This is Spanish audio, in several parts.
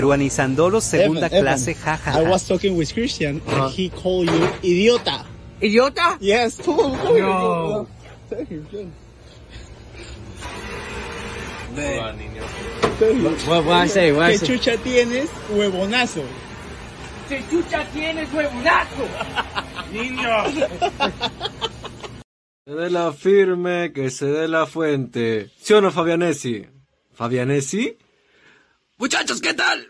Peruanizándolo segunda Evan, clase, jaja. I was talking with Christian and he called you idiota. ¿Idiota? Yes, No. him. What, what I say? What I ¿Qué say? chucha tienes? Huevonazo. ¿Qué chucha tienes, huevonazo? Niño. Se dé la firme, que se dé la fuente. ¿Sí o no, Fabianesi? ¿Fabianesi? Muchachos, ¿qué tal?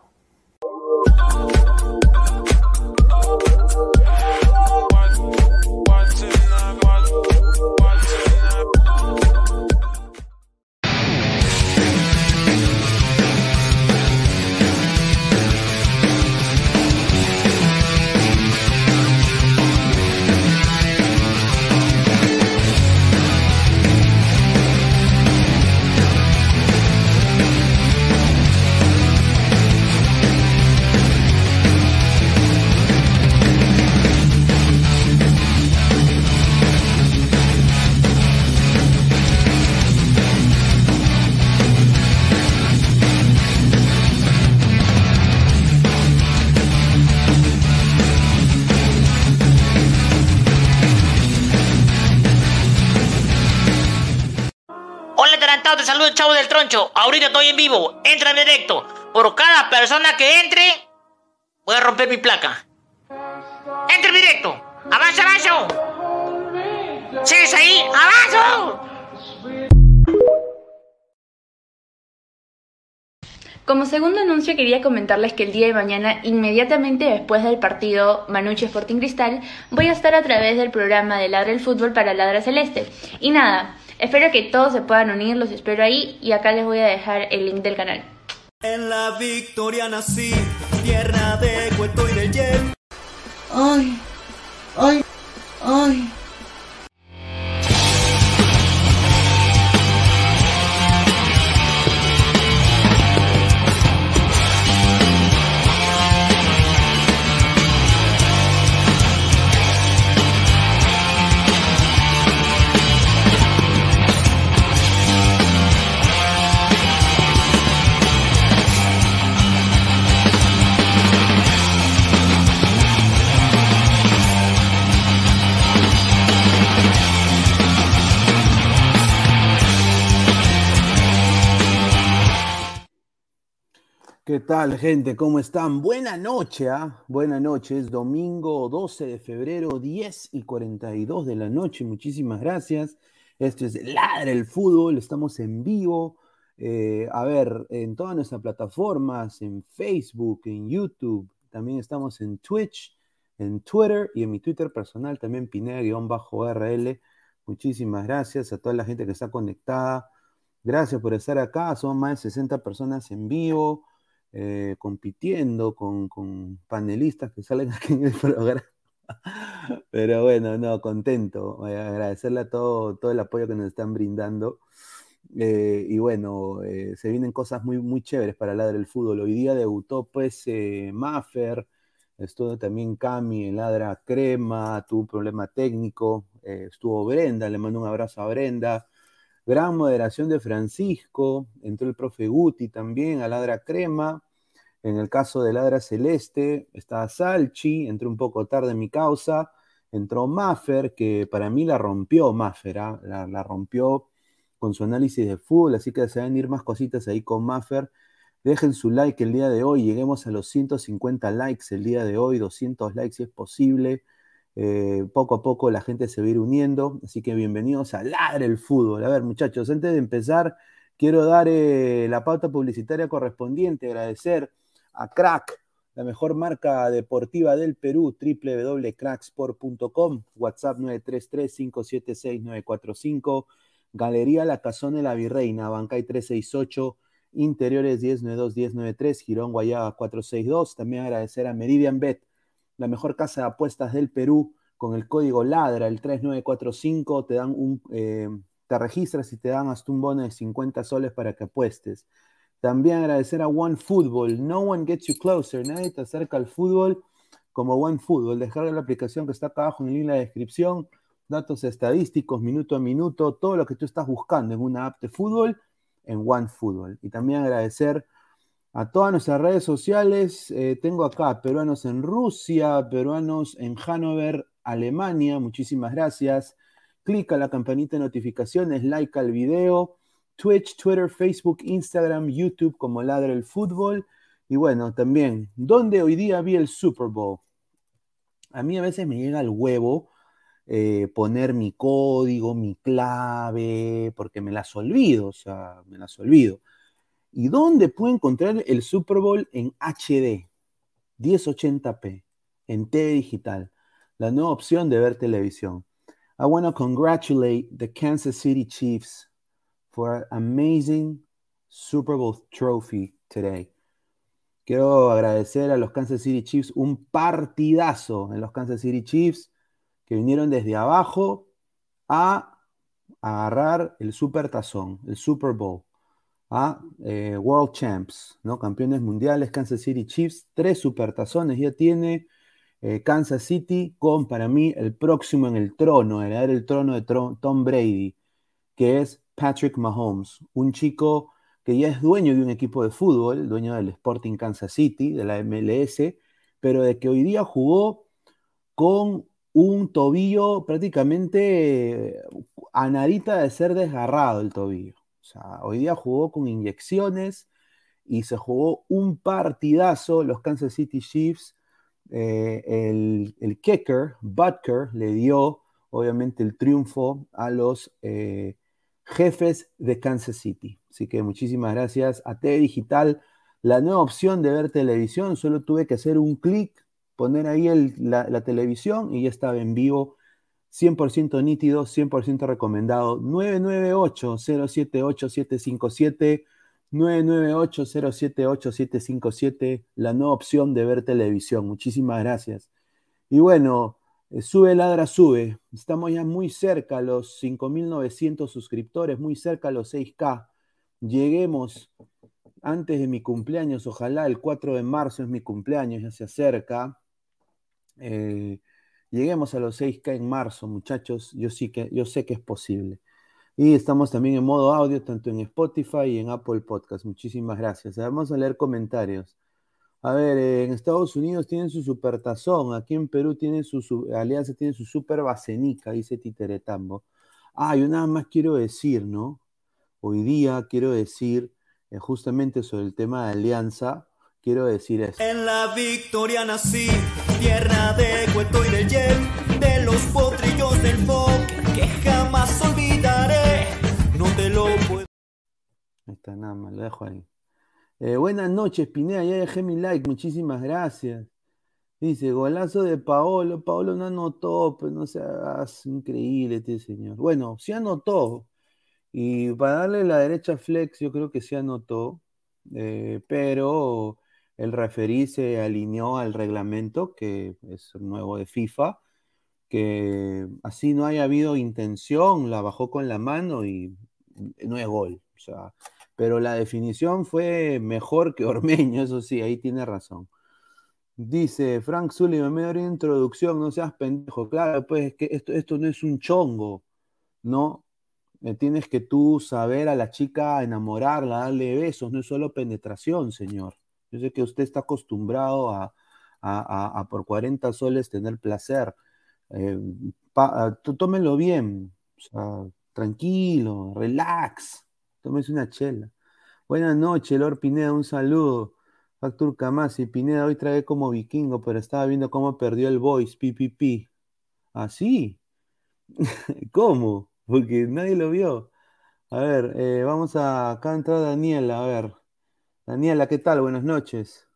Tarantado, te saludo el chavo del troncho. Ahorita estoy en vivo. Entra en directo. Por cada persona que entre, voy a romper mi placa. Entra en directo. Avanza, avanza. ¿Sigues ahí? ¡Avanzo! Como segundo anuncio quería comentarles que el día de mañana, inmediatamente después del partido Manucci Sporting Cristal, voy a estar a través del programa de Ladra el Fútbol para Ladra Celeste. Y nada, espero que todos se puedan unir, los espero ahí y acá les voy a dejar el link del canal. En la victoria nací, tierra de cuento y de. Ay, ay, ay. ¿Qué tal, gente? ¿Cómo están? Buena noche, ¿ah? Buena noche. Es domingo 12 de febrero, 10 y 42 de la noche. Muchísimas gracias. Esto es Ladra el Fútbol. Estamos en vivo. eh, a ver, en todas nuestras plataformas, en Facebook, en YouTube. También estamos en Twitch, en Twitter y en mi Twitter personal también, Pineda-RL. Muchísimas gracias a toda la gente que está conectada. Gracias por estar acá. Son más de 60 personas en vivo eh, compitiendo con, con panelistas que salen aquí en el programa. Pero bueno, no, contento. Eh, agradecerle a todo, todo el apoyo que nos están brindando. Eh, y bueno, se vienen cosas muy, muy chéveres para Ladra el Fútbol. Hoy día debutó pues Maffer, estuvo también Cami en Ladra Crema, tuvo un problema técnico, estuvo Brenda, le mando un abrazo a Brenda. Gran moderación de Francisco, entró el profe Guti también a Ladra Crema. En el caso de Ladra Celeste, está Salchi, entró un poco tarde en mi causa. Entró Maffer, que para mí la rompió Maffer, ¿ah? la, rompió con su análisis de fútbol, así que se van a ir más cositas ahí con Maffer. Dejen su like el día de hoy, lleguemos a los 150 likes el día de hoy, 200 likes si es posible. Eh, poco a poco la gente se va a ir uniendo, así que bienvenidos a Ladre el Fútbol. A ver, muchachos, antes de empezar, quiero dar eh, la pauta publicitaria correspondiente, agradecer a Crack, la mejor marca deportiva del Perú, www.cracksport.com, WhatsApp 933-576-945, Galería La Cazón de la Virreina, Bancay 368, Interiores 1092-1093, Girón Guayaba 462. También agradecer a Meridian Bet, la mejor casa de apuestas del Perú, con el código LADRA, el 3945, te dan un, eh, te registras y te dan hasta un bono de 50 soles para que apuestes. También agradecer a One Football. No one gets you closer. Nadie te acerca al fútbol como One Football. Descarga la aplicación que está acá abajo en el link de la descripción. Datos estadísticos, minuto a minuto, todo lo que tú estás buscando en una app de fútbol en One Football. Y también agradecer a todas nuestras redes sociales. Eh, tengo acá peruanos en Rusia, peruanos en Hannover, Alemania. Muchísimas gracias. Clica la campanita de notificaciones, like al video. Twitch, Twitter, Facebook, Instagram, YouTube como Ladra el Fútbol. Y bueno, también, ¿dónde hoy día vi el Super Bowl? A mí a veces me llega el huevo eh, poner mi código, mi clave, porque me las olvido, o sea, me las olvido. ¿Y dónde puedo encontrar el Super Bowl en HD? 1080p, en TV digital, la nueva opción de ver televisión. I want to congratulate the Kansas City Chiefs for an amazing Super Bowl trophy today. Quiero agradecer a los Kansas City Chiefs un partidazo en los Kansas City Chiefs que vinieron desde abajo a agarrar el Super Tazón, el Super Bowl, a eh, World Champs, ¿no? Campeones mundiales, Kansas City Chiefs, tres Super Tazones ya tiene eh, Kansas City con, para mí, el próximo en el trono, heredar el trono de Tom Brady, que es Patrick Mahomes, un chico que ya es dueño de un equipo de fútbol, dueño del Sporting Kansas City, de la MLS, pero de que hoy día jugó con un tobillo prácticamente a nadita de ser desgarrado el tobillo. O sea, hoy día jugó con inyecciones y se jugó un partidazo. Los Kansas City Chiefs, eh, el, kicker, Butker, le dio obviamente el triunfo a los eh, jefes de Kansas City. Así que muchísimas gracias a T Digital. La nueva opción de ver televisión, solo tuve que hacer un clic poner ahí la, televisión y ya estaba en vivo. 100% nítido, 100% recomendado. 998-078-757, 998-078-757, la nueva opción de ver televisión. Muchísimas gracias. Y bueno, eh, sube, ladra, sube. Estamos ya muy cerca a los 5.900 suscriptores, muy cerca a los 6K. Lleguemos antes de mi cumpleaños, ojalá el 4 de marzo es mi cumpleaños, ya se acerca. Eh, lleguemos a los 6K en marzo, muchachos. Yo, sí que, yo sé que es posible. Y estamos también en modo audio, tanto en Spotify y en Apple Podcast. Muchísimas gracias. Vamos a leer comentarios. A ver, en Estados Unidos tienen su supertazón, aquí en Perú tienen su, Alianza tiene su super basenica, dice Titeretambo. Ah, yo nada más quiero decir, ¿no? Hoy día quiero decir eh, justamente sobre el tema de Alianza, quiero decir esto. En la victoria nací, tierra de cuento y de Yel, de los potrillos del folk, que jamás olvidaré, no te lo puedo. Ahí está, nada más, lo dejo ahí. Eh, buenas noches, Pineda, ya dejé mi like, muchísimas gracias. Dice, golazo de Paolo, Paolo no anotó, pero no seas increíble este señor. Bueno, sí anotó, y para darle la derecha flex, yo creo que sí anotó, eh, pero el referí se alineó al reglamento, que es nuevo de FIFA, que así no haya habido intención, la bajó con la mano y no es gol. O sea, pero la definición fue mejor que Ormeño, eso sí, ahí tiene razón. Dice Frank Sullivan, me una introducción, no seas pendejo. Claro, pues es que esto, esto no es un chongo, ¿no? Eh, tienes que tú saber a la chica enamorarla, darle besos, no es solo penetración, señor. Yo sé que usted está acostumbrado a, por 40 soles tener placer. Eh, ah, tómelo bien, tranquilo, relax, tómese una chela. Buenas noches, Lord Pineda, un saludo. Factur Kamasi, Pineda hoy trae como vikingo, pero estaba viendo cómo perdió el voice, PPP. ¿Ah, sí? ¿Cómo? Porque nadie lo vio. A ver, eh, vamos a acá entrar Daniela, a ver. Daniela, ¿qué tal? Buenas noches.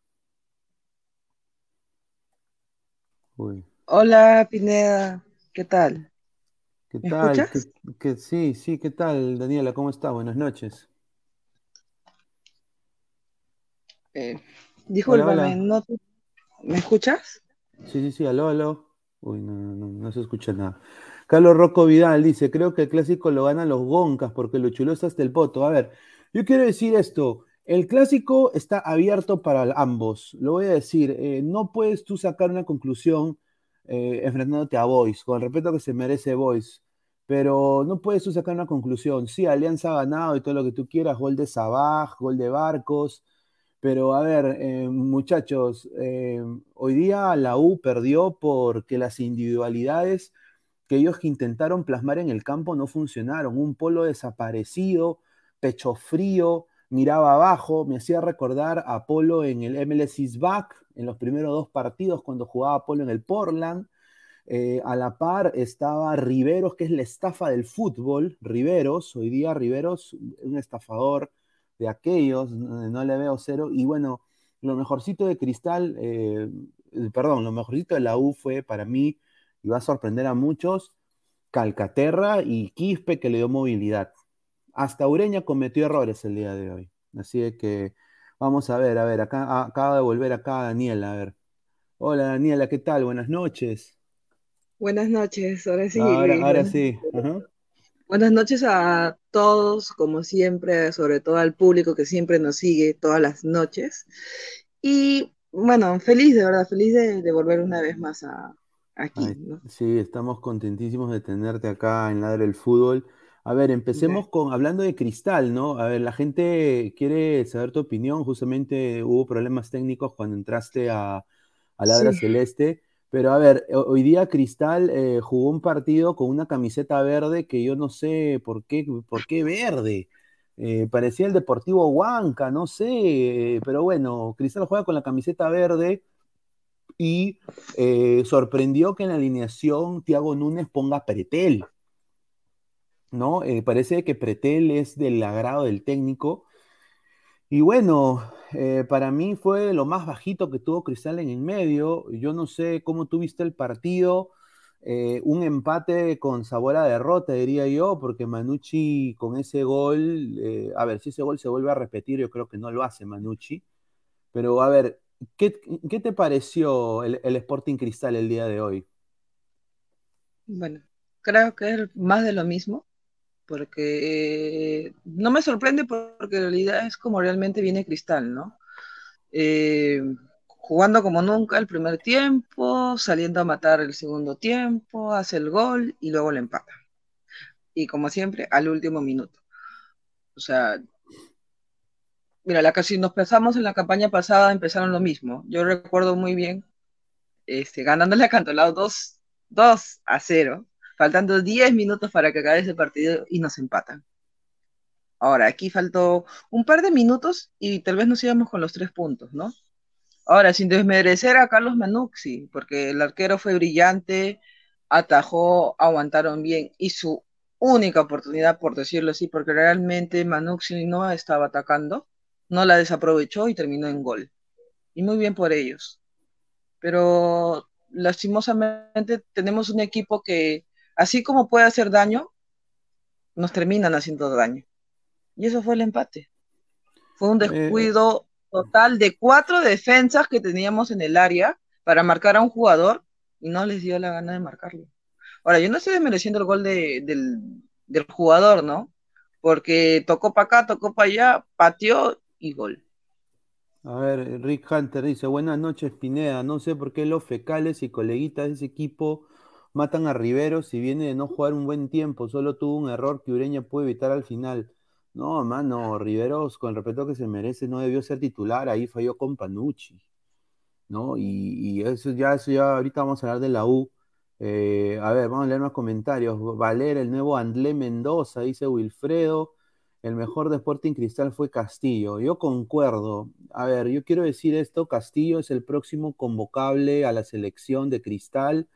Hola, Pineda, ¿qué tal? ¿Qué ¿Me tal? Escuchas? Sí, sí, ¿qué tal, Daniela? ¿Cómo está? Buenas noches. Eh, ¿no te... ¿me escuchas? Sí, sí, sí, aló, aló. Uy, no, no, no, se escucha nada. Carlos Rocco Vidal dice, creo que el clásico lo ganan los Goncas porque lo chuló hasta el poto. A ver, yo quiero decir esto el clásico está abierto para ambos. Lo voy a decir, eh, no puedes tú sacar una conclusión eh, enfrentándote a Boys, con el respeto que se merece Boys, pero no puedes tú sacar una conclusión. Sí, Alianza ha ganado y todo lo que tú quieras, gol de Sabaj, gol de Barcos. Pero a ver, eh, muchachos, hoy día la U perdió porque las individualidades que ellos intentaron plasmar en el campo no funcionaron. Un polo desaparecido, pecho frío, miraba abajo, me hacía recordar a Polo en el MLS Back, en los primeros dos partidos cuando jugaba Polo en el Portland. Eh, a la par estaba Riveros, que es la estafa del fútbol. Riveros, hoy día Riveros, un estafador de aquellos, no, no le veo cero. Y bueno, lo mejorcito de Cristal, eh, perdón, lo mejorcito de la U fue para mí, y va a sorprender a muchos, Calcaterra y Quispe que le dio movilidad. Hasta Ureña cometió errores el día de hoy. Así que vamos a ver, a ver, acá acaba de volver acá Daniela, a ver. Hola Daniela, ¿qué tal? Buenas noches. Buenas noches, ahora sí, Ahora, Luis, ahora sí. Ajá. buenas noches a todos, como siempre, sobre todo al público que siempre nos sigue todas las noches. Y bueno, feliz, de verdad, feliz de, de volver una vez más a, aquí, Ay, ¿no? sí, estamos contentísimos de tenerte acá en Ladre el Fútbol. A ver, empecemos con hablando de Cristal, ¿no? A ver, la gente quiere saber tu opinión. Justamente hubo problemas técnicos cuando entraste a, a Ladra Sí. Celeste. Pero a ver, ho- hoy día Cristal eh, jugó un partido con una camiseta verde que yo no sé por qué, por qué verde. Eh, parecía el Deportivo Huanca, no sé. Pero bueno, Cristal juega con la camiseta verde y eh, sorprendió que en la alineación Thiago Núñez ponga Pretel, ¿no? Eh, parece que Pretel es del agrado del técnico. Y bueno, eh, para mí fue lo más bajito que tuvo Cristal en el medio. Yo no sé cómo tuviste el partido. eh, un empate con sabor a derrota, diría yo, porque Manucci con ese gol, a ver, si ese gol se vuelve a repetir, yo creo que no lo hace Manucci. Pero a ver, ¿qué, qué te pareció el, el Sporting Cristal el día de hoy? Bueno, creo que es más de lo mismo, porque eh, no me sorprende porque en realidad es como realmente viene Cristal, ¿no? Eh, jugando como nunca el primer tiempo, saliendo a matar el segundo tiempo, hace el gol y luego le empata. Y como siempre, al último minuto. O sea, mira, la, si nos pensamos en la campaña pasada, empezaron lo mismo. Yo recuerdo muy bien, este, ganándole a Cantolao 2, 2 a 0, faltando 10 minutos para que acabe ese partido y nos empatan. Ahora, aquí faltó un par de minutos y tal vez nos íbamos con los tres puntos, ¿no? Ahora, sin desmerecer a Carlos Manucci, porque el arquero fue brillante, atajó, aguantaron bien, y su única oportunidad, por decirlo así, porque realmente Manucci no estaba atacando, no la desaprovechó y terminó en gol. Y muy bien por ellos. Pero lastimosamente tenemos un equipo que, así como puede hacer daño, nos terminan haciendo daño. Y eso fue el empate. Fue un descuido total de cuatro defensas que teníamos en el área para marcar a un jugador y no les dio la gana de marcarlo. Ahora, yo no estoy desmereciendo el gol de, del, del jugador, ¿no? Porque tocó para acá, tocó para allá, pateó y gol. A ver, Rick Hunter dice, buenas noches Pineda, no sé por qué los fecales y coleguitas de ese equipo matan a Rivero si viene de no jugar un buen tiempo, solo tuvo un error que Ureña puede evitar al final. No, mano, Riveros, con el respeto que se merece, no debió ser titular, ahí falló con Panucci, ¿no? Y, y eso ya, eso ya, ahorita vamos a hablar de la U. Eh, a ver, vamos a leer más comentarios. Valer, el nuevo Andlé Mendoza, dice Wilfredo. El mejor de Sporting Cristal fue Castillo. Yo concuerdo. A ver, yo quiero decir esto, Castillo es el próximo convocable a la selección de Cristal.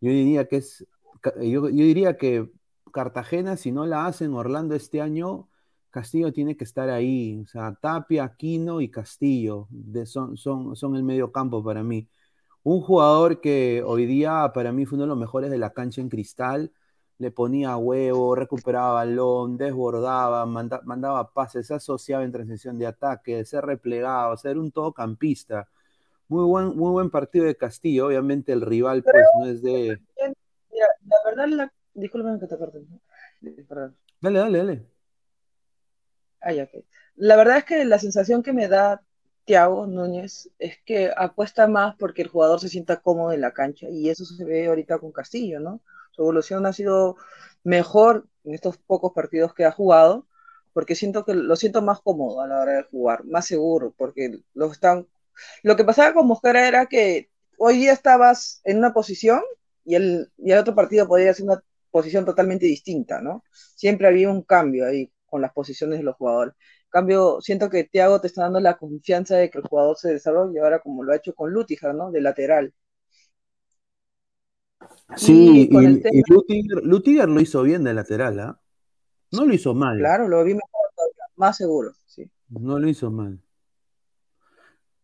Yo diría que es, yo, yo diría que Cartagena, si no la hacen Orlando este año, Castillo tiene que estar ahí. O sea, Tapia, Aquino y Castillo son, son, son el medio campo para mí. Un jugador que hoy día para mí fue uno de los mejores de la cancha en cristal. Le ponía huevo, recuperaba balón, desbordaba, manda- mandaba pases, se asociaba en transición de ataque, se replegaba, o sea, era un todocampista. Muy buen, muy buen partido de Castillo. Obviamente el rival pues no es de... Mira, la verdad, la... discúlpame que te corte. Perdón. Dale, dale, dale. Ah, ok. La verdad es que la sensación que me da Thiago Núñez es que apuesta más porque el jugador se sienta cómodo en la cancha y eso se ve ahorita con Castillo, ¿no? Su evolución ha sido mejor en estos pocos partidos que ha jugado porque siento que lo siento más cómodo a la hora de jugar, más seguro, porque lo están... Lo que pasaba con Mosquera era que hoy día estabas en una posición y el, y el otro partido podría ser una posición totalmente distinta, ¿no? Siempre había un cambio ahí con las posiciones de los jugadores. En cambio, siento que Thiago te está dando la confianza de que el jugador se desarrolle ahora como lo ha hecho con Lutiger, ¿no? De lateral. Sí, Y y, el y tema- Lutiger, Lutiger lo hizo bien de lateral, ¿ah? No lo hizo mal. Claro, lo vi mejor todavía, más seguro, sí. No lo hizo mal.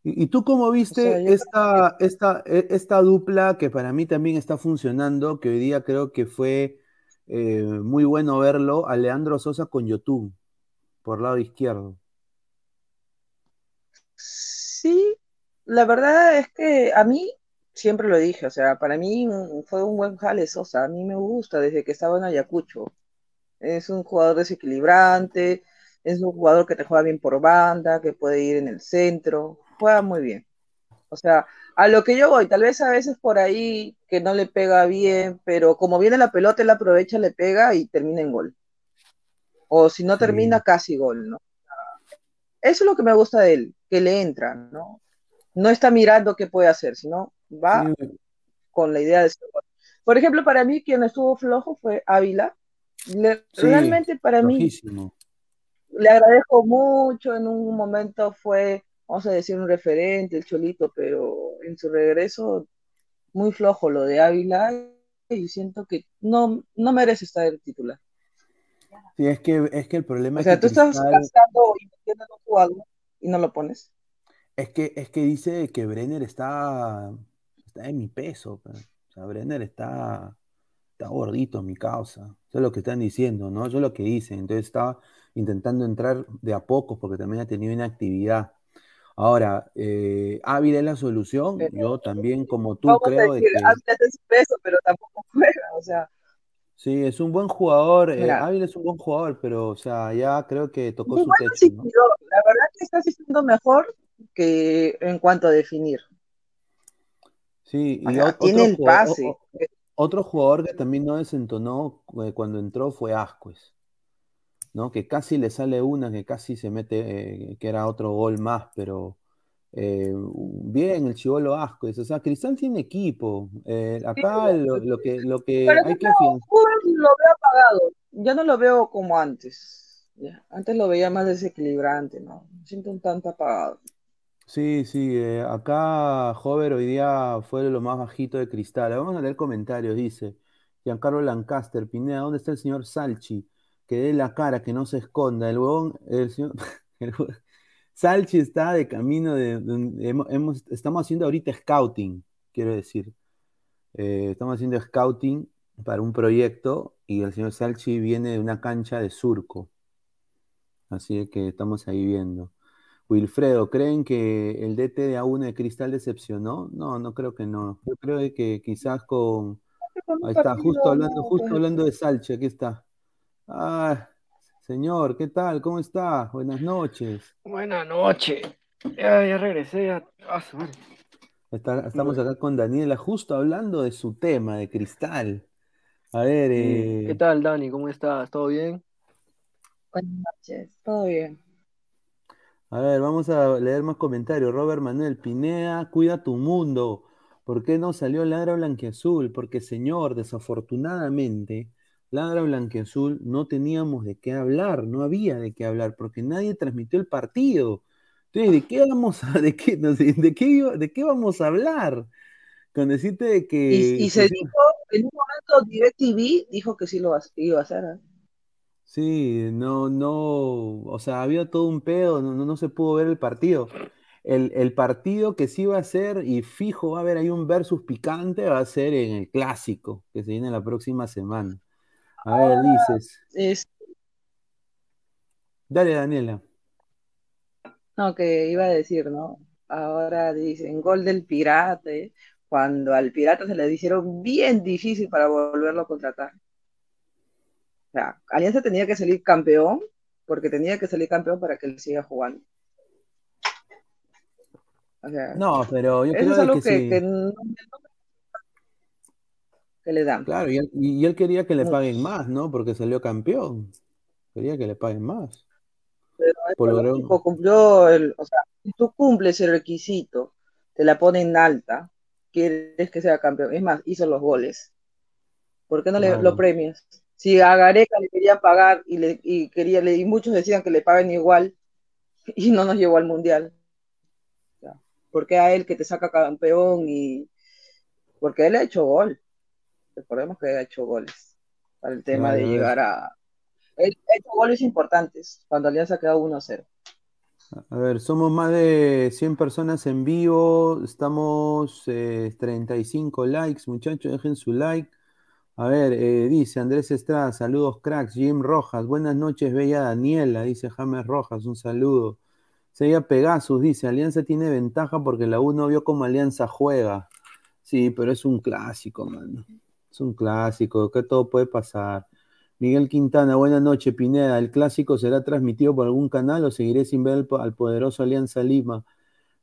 ¿Y, tú cómo viste O sea, yo esta, esta, e- esta dupla que para mí también está funcionando, que hoy día creo que fue eh, muy bueno verlo, a Leandro Sosa con Yotun, por lado izquierdo? Sí, la verdad es que a mí, siempre lo dije, o sea, para mí fue un buen jale Sosa, a mí me gusta desde que estaba en Ayacucho. Es un jugador desequilibrante, es un jugador que te juega bien por banda, que puede ir en el centro, juega muy bien. O sea, a lo que yo voy, tal vez a veces por ahí que no le pega bien, pero como viene la pelota, él aprovecha, le pega y termina en gol. O si no termina, casi gol, ¿no? Eso es lo que me gusta de él, que le entra, ¿no? No está mirando qué puede hacer, sino va con la idea de ser gol. Por ejemplo, para mí quien estuvo flojo fue Ávila. Le- Sí, realmente para mí le agradezco mucho, en un momento fue, vamos a decir, un referente, el Cholito, pero en su regreso muy flojo lo de Ávila y siento que no, no merece estar el titular. Sí, es que, es que el problema O es sea, que tú estás Cristal- gastando y metiendo en un jugador y no lo pones. Es que, es que dice que Brenner está, está en mi peso. pe. O sea, Brenner está, está gordito, mi causa. Eso es lo que están diciendo, ¿no? Eso es lo que dicen. Entonces estaba intentando entrar de a pocos porque también ha tenido inactividad. Ahora, eh, Ávila es la solución. Yo también, como tú, Vamos a creo de que Ávila está en su peso, pero tampoco juega, o sea, sí, es un buen jugador. eh. Ávila es un buen jugador, pero, o sea, ya creo que tocó su techo. La verdad que está asistiendo mejor que en cuanto a definir. Sí, y sea, ot- tiene otro el jugador- pase. o- o- Otro jugador que también no desentonó eh, cuando entró fue Ascuez, ¿no? Que casi le sale una, que casi se mete, eh, que era otro gol más, pero eh, bien el chivolo Ascuez. O sea, Cristal tiene equipo. Eh, acá lo, lo que, lo que Pero hay que. Rubén lo veo apagado. Ya no lo veo como antes. Ya, Antes lo veía más desequilibrante, ¿no? Me siento un tanto apagado. Sí, sí, eh, acá Hover hoy día fue lo más bajito de Cristal. Vamos a leer comentarios, dice Giancarlo Lancaster, Pineda, ¿dónde está el señor Salchi? Que dé la cara, que no se esconda. El huevón, el señor, el huevón- Salchi está de camino de, de- hemos, hemos- estamos haciendo ahorita scouting, quiero decir. Eh, estamos haciendo scouting para un proyecto y el señor Salchi viene de una cancha de surco. Así que estamos ahí viendo. Wilfredo, ¿creen que el DT de A1 de Cristal decepcionó? No, no creo que no. Yo creo que quizás con... Ahí está, justo hablando, justo hablando de Salchi, aquí está. Ah, señor, ¿qué tal? ¿Cómo está? Buenas noches. Buenas noches. Ya, ya regresé. Ya. Ah. Está- estamos acá con Daniela, justo hablando de su tema, de Cristal. A ver. ¿Qué eh, tal, Dani? ¿Cómo estás? ¿Todo bien? Buenas noches, todo bien. A ver, vamos a leer más comentarios. Robert Manuel Pineda, cuida tu mundo. ¿Por qué no salió Ladra Blanquiazul? Porque, señor, desafortunadamente, Ladra Blanquiazul no teníamos de qué hablar, no había de qué hablar, porque nadie transmitió el partido. Entonces, ¿de qué vamos a, de qué, no sé, de qué, de qué vamos a hablar? Con decirte de que Y, y se pusimos- dijo, en un momento DirecTV dijo que sí lo iba a hacer. ¿eh? Sí, no, no, o sea, había todo un pedo, no, no, no se pudo ver el partido. el, el partido que sí va a ser, y fijo va a haber ahí un versus picante, va a ser en el clásico, que se viene la próxima semana. A ver, dices. Es, Dale, Daniela. no, que iba a decir, ¿no? Ahora dicen gol del pirata, ¿eh? cuando al pirata se le hicieron bien difícil para volverlo a contratar. O sea, Alianza tenía que salir campeón, porque tenía que salir campeón para que él siga jugando. O sea, No, pero yo creo es de algo que, que, sí. que no- que le dan. Claro, y él, y él quería que le paguen más, ¿no? Porque salió campeón. Quería que le paguen más. Pero Por el equipo cumplió el, o sea, si tú cumples el requisito, te la ponen alta, quieres que sea campeón. Es más, hizo los goles. ¿Por qué no le, lo premias? Si a Gareca le querían pagar y, le, y, quería, y muchos decían que le paguen igual y no nos llevó al mundial. ¿Por qué a él que te saca campeón? y Porque él ha hecho gol. Recordemos que ha hecho goles para el tema de llegar a... Ha hecho goles importantes cuando Alianza quedó 1-0. A ver, somos más de 100 personas en vivo, estamos eh, 35 likes, muchachos, dejen su like. A ver, eh, dice Andrés Estrada, saludos cracks, Jim Rojas, buenas noches, bella Daniela, dice James Rojas, un saludo. Seiya Pegasus dice, Alianza tiene ventaja porque la U no vio cómo Alianza juega. Sí, pero es un clásico, mano. Es un clásico, que todo puede pasar. Miguel Quintana, buenas noches, Pineda. ¿El clásico será transmitido por algún canal o seguiré sin ver al, po- al poderoso Alianza Lima?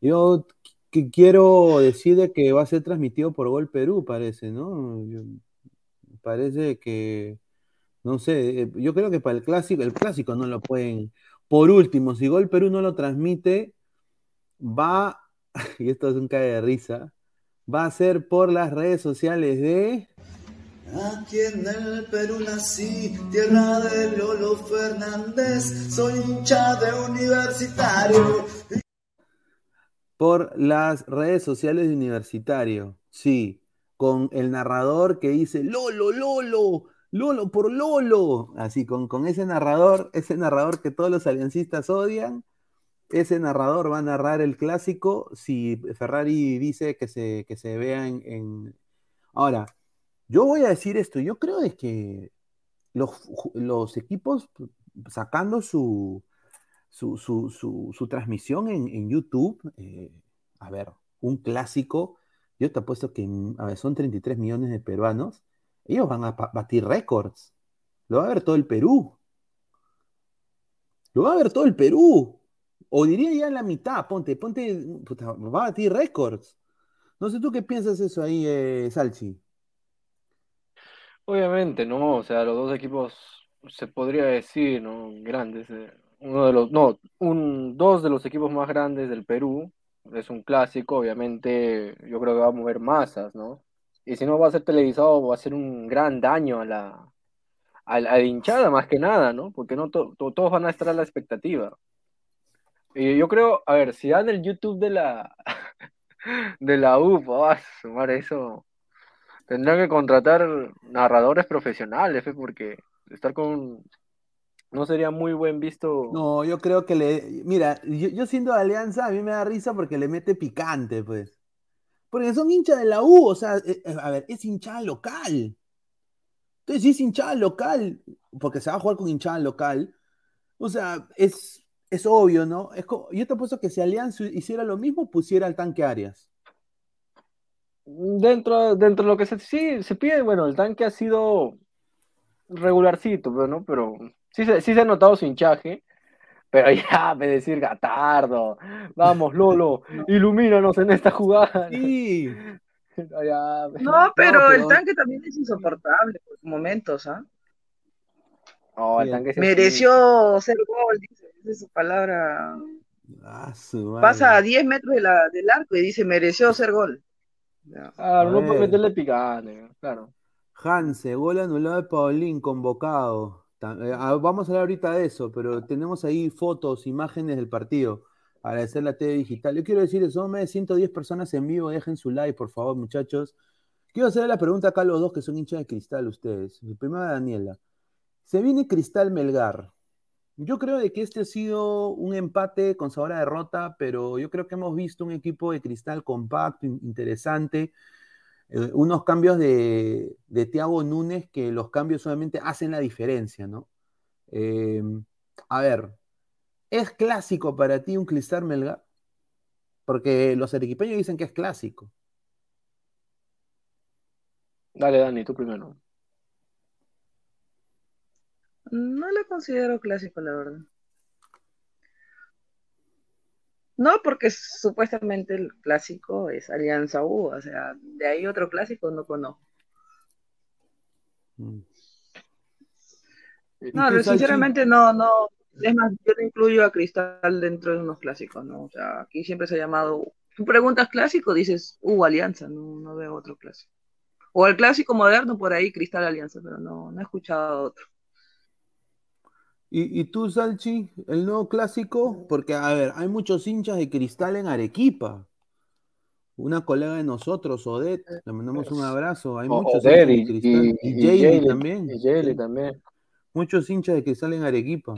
Yo que quiero decir de que va a ser transmitido por Gol Perú, parece, ¿no? Parece que, no sé, eh, yo creo que para el clásico, el clásico no lo pueden. Por último, si Gol Perú no lo transmite, va, y esto es un cae de risa, va a ser por las redes sociales de... Aquí en el Perú nací, tierra de Lolo Fernández, soy hincha de universitario. por las redes sociales de Universitario. Sí, con el narrador que dice Lolo, Lolo, Lolo por Lolo. Así, con, con ese narrador, ese narrador que todos los aliancistas odian, ese narrador va a narrar el clásico si Ferrari dice que se, que se vea en, en- Ahora, yo voy a decir esto, yo creo que los, equipos sacando su, su, su, transmisión en, YouTube, eh, a ver, un clásico, yo te apuesto que mm, a ver, son 33 millones de peruanos, ellos van a batir récords, lo va a ver todo el Perú, lo va a ver todo el Perú, o diría ya la mitad, ponte, ponte, puta, va a batir récords. No sé tú qué piensas eso ahí, eh, Salchi. Obviamente, ¿no? O sea, los dos equipos se podría decir, ¿no? Grandes. eh, Uno de los, no, un, dos de los equipos más grandes del Perú. Es un clásico, obviamente, yo creo que va a mover masas, ¿no? Y si no va a ser televisado, va a ser un gran daño a la, a a hinchada más que nada, ¿no? Porque no to- to- todos van a estar a la expectativa. Y yo creo, a ver, si dan el YouTube de la de la U, a sumar eso. Tendrán que contratar narradores profesionales, fe, porque estar con no sería muy buen visto. No, yo creo que le. Mira, yo, siendo de Alianza, a mí me da risa porque le mete picante, pues. Porque son hinchas de la U, o sea, eh, eh, a ver, es hinchada local. Entonces, si es hinchada local, porque se va a jugar con hinchada local, o sea, es, es obvio, ¿no? Es co- yo te apuesto que si Alianza hiciera lo mismo, pusiera al tanque Arias. Dentro, dentro de lo que se, sí, se pide, bueno, el tanque ha sido regularcito, pero, ¿no? Pero sí, se- sí se ha notado su hinchaje. Pero ya, me decir Gatardo, vamos, Lolo, ilumínanos en esta jugada. Sí. Ya, No, pero pero- el tanque también es insoportable por momentos, ¿ah? No, el tanque sí- Mereció ser gol, dice, esa es su palabra. Ah, su. Pasa a 10 metros de la, del arco y dice, mereció ser gol. Claro, no puede ver. meterle picante, claro. Hanse, gol anulado de Paulín, convocado. Eh, vamos a hablar ahorita de eso, pero tenemos ahí fotos, imágenes del partido. Agradecer la TV digital. Yo quiero decir, son más de 110 personas en vivo. Dejen su like, por favor, muchachos. Quiero hacer la pregunta acá a los dos que son hinchas de cristal, ustedes. Primero Daniela. Se viene Cristal Melgar. Yo creo de que este ha sido un empate con sabor a derrota, pero yo creo que hemos visto un equipo de cristal compacto, in- interesante, eh, unos cambios de, de Thiago Núñez que los cambios solamente hacen la diferencia, ¿no? Eh, a ver, ¿es clásico para ti un Cristal Melgar? Porque los arequipeños dicen que es clásico. Dale, Dani, tú primero. No lo considero clásico, la verdad. No, porque supuestamente el clásico es Alianza U, o sea, de ahí otro clásico no conozco. Mm. No, sinceramente no, no, es más, yo no incluyo a Cristal dentro de unos clásicos, ¿no? O sea, aquí siempre se ha llamado, tú preguntas clásico, dices U Alianza, no, no veo otro clásico. O el clásico moderno por ahí, Cristal Alianza, pero no, no he escuchado otro. ¿Y, y tú, Salchi, el nuevo clásico? Porque, a ver, hay muchos hinchas de cristal en Arequipa. Una colega de nosotros, Odette, le mandamos un abrazo. Hay muchos hinchas de cristal. y, Y, y Jaylee también. y Jaylee también. Muchos hinchas de cristal en Arequipa.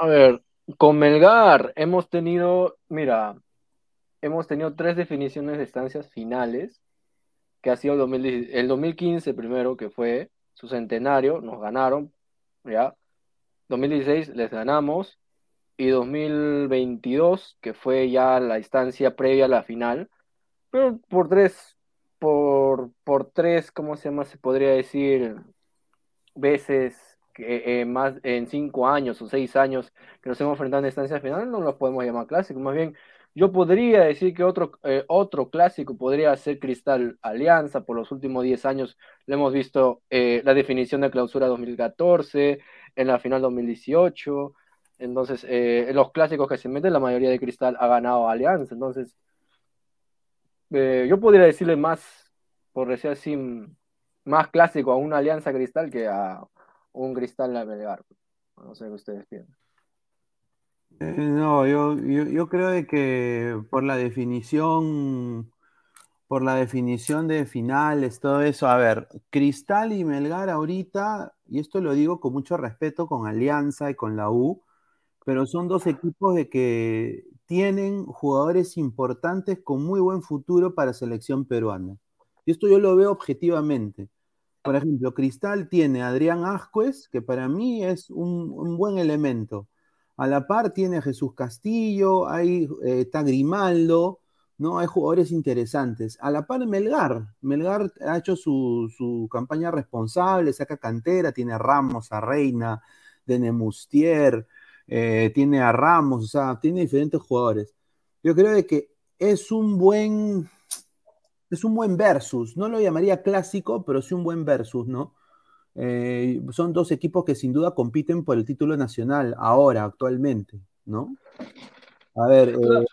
A ver, con Melgar hemos tenido, mira, hemos tenido tres definiciones de estancias finales, que ha sido el, 2010 el 2015 primero, que fue su centenario, nos ganaron, ya. 2016 les ganamos, y 2022, que fue ya la instancia previa a la final, pero por tres, por, por tres, ¿cómo se llama? Se podría decir, veces que eh, más en cinco años o seis años que nos hemos enfrentado en instancias finales, no los podemos llamar clásicos. Más bien, yo podría decir que otro, eh, otro clásico podría ser Cristal Alianza. Por los últimos 10 años le hemos visto eh, la definición de clausura 2014, en la final 2018. Entonces, eh, en los clásicos que se meten, la mayoría de Cristal ha ganado Alianza. Entonces, eh, yo podría decirle más, por decir así, más clásico a una Alianza Cristal que a un Cristal la Melgar. No sé qué ustedes piensan. Eh, no, yo, yo, creo que por la definición, por la definición de finales, todo eso, a ver, Cristal y Melgar ahorita, y esto lo digo con mucho respeto con Alianza y con la U, pero son dos equipos de que tienen jugadores importantes con muy buen futuro para selección peruana. Y esto yo lo veo objetivamente. Por ejemplo, Cristal tiene a Adrián Ascuez, que para mí es un, buen elemento. A la par tiene a Jesús Castillo, hay, eh, está Grimaldo, ¿no? Hay jugadores interesantes. A la par Melgar. Melgar ha hecho su, su campaña responsable, saca cantera, tiene a Ramos, a Reina, de Nemustier, eh, tiene a Ramos, o sea, tiene diferentes jugadores. Yo creo de que es un buen, es un buen versus. No lo llamaría clásico, pero sí un buen versus, ¿no? Eh, son dos equipos que sin duda compiten por el título nacional ahora, actualmente, ¿no? A ver, eh,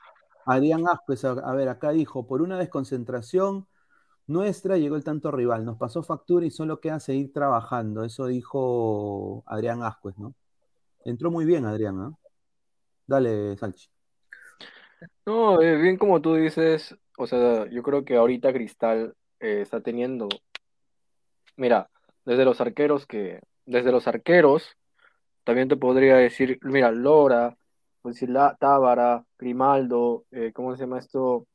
Adrián Ascuez, a, ver, acá dijo, por una desconcentración nuestra llegó el tanto rival, nos pasó factura y solo queda seguir trabajando. Eso dijo Adrián Ascuez, ¿no? Entró muy bien, Adrián, ¿ah? Dale, Salchi. No, eh, bien como tú dices, o sea, yo creo que ahorita Cristal eh, está teniendo, mira, desde los arqueros que, desde los arqueros, también te podría decir, mira, Lora, pues decir, la, Tábara, Grimaldo, eh, ¿cómo se llama esto?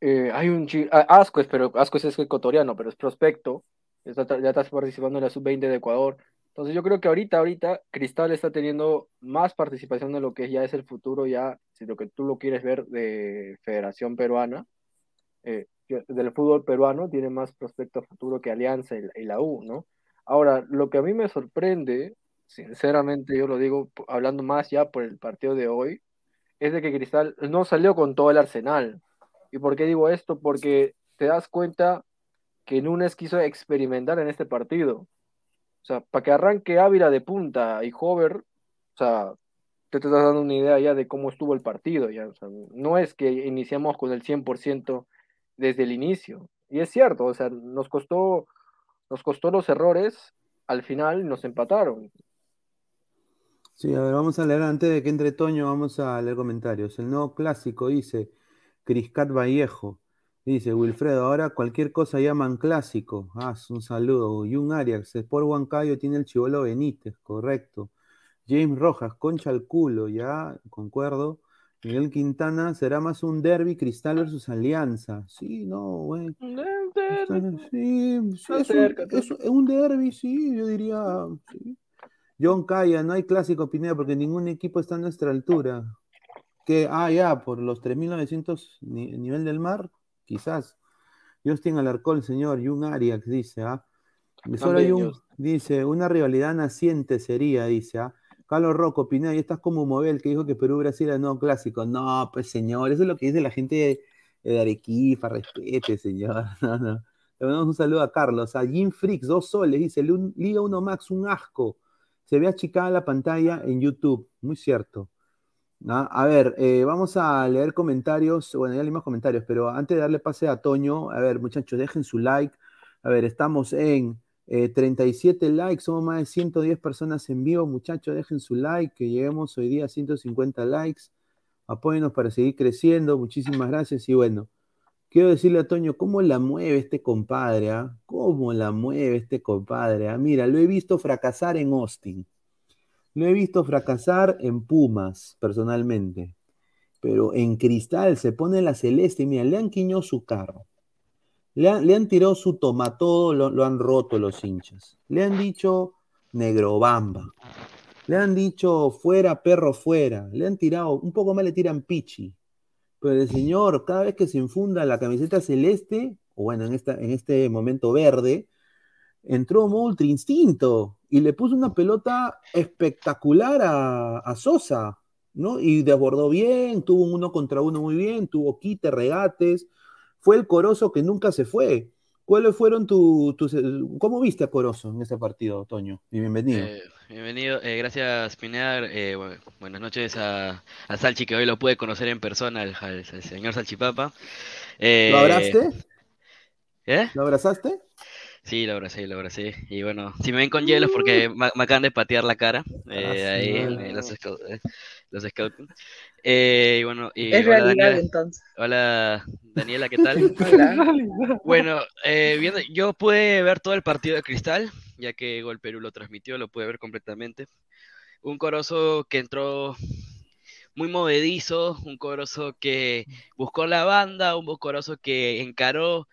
Eh, hay un chi ah, Ascuez, pero Ascuez es ecuatoriano, pero es prospecto, está, ya está participando en la sub-20 de Ecuador. Entonces yo creo que ahorita, ahorita, Cristal está teniendo más participación de lo que ya es el futuro, ya, si lo que tú lo quieres ver de Federación Peruana, eh, del fútbol peruano, tiene más prospecto futuro que Alianza y, la U, ¿no? Ahora, lo que a mí me sorprende, sinceramente yo lo digo hablando más ya por el partido de hoy, es de que Cristal no salió con todo el arsenal. ¿Y por qué digo esto? Porque te das cuenta que Núñez quiso experimentar en este partido. O sea, para que arranque Ávila de punta y Hover, o sea, te estás dando una idea ya de cómo estuvo el partido. Ya. No es que iniciamos con el 100% desde el inicio. Y es cierto, o sea, nos costó, nos costó los errores al final nos empataron. Sí, a ver, vamos a leer antes de que entre Toño, vamos a leer comentarios. El nuevo clásico dice Criscat Vallejo. Dice Wilfredo, ahora cualquier cosa llaman clásico. Ah, un saludo. Y un Arias, Sport Huancayo tiene el Chivolo Benítez, correcto. James Rojas, concha al culo, ya, concuerdo. Miguel Quintana, será más un derby Cristal versus Alianza. Sí, no, güey. Sí, sí, es, un, es un derby, sí, yo diría. sí. John Calla, no hay clásico Pineda porque ningún equipo está a nuestra altura. Que, ah, ya, por los 3.900 ni- nivel del mar, quizás. Justin Alarcón, señor, y un Arias, dice, ¿ah? Solo hay un, dice, una rivalidad naciente sería, dice, ¿ah? Carlos Rocco, Pineda, y estás como Mobel, que dijo que Perú-Brasil era no clásico. No, pues señor, eso es lo que dice la gente de, Arequipa, respete, señor. No, no. Le mandamos un saludo a Carlos. A Jim Freaks, dos soles, dice, "Lu- Liga 1 Max, un asco. Se ve achicada la pantalla en YouTube, muy cierto. A ver, eh, vamos a leer comentarios. Bueno, ya leímos comentarios, pero antes de darle pase a Toño, a ver, muchachos, dejen su like. A ver, estamos en eh, 37 likes, somos más de 110 personas en vivo. Muchachos, dejen su like, que lleguemos hoy día a 150 likes. Apóyenos para seguir creciendo. Muchísimas gracias. Y bueno, quiero decirle a Toño, ¿cómo la mueve este compadre? ah? ¿Cómo la mueve este compadre? ah? Mira, lo he visto fracasar en Austin. Lo he visto fracasar en Pumas, personalmente. Pero en Cristal se pone la celeste y mira, le han quiñado su carro. Le han, tirado su tomatodo, lo, lo han roto los hinchas. Le han dicho negrobamba. Le han dicho fuera, perro, fuera. Le han tirado, un poco más le tiran pichi. Pero el señor, cada vez que se infunda la camiseta celeste, o bueno, en, esta, en este momento verde, entró Moultrie instinto y le puso una pelota espectacular a, a Sosa, ¿no? Y desbordó bien, tuvo un uno contra uno muy bien, tuvo quite, regates, fue el Corozo que nunca se fue. ¿Cuáles fueron tu- tus... ¿Cómo viste a Corozo en ese partido, Toño? Y bienvenido. Eh, bienvenido, eh, gracias Pineda. eh, bu- buenas noches a, a Salchi, que hoy lo pude conocer en persona, al, al- al señor Salchipapa. Eh, ¿Lo abraste? ¿Eh? ¿Lo abrazaste? Sí, lo abracé, lo abracé. Y bueno, si me ven con hielo es porque me, me acaban de patear la cara. eh, Ah, ahí, eh, los, scout- eh, y bueno, y Es hola realidad, Daniela. entonces. Hola Daniela, ¿qué tal? Hola. Bueno, eh, viendo, yo pude ver todo el partido de Cristal, ya que Gol Perú lo transmitió, lo pude ver completamente. Un Corozo que entró muy movedizo, un Corozo que buscó la banda, un Corozo que encaró,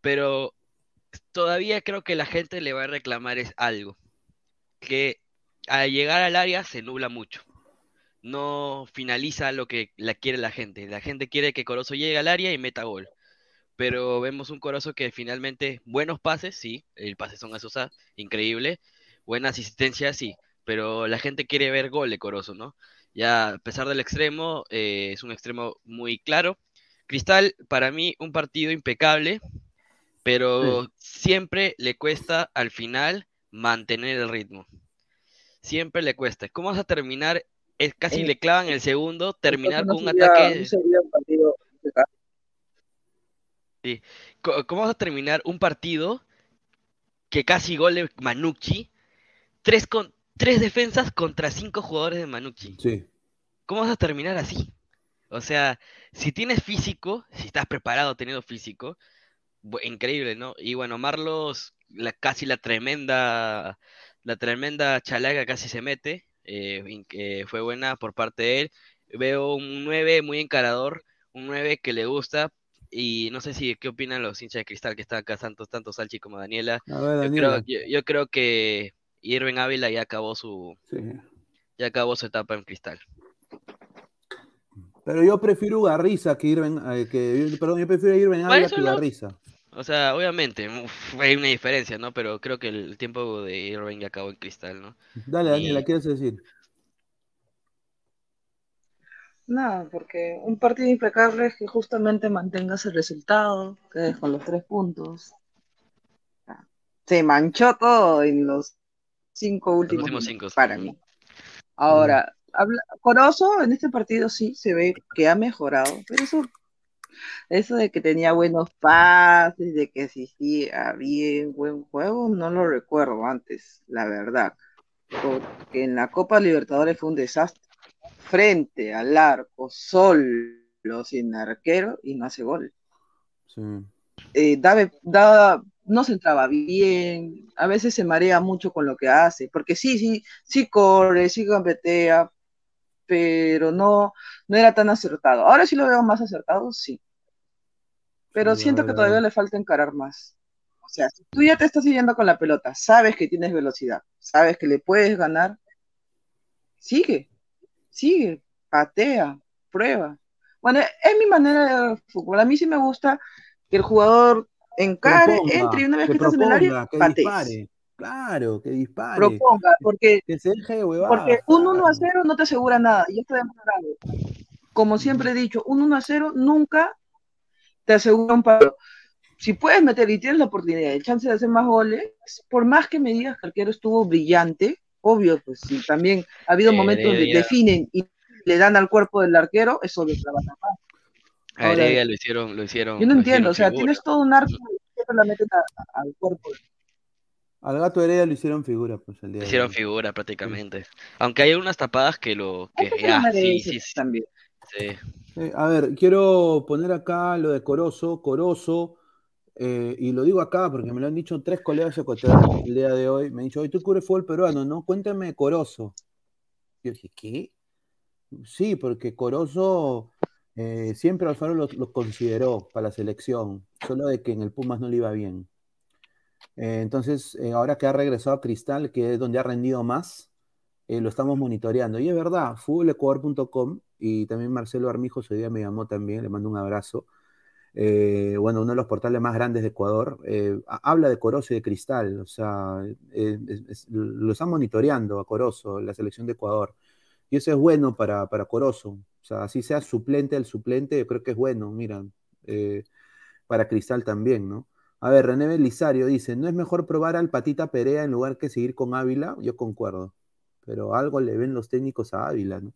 pero todavía creo que la gente le va a reclamar es algo, que al llegar al área se nubla mucho. No finaliza lo que la quiere la gente. La gente quiere que Corozo llegue al área y meta gol pero vemos un Corozo que finalmente, buenos pases, sí, el pase son a Sosa, increíble, buena asistencia, sí, pero la gente quiere ver gol de Corozo, ¿no? Ya a pesar del extremo, eh, es un extremo muy claro. Cristal, para mí, un partido impecable, pero siempre le cuesta al final mantener el ritmo. Siempre le cuesta. ¿Cómo vas a terminar? Es, casi Eh, le clavan el segundo, terminar no con un sería- ataque. no sería un partido impecable. Sí. Co- ¿Cómo vas a terminar un partido que casi gol de Manucci? Tres, con, tres defensas contra cinco jugadores de Manucci. Sí. ¿Cómo vas a terminar así? O sea, si tienes físico, si estás preparado teniendo físico, increíble, ¿no? Y bueno, Marlos, la, casi la tremenda, la tremenda chalaga casi se mete, eh, fue buena por parte de él. Veo un 9 muy encarador, un 9 que le gusta, y no sé si qué opinan los hinchas de cristal que están acá, tanto, tanto Salchi como Daniela. A Yo creo, yo, yo creo que Irving Ávila ya acabó su, Sí. ya acabó su etapa en cristal. Pero yo prefiero Garriza que Irving, eh, que, perdón, yo prefiero Irving Por Ávila que Garriza. O sea, obviamente, uf, hay una diferencia, ¿no? Pero creo que el tiempo de Irving ya acabó en cristal, ¿no? Dale, Y- Daniela, ¿qué quieres decir? Nada, porque un partido impecable es que justamente mantengas el resultado, quedes con los tres puntos. Se manchó todo en los cinco últimos cinco, para sí. mí. Ahora, habla- Corozo en este partido sí se ve que ha mejorado, pero eso, eso de que tenía buenos pases, de que existía bien buen juego, no lo recuerdo antes, la verdad. Porque en la Copa Libertadores fue un desastre. Frente al arco, solo sin arquero y no hace gol. Sí. Eh, no se entraba bien, a veces se marea mucho con lo que hace, porque sí, sí, sí corre, sí gambetea, pero no, no era tan acertado. Ahora sí lo veo más acertado, sí. Pero siento que todavía le falta encarar más. O sea, si tú ya te estás yendo con la pelota, sabes que tienes velocidad, sabes que le puedes ganar, sigue, sigue, patea, prueba. Bueno, es mi manera de ver fútbol. A mí sí me gusta que el jugador encare, Proponga, entre y una vez que que estás en el área, patees. Claro, que dispare. Proponga, porque, Que se deje de porque un 1 a 0 no te asegura nada, y esto demostrado. Como siempre he dicho, un 1 a 0 nunca te asegura un palo. Si puedes meter y tienes la oportunidad, el chance de hacer más goles, por más que me digas que el arquero estuvo brillante, obvio, pues sí, también ha habido Eh, momentos donde definen y le dan al cuerpo del arquero, eso lo trabaja más. A Ahora, Heredia lo hicieron, lo hicieron. Yo no entiendo, o sea, figura. tienes todo un arco y la meten a- a- al cuerpo. Al gato Heredia lo hicieron figura, pues el día Lo hicieron hoy. figura prácticamente. Aunque hay unas tapadas que lo que sí, sí, sí, también. sí. Eh, a ver, quiero poner acá lo de Corozo. Corozo, eh, y lo digo acá porque me lo han dicho tres colegas ecuatorianos el día de hoy. Me han dicho, hoy tú cubres fútbol peruano, ¿no? Cuéntame de Corozo. Yo dije, ¿qué? Sí, porque Corozo eh, siempre Alfaro lo, lo consideró para la selección, solo de que en el Pumas no le iba bien. Eh, entonces, eh, ahora que ha regresado a Cristal, que es donde ha rendido más, eh, lo estamos monitoreando. Y es verdad, futbolecuador.com y también Marcelo Armijos hoy día me llamó también, le mando un abrazo. Bueno, uno de los portales más grandes de Ecuador, ha- habla de Corozo y de Cristal, o sea, lo están monitoreando a Corozo, la selección de Ecuador. Y eso es bueno para, para Corozo, o sea, así sea suplente del suplente, yo creo que es bueno, mira, para Cristal también, ¿no? A ver, René Belisario dice, ¿no es mejor probar al Patita Perea en lugar que seguir con Ávila? Yo concuerdo, pero algo le ven los técnicos a Ávila, ¿no?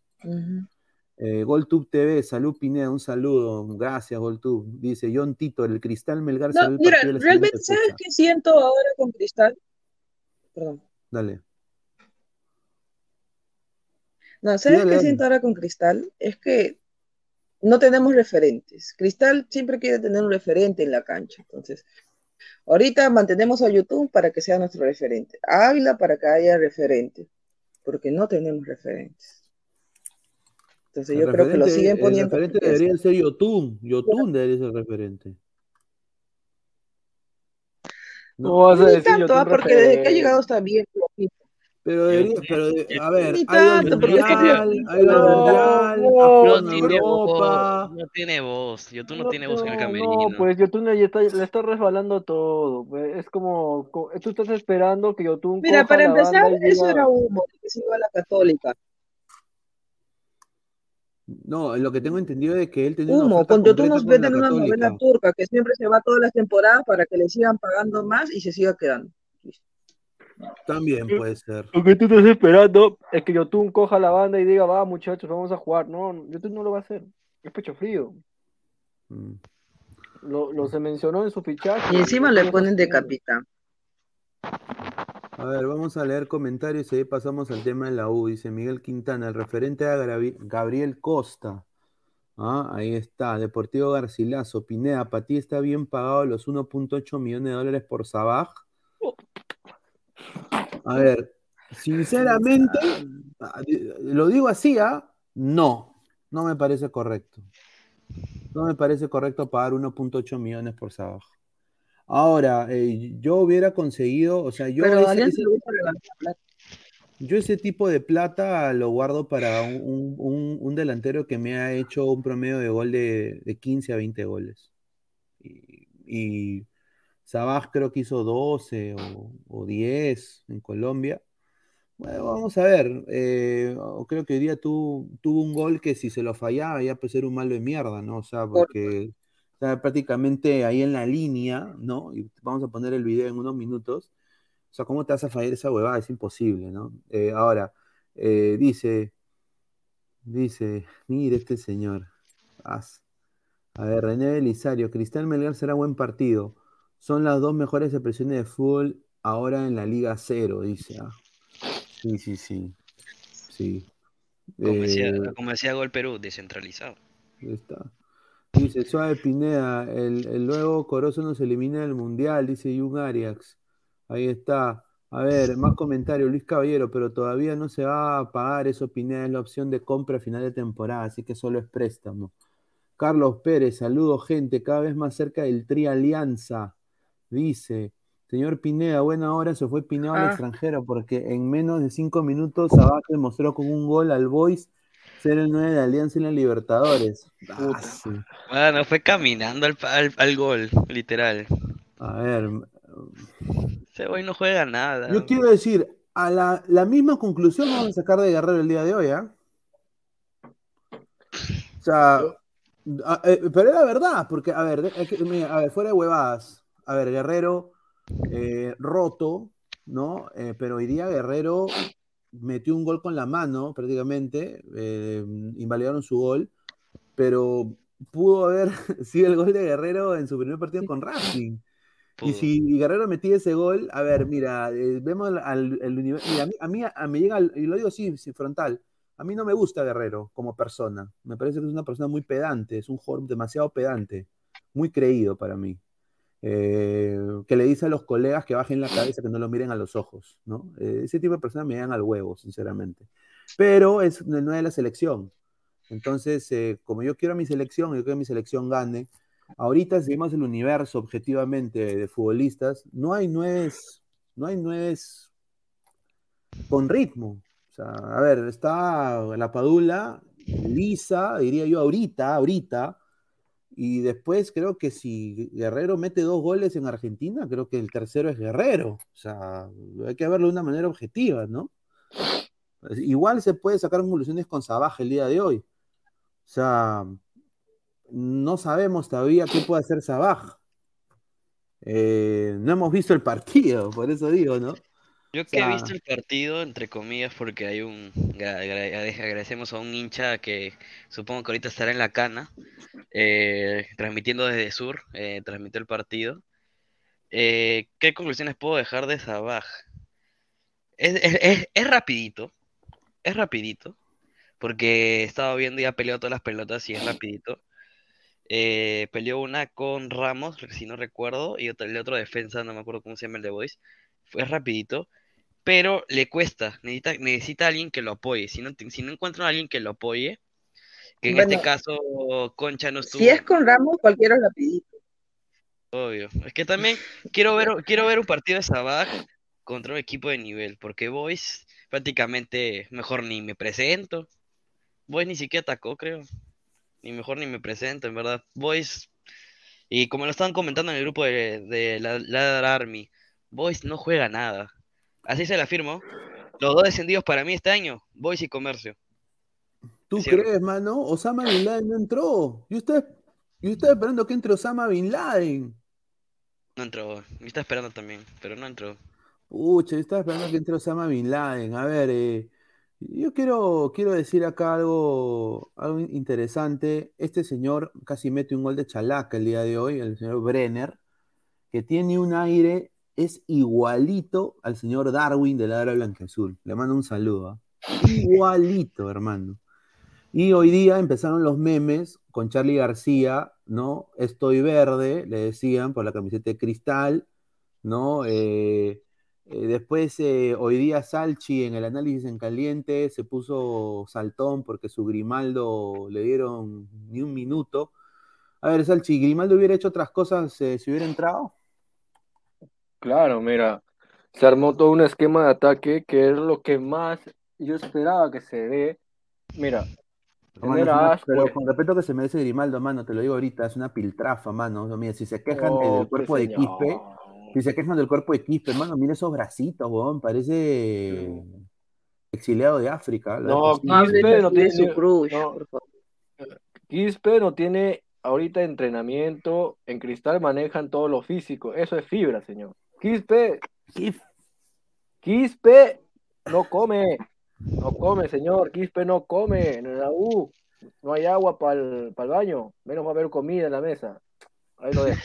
Eh, GolTube TV, salud Pineda, un saludo, gracias GolTube. Dice John Tito, el Cristal Melgar No, mira, realmente, ¿sabes qué siento ahora con Cristal? Perdón. Dale. No, ¿sabes dale, qué dale. siento ahora con Cristal? Es que no tenemos referentes. Cristal siempre quiere tener un referente en la cancha. Entonces, ahorita mantenemos a YouTube para que sea nuestro referente. A Ávila para que haya referente. Porque no tenemos referentes. Entonces, El yo creo que lo referente- siguen el poniendo. referente porque debería es- ser Yotun. Yotun debería ser el referente. ¿Cómo vas a Ni decir tanto, ah, porque desde que ha referente? llegado está bien. Pero debería, pero de- a ver, Ni tanto, que- mundial, No, mundial, tiene Europa. voz, no tiene voz. YouTube no, No, tiene voz en el no, camerino. No, pues Yotun le está, le está resbalando todo. pues, Es como, co- tú estás esperando que Yotun Mira, para empezar, eso era humo, que se iba a la católica. No, lo que tengo entendido es que él tenía una Humo, oferta con concreta nos venden una novela turca que siempre se va todas las temporadas para que le sigan pagando más y se siga quedando. También puede ser. Lo que tú estás esperando es que Yotun coja la banda y diga, va muchachos, vamos a jugar. No, Yotun no lo va a hacer. Es pecho frío. Mm. Lo, lo se mencionó en su fichaje. Y encima le ponen de capitán. A ver, vamos a leer comentarios y ahí pasamos al tema de la U. Dice Miguel Quintana, el referente a Gabriel Costa. Ah, ahí está, Deportivo Garcilaso. Pineda, para ti está bien pagado los 1.8 millones de dólares por Sabaj. A ver, sinceramente, ah, di- lo digo así, ¿ah? No, no me parece correcto. No me parece correcto pagar 1.8 millones por Sabaj. Ahora, eh, yo hubiera conseguido, o sea, yo Pero ese- yo tipo de plata lo guardo para un, un- un- un delantero que me ha hecho un promedio de gol de, de 15 a 20 goles. Y, y Sabaj creo que hizo 12 o, o 10 en Colombia. Bueno, vamos a ver. eh, creo que hoy día tu- tuvo un gol que si se lo fallaba ya pues era un malo de mierda, ¿no? O sea, porque está prácticamente ahí en la línea, ¿no? Y vamos a poner el video en unos minutos. O sea, ¿cómo te vas a fallar esa huevada? Es imposible, ¿no? Eh, ahora, eh, dice, dice, mire este señor. As- A ver, René Belisario, Cristal Melgar será buen partido. Son las dos mejores expresiones de fútbol ahora en la Liga Cero, dice. ah. Sí, sí, sí. Sí. Como decía, Eh, como decía Gol Perú, descentralizado. Ahí está. Dice Suave Pineda, el, el nuevo Corozo nos elimina del Mundial, dice Jung Arias. Ahí está. A ver, más comentarios, Luis Caballero, pero todavía no se va a pagar eso, Pineda, es la opción de compra a final de temporada, así que solo es préstamo. Carlos Pérez, saludos gente, cada vez más cerca del Tri Alianza. Dice, señor Pineda, buena hora, se fue Pineda al Ah. extranjero porque en menos de cinco minutos Sabaj demostró con un gol al Boys ser el 9 de Alianza en la Libertadores. Ah. Bueno, fue caminando al, al, al gol, literal. A ver, Ese güey no juega nada. yo quiero decir, a la, la misma conclusión vamos a sacar de Guerrero el día de hoy, ¿ah? O sea, a- eh, pero es la verdad, porque, a ver, a ver, fuera de huevadas, a ver, Guerrero eh, roto, ¿no? Eh, pero hoy día Guerrero metió un gol con la mano, prácticamente, eh, invalidaron su gol, pero pudo haber sido el gol de Guerrero en su primer partido con Racing. Y si Guerrero metía ese gol, a ver, mira, eh, vemos al, al- el universo. Mira, a mí, a mí a- me llega, el- y lo digo así, sí, frontal. A mí no me gusta Guerrero como persona. Me parece que es una persona muy pedante, es un jugador demasiado pedante, muy creído para mí. Eh, que le dice a los colegas que bajen la cabeza, que no lo miren a los ojos, ¿no? Eh, ese tipo de personas me dan al huevo, sinceramente. Pero es no es la selección. Entonces, eh, como yo quiero a mi selección, yo quiero que mi selección gane, ahorita si vemos el universo objetivamente de futbolistas, no hay nueves, no hay nueves con ritmo. O a ver, está la Padula, lisa, diría yo ahorita, ahorita, y después creo que si Guerrero mete dos goles en Argentina, creo que el tercero es Guerrero. O sea, hay que verlo de una manera objetiva, ¿no? Igual se puede sacar conclusiones con Sabaj el día de hoy. O sea, no sabemos todavía qué puede hacer Sabaj. Eh, no hemos visto el partido, por eso digo, ¿no? Yo O que he visto el partido, entre comillas, porque hay un... gra- agra- Agradecemos a un hincha que supongo que ahorita estará en la cana, eh, transmitiendo desde Sur, eh, transmitió el partido. Eh, ¿qué conclusiones puedo dejar de Sabaj? Es, es, es- es rapidito, es rapidito, porque he estado viendo y ha peleado todas las pelotas y es rapidito. Eh, peleó una con Ramos, si no recuerdo, y otra, el otro defensa, no me acuerdo cómo se llama el de Boys. Fue rapidito, pero le cuesta, necesita, necesita alguien que lo apoye. Si no, si no encuentra a alguien que lo apoye, que en este caso Concha no estuvo, Si es con Ramos, cualquiera es rapidito. obvio. Es que también quiero ver, quiero ver un partido de Sabaj contra un equipo de nivel, porque Boys prácticamente mejor ni me presento. Boys ni siquiera atacó, creo. Ni mejor ni me presento, en verdad. Boys, y como lo estaban comentando en el grupo de, de la Ladder Army, Boys no juega nada. Así se la afirmo. Los dos descendidos para mí este año, Boys y Comercio. ¿Tú crees, mano? Osama Bin Laden no entró. Yo estaba, yo estaba esperando que entre Osama Bin Laden. No entró. Me está esperando también, pero no entró. Pucha, yo estaba esperando que entre Osama Bin Laden. A ver, eh, yo quiero, quiero decir acá algo, algo interesante. Este señor casi mete un gol de chalaca el día de hoy, el señor Brenner, que tiene un aire, es igualito al señor Darwin de la Era Blanqueazul. Le mando un saludo. ¿ah? Igualito, hermano. Y hoy día empezaron los memes con Charlie García, ¿no? Estoy verde, le decían, por la camiseta de cristal, ¿no? Eh, eh, después, eh, hoy día Salchi en el análisis en caliente se puso saltón porque su Grimaldo le dieron ni un minuto. A ver, Salchi, ¿Grimaldo hubiera hecho otras cosas si hubiera entrado? Claro, mira, se armó todo un esquema de ataque que es lo que más yo esperaba que se dé. Mira, Mano, una- pero con respeto que se merece Grimaldo, mano, te lo digo ahorita, es una piltrafa, mano. No, Mira, si se quejan de- Oh, del cuerpo de Quispe, si se quejan del cuerpo de Quispe, mano, mira esos bracitos, weón, parece exiliado de África. lo No. Quispe no tiene, su crush, no. Quispe no tiene ahorita entrenamiento, en Cristal manejan todo lo físico, eso es fibra, señor. Quispe, Quispe no come, no come, señor, Quispe no come, en la U no hay agua para el baño, menos va a haber comida en la mesa. Ahí lo dejo.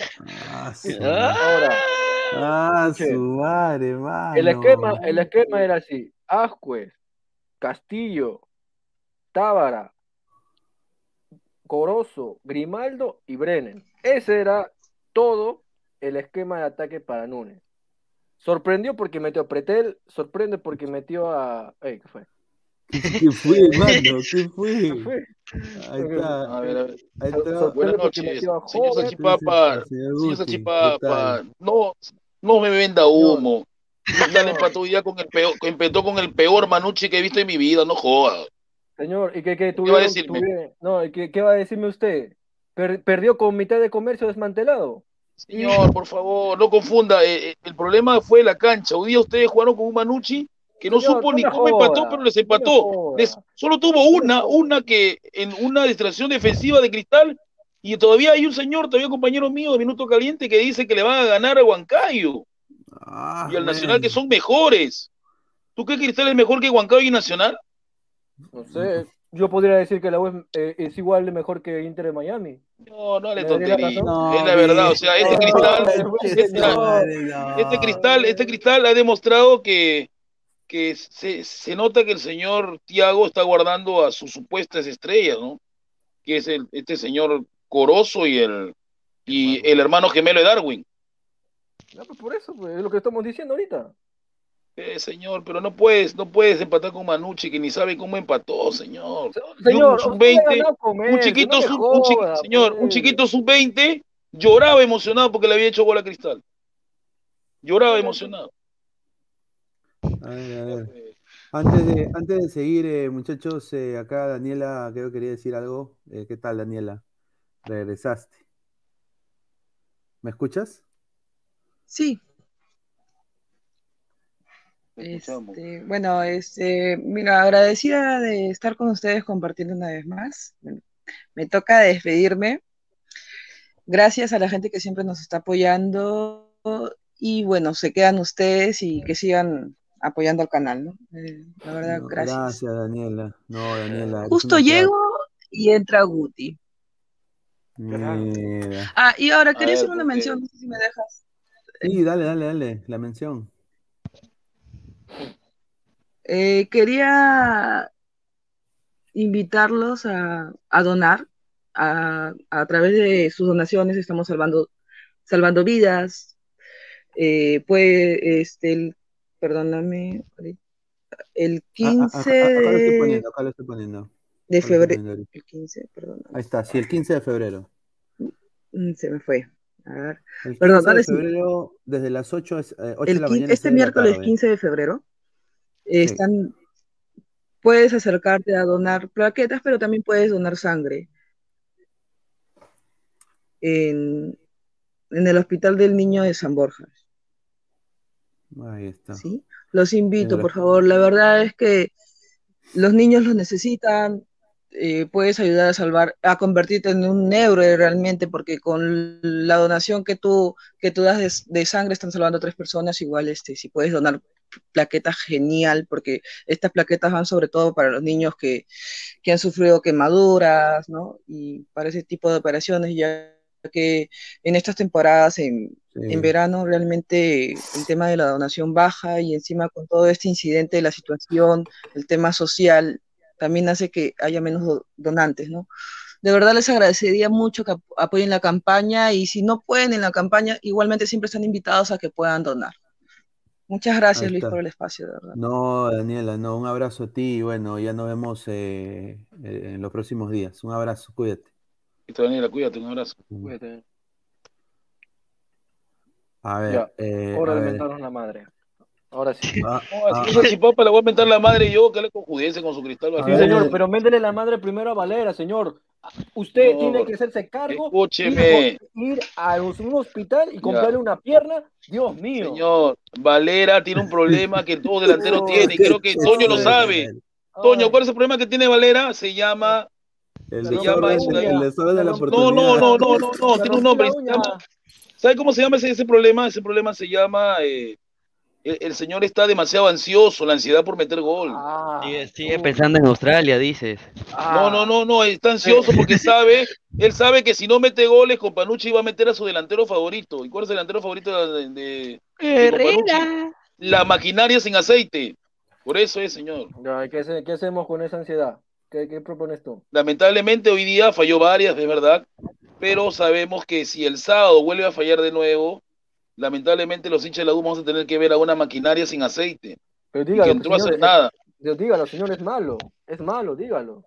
Ah, su Ahora, Ah, su madre, el esquema, el esquema era así, Ascuez, Castillo, Tábara, Corozo, Grimaldo y Brenner. Ese era todo el esquema de ataque para Núñez. Sorprendió porque metió a Pretel, sorprende porque metió a. Ey, ¿Qué fue? ¿Qué fue, mano? ¿Qué fue? ¿Qué fue? Ahí está. A ver, a ver. Ahí está. Buenas noches, señor Joven. Salchipapa. Señor ¿qué tal? no, no me venda humo. Cristal empató hoy día con el peor, empezó con el peor Manucci que he visto en mi vida, no joda. Señor, ¿y qué, qué, va a tuvieron- decirme? tuvieron- no, ¿y qué, qué va a decirme usted? Per- ¿Perdió con mitad de comercio desmantelado? Señor, por favor, no confunda. eh, eh, el problema fue la cancha. Hoy día ustedes jugaron con un Manucci que no Señor, supo no ni cómo empató, pero les empató. Les- solo tuvo una, una que en una distracción defensiva de Cristal. Y todavía hay un señor, todavía compañero mío de Minuto Caliente, que dice que le van a ganar a Huancayo Ah, y al man. Nacional, que son mejores. ¿Tú crees que Cristal es mejor que Huancayo y Nacional? No sé, yo podría decir que la U es, eh, es igual de mejor que Inter de Miami. No, no le ¿Me daría tontería. razón? es la verdad, o sea, este No, cristal, no, este, no. este cristal, este cristal ha demostrado que, que se, se nota que el señor Tiago está guardando a sus supuestas estrellas, ¿no? Que es el, este señor Corozo y el y el hermano gemelo de Darwin. No, pues por eso, pues, es lo que estamos diciendo ahorita. Eh, señor, pero no puedes, no puedes empatar con Manucci que ni sabe cómo empató, señor. Un usted ha sub-20, ganado comercio, un chiquito, no sub- un chi- joda, señor, un chiquito sub-20 lloraba emocionado porque le había hecho gol a Cristal. Lloraba emocionado. A ver, a ver. Antes de, antes de seguir, eh, muchachos, eh, acá Daniela creo que quería decir algo. Eh, ¿qué tal, Daniela? Regresaste. ¿Me escuchas? Sí. Este, bueno, este, mira, agradecida de estar con ustedes compartiendo una vez más. Bueno, me toca despedirme. Gracias a la gente que siempre nos está apoyando y bueno, se quedan ustedes y que sigan apoyando al canal, ¿no? Eh, la verdad, No, gracias. Gracias, Daniela. No, Daniela. Justo llego y entra Guti. Mira. Ah, y ahora quería hacer una mención, no sé si me dejas. Sí, dale, dale, dale. La mención. Eh, quería invitarlos a, a donar. A, a través de sus donaciones estamos salvando, salvando vidas. Eh, puede, este, perdóname, el Ah, ah, 15 acá, acá lo estoy de, febrero. El 15, perdón, Ahí está, sí, el 15 de febrero. mm, se me fue. A ver, El perdón, 15 ahora de sí. desde las 8, es- eh, 8 de la mañana. este 6 de la miércoles tarde. 15 de febrero eh, están, puedes acercarte a donar plaquetas, pero también puedes donar sangre en, en el Hospital del Niño de San Borja. Ahí está. ¿sí? Los invito, por favor. La verdad es que los niños los necesitan. Eh, puedes ayudar a salvar, a convertirte en un héroe realmente, porque con la donación que tú, que tú das de, de sangre están salvando a tres personas. Igual, este, si puedes donar plaquetas, genial, porque estas plaquetas van sobre todo para los niños que, que han sufrido quemaduras, ¿no? Y para ese tipo de operaciones, ya que en estas temporadas, en, Sí. en verano, realmente el tema de la donación baja y encima con todo este incidente de la situación, el tema social, también hace que haya menos do- donantes, ¿no? De verdad les agradecería mucho que ap- apoyen la campaña y si no pueden en la campaña, igualmente siempre están invitados a que puedan donar. Muchas gracias, Luis, por el espacio, de verdad. No, Daniela, no, un abrazo a ti y bueno, ya nos vemos eh, eh, en los próximos días. Un abrazo, cuídate. Listo, Daniela, cuídate, un abrazo. Cuídate. A ver, Ya, eh, hora a de ver. la madre. Ahora sí. Ah, No, ah, si chipapa le voy a mentar la madre yo, que le conjudiese con su cristal. Sí, ver. señor, pero méndele la madre primero a Valera, señor. Usted No, tiene que hacerse cargo, escúcheme. ir, ir a un hospital y comprarle una pierna. Dios mío. Señor, Valera tiene un problema que todo delantero tiene. y Creo que Toño lo sabe. Toño, ¿cuál es el problema que tiene Valera? Se llama. El se llama eso de ahí. el desorden de la No, no, no, no, no, no, tiene un nombre. llama- ¿Sabe cómo se llama ese, ese problema? Ese problema se llama. eh, el, el señor está demasiado ansioso, la ansiedad por meter gol. Ah, Sigue, sigue pensando en Australia, dices. No, no, no, no, está ansioso porque sabe, él sabe que si no mete goles, con Panucci va a meter a su delantero favorito. ¿Y cuál es el delantero favorito de, de, de Companucci? La maquinaria sin aceite. Por eso es, señor. ¿qué, qué hacemos con esa ansiedad? ¿Qué, qué propones tú? Lamentablemente hoy día falló varias, de verdad, pero sabemos que si el sábado vuelve a fallar de nuevo, lamentablemente los hinchas de la U vamos a tener que ver a una maquinaria sin aceite. Pero y que dígalo, entró a hacer señor, nada. Dios, dígalo, señor, es malo. Es malo, dígalo.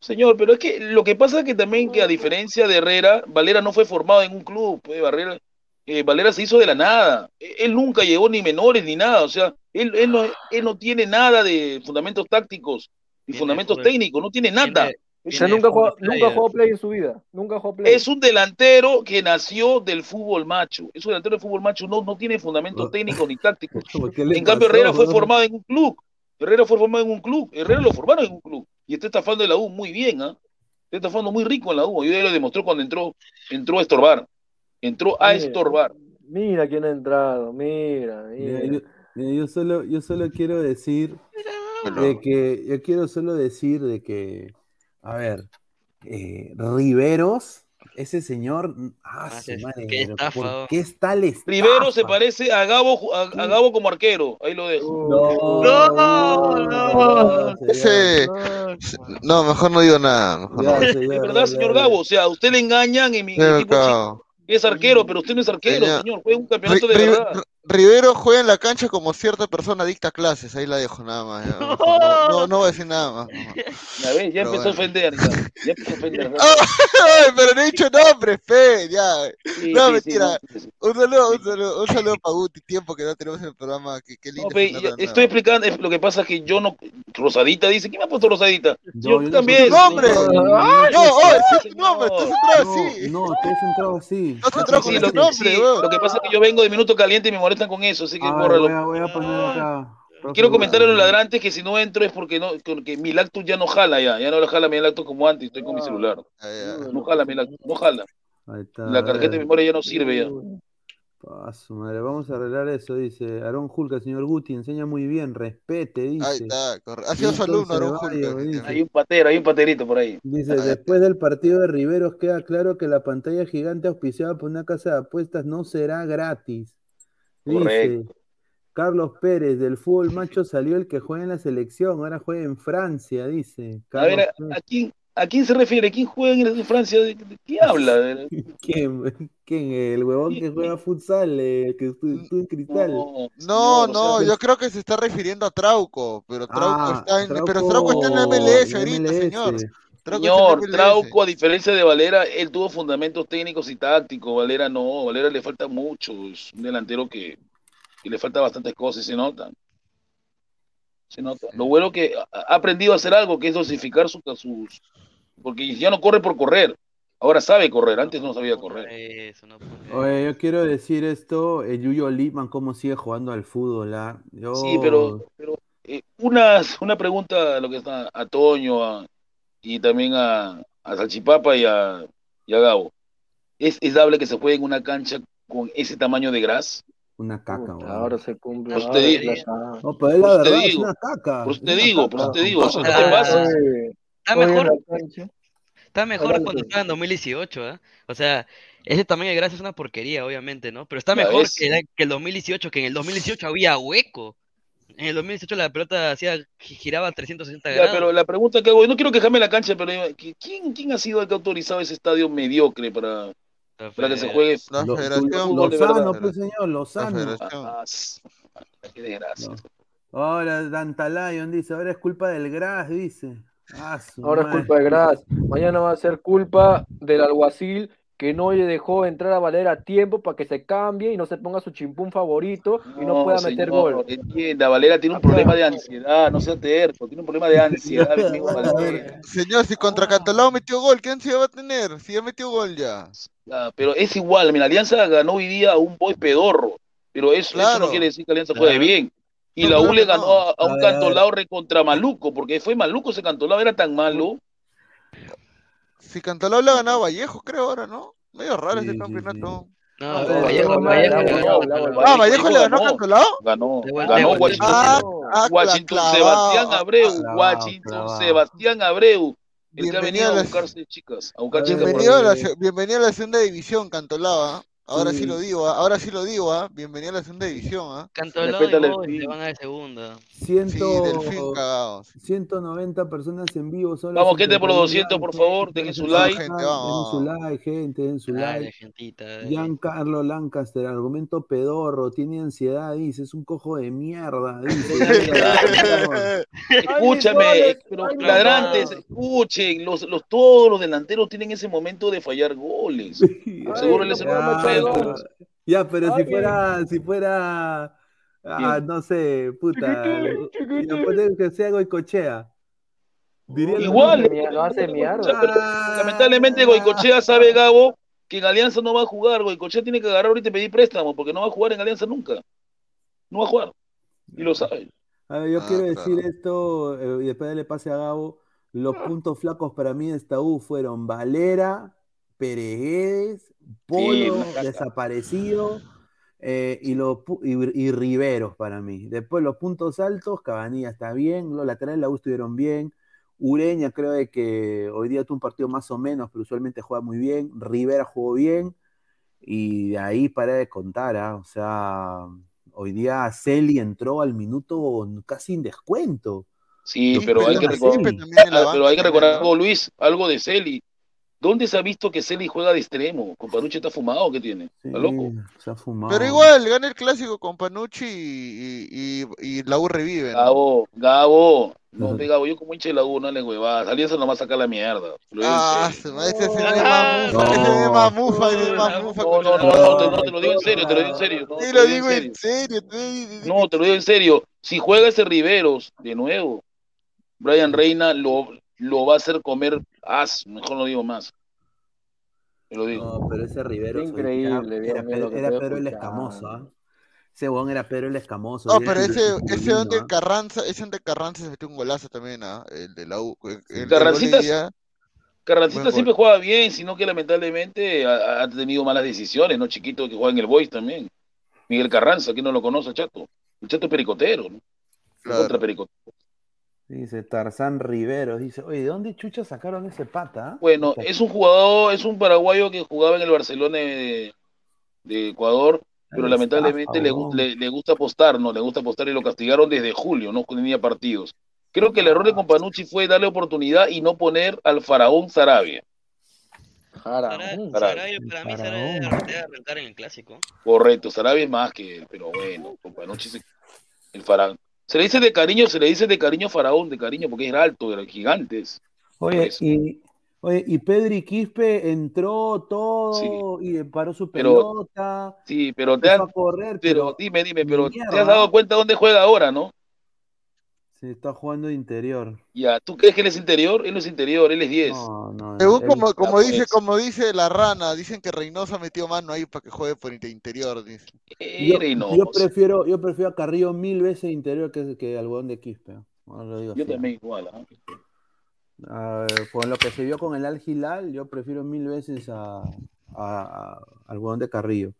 Señor, pero es que lo que pasa es que también que a diferencia de Herrera, Valera no fue formado en un club, pues, Valera, eh, Valera se hizo de la nada. E- Él nunca llegó ni menores ni nada, o sea, él, él, no, él no tiene nada de fundamentos tácticos ni fundamentos técnicos, no tiene nada. O sea, nunca jugó, nunca jugó play en su vida. Nunca jugó play. Es un delantero que nació del fútbol macho. Es un delantero del fútbol macho, no, no tiene fundamentos técnicos ni tácticos. ¿Qué le En cambio, Herrera fue formado en un club. Herrera fue formado en un club. Herrera lo formaron en un club. Y está estafando de la U muy bien, ¿ah? Está estafando muy rico en la U. Y ya lo demostró cuando entró, entró a estorbar. Entró a Mira. estorbar. Mira quién ha entrado, mira, Mira, mira. yo, mira, yo solo, yo solo quiero decir de que, yo quiero solo decir de que, a ver, eh, Riveros, ese señor, ah, su qué- madre, qué estafa, ¿por qué es tal estafa? Rivero se parece a Gabo, a, a Gabo como arquero. Ahí lo dejo. No, no, Ese. No, mejor no digo nada. Mejor no. Es verdad, señor Gabo. O sea, a usted le engañan en mi equipo. Es arquero, pero usted no es arquero, Señor. señor. Juega un campeonato de verdad. Rivero juega en la cancha como cierta persona dicta clases, ahí la dejo nada más. ya. No, no, no voy a decir nada más. Ya ves, ya Pero empezó a ofender. Ya, ya empezó a ofender. Ay, pero no he dicho nombre, fe, ya. Sí, no, sí, mentira. no, sí, sí. Un saludo, un saludo, un saludo para Guti, tiempo que no tenemos en el programa. Qué, qué lindo. Estoy explicando, es- lo que pasa es que yo no. Rosadita dice, ¿quién me ha puesto Rosadita? yo, yo no también. nombre. Ay, No, no, sí, tu nombre, estás entrado así. No, te has entrado así. No has entrado con lo, ese que, nombre, lo que pasa es que yo vengo de minuto caliente y me molestan con eso, así que bórralo. voy a, voy a poner acá. Quiero comentar a los ladrantes que si no entro es porque no, porque mi lactus ya no jala ya, ya no lo jala mi lactus como antes, estoy con mi celular. No jala mi lactus, no jala. Ahí está, La tarjeta de memoria ya no sirve ya. Ah, madre, vamos a arreglar eso, dice Aarón Julca, señor Guti, enseña muy bien, respete, dice. Ahí está, correcto. Ha sido su alumno, Aarón Julca. Hay un patero, hay un paterito por ahí. Dice, después del partido de Riveros queda claro que la pantalla gigante auspiciada por una casa de apuestas no será gratis. Dice. Carlos Pérez, del fútbol macho salió el que juega en la selección, ahora juega en Francia, dice. A ver, ¿a, a quién, ¿a quién se refiere? ¿Quién juega en, Francia? ¿De, de qué habla? ¿Quién? ¿Quién? El huevón que juega futsal, eh, que estuvo estuvo en cristal. No, No, señor, no, o sea, yo creo que se está refiriendo a Trauco, pero Trauco Ah, está en, pero Trauco Trauco está en la MLS de ahorita, MLS. señor. Trauco Señor. Trauco, a diferencia de Valera, él tuvo fundamentos técnicos y tácticos. Valera no, Valera le falta mucho. Es un delantero que, que le falta bastantes cosas y se nota. Se nota. Lo bueno que ha aprendido a hacer algo, que es dosificar sus, sus. Porque ya no corre por correr. Ahora sabe correr, antes no sabía correr. Eso, no Oye, yo quiero decir esto, el Yuyo Lipman, cómo sigue jugando al fútbol, ¿ah? Yo... Sí, pero, pero eh, una, una pregunta a lo que está a Toño a- y también a, a Salchipapa y a, y a Gabo. ¿Es, ¿Es dable que se juegue en una cancha con ese tamaño de gras? Una caca. Ahora se cumple. Eso ahora te es digo. No, pero es la eso te verdad, es digo. una caca. Por eso es te digo, eso te digo. O sea, no te pases. Está mejor, está mejor cuando estaba en 2018, ¿ah? O sea, ese tamaño de grasa es una porquería, obviamente, ¿no? Pero está mejor que, que el 2018, que en el 2018 había hueco. En el 2018 la pelota hacía, gi- giraba a 360 Ya, grados. pero la pregunta que hago, y no quiero quejarme la cancha, pero digo, ¿qui- ¿quién, quién ha sido el que ha autorizado ese estadio mediocre para, para que se juegue La Lo- federación. Lozano, pues señor, La Lozano. federación. Ah, s- qué desgracia. Ahora Dantalayon dice, ahora es culpa del Gras, dice. Ah, Ahora es culpa de Gras. Mañana va a ser culpa del alguacil que no le dejó entrar a Valera a tiempo para que se cambie y no se ponga su chimpún favorito y no pueda meter gol. Entienda, Valera tiene un problema de ansiedad, no sea terco, tiene un problema de ansiedad. Señor, si contra Cantolao metió gol, ¿qué ansiedad va a tener? Si ya metió gol ya. Ah, pero es igual, mira, Alianza ganó hoy día a un boy pedorro, pero eso, eso no quiere decir que Alianza juegue Claro. bien. Y No, la U le ganó no. a, a un a ver. cantolao recontra maluco, porque fue maluco ese cantolao, era tan malo. Si Cantolao le ha ganado Vallejo, creo ahora, ¿no? Medio raro Sí, este sí, campeonato. No, Ah, Vallejo, Vallejo, Ah, Vallejo le ganó a Cantolao. Ganó, ganó. Washington, Ah, ah, Washington clavado. Sebastián Abreu, Clavado, Washington clavado. Sebastián Abreu, el que ha Bienvenido venido a buscarse chicas, a buscar chicas Bienvenido a la, bienvenido a la segunda división, Cantolao. ¿ah? Ahora sí Sí. lo digo, ¿ah? ahora sí lo digo, ¿ah? Bienvenido a la segunda división, ¿ah? Cantolao Respétale y el Boys se van a de segunda. Ciento, Delfín cagados. 190 personas en vivo. Solo Vamos, gente, por los 51 200, por favor, dejen su like. Gente, vamos. su like, gente, den su Dale, like. gentita. dale. Giancarlo Lancaster, argumento pedorro, tiene ansiedad, dice, es un cojo de mierda, dice. Escúchame, pero ladrantes, escuchen, los, los, todos los delanteros tienen ese momento de fallar goles. Seguro les pero, ya, pero si fuera, si fuera, ah, no sé, puta, y después de que sea Goicochea. Diría Igual, mismo. Lo hace miar. pero lamentablemente Goicochea sabe, Gabo, que en Alianza no va a jugar. Goicochea tiene que agarrar ahorita y pedir préstamo, porque no va a jugar en Alianza nunca. No va a jugar. Y lo sabe. A ver, yo Ah, quiero claro. decir esto eh, y después le pase a Gabo. Los puntos flacos para mí de esta U fueron Valera, Pereguedes, Polo, desaparecido eh, y, los, y, y Riveros para mí. Después los puntos altos, Cabanilla está bien, los laterales la U estuvieron bien. Ureña creo de que hoy día tuvo un partido más o menos, pero usualmente juega muy bien. Rivera jugó bien. Y de ahí para de contar, ¿ah? O sea, hoy día Celi entró al minuto casi en descuento. Sí, Los pero hay que recordar, Ah, pero hay que recordar algo, Luis, algo de Celi. ¿Dónde se ha visto que Celi juega de extremo? ¿Companucci está fumado o qué tiene? ¿Está loco? Sí, se ha fumado. Pero igual, gana el clásico con Panucci y, y, y- y la U revive, ¿no? Gabo, Gabo. No, ve, Gabo, yo como hincha de la U, no le huevadas. Alianza no va a sacar la mierda. Ah, ese Ah, más mufa, ese es más mufa No, con no, no, no, te, no, te lo digo en serio, te lo digo en serio. No, Sí, te lo lo digo en serio. te- No, te lo digo en serio. Si juega ese Riveros de nuevo, Brian Reina lo, lo va a hacer comer as, mejor no digo más. Te lo digo. No, pero ese Rivero increíble, era, lo Pedro el. Escamoso, ¿ah? Ese huevón era Pedro el Escamoso. No, pero ese, ese donde ¿ah? Carranza, ese donde Carranza se metió un golazo también, ¿ah? El de la U. El, de Carrancita, Carrancita siempre gol. juega bien, sino que lamentablemente ha, ha tenido malas decisiones, ¿no? Chiquito que juega en el Boys también. Miguel Carranza, que no lo conoce, Chato. El Chato es pericotero, ¿no? Claro. Contra pericotero. Dice Tarzán Riveros. Dice, oye, ¿de dónde chucha sacaron ese pata? ah? Bueno, es un jugador, es un paraguayo que jugaba en el Barcelona de, de Ecuador, pero lamentablemente le, le, le gusta apostar, ¿no? Le gusta apostar y lo castigaron desde julio, no tenía partidos. Creo que el error de Companucci fue darle oportunidad y no poner al faraón Sarabia. Sarabia, para mí, Faraón. Sarabia debe arrancar en el clásico. Correcto, Sarabia es más que él, pero bueno, Companucci se- el faraón. Se le dice de cariño, se le dice de cariño faraón, de cariño, porque era alto, era gigante. es. Por Oye, y, oye, y Pedri Quispe entró todo y paró su Pero- pelota, Sí, pero te a correr, pero pero dime, dime, pero te has dado cuenta dónde juega ahora, ¿no? Está jugando de interior. Ya, ¿tú crees que él es interior? Él no es interior, él es 10. No, no, Según él- como, como pues. dice, como dice la rana, dicen que Reynoso metió mano ahí para que juegue por interior, dice. yo, prefiero, yo prefiero a Carrillo mil veces interior que, que al huevón de Quispe. ¿no? Lo digo Yo así, ¿no? también igual. ¿ah? A ver, con lo que se vio con el Al Hilal, yo prefiero mil veces a, a- a- al huevón de Carrillo.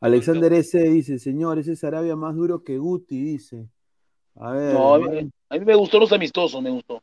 Alexander S. dice, señor, ese es Arabia más duro que Guti, dice. A ver, No, a mí, ¿no? a mí me gustó los amistosos, me gustó.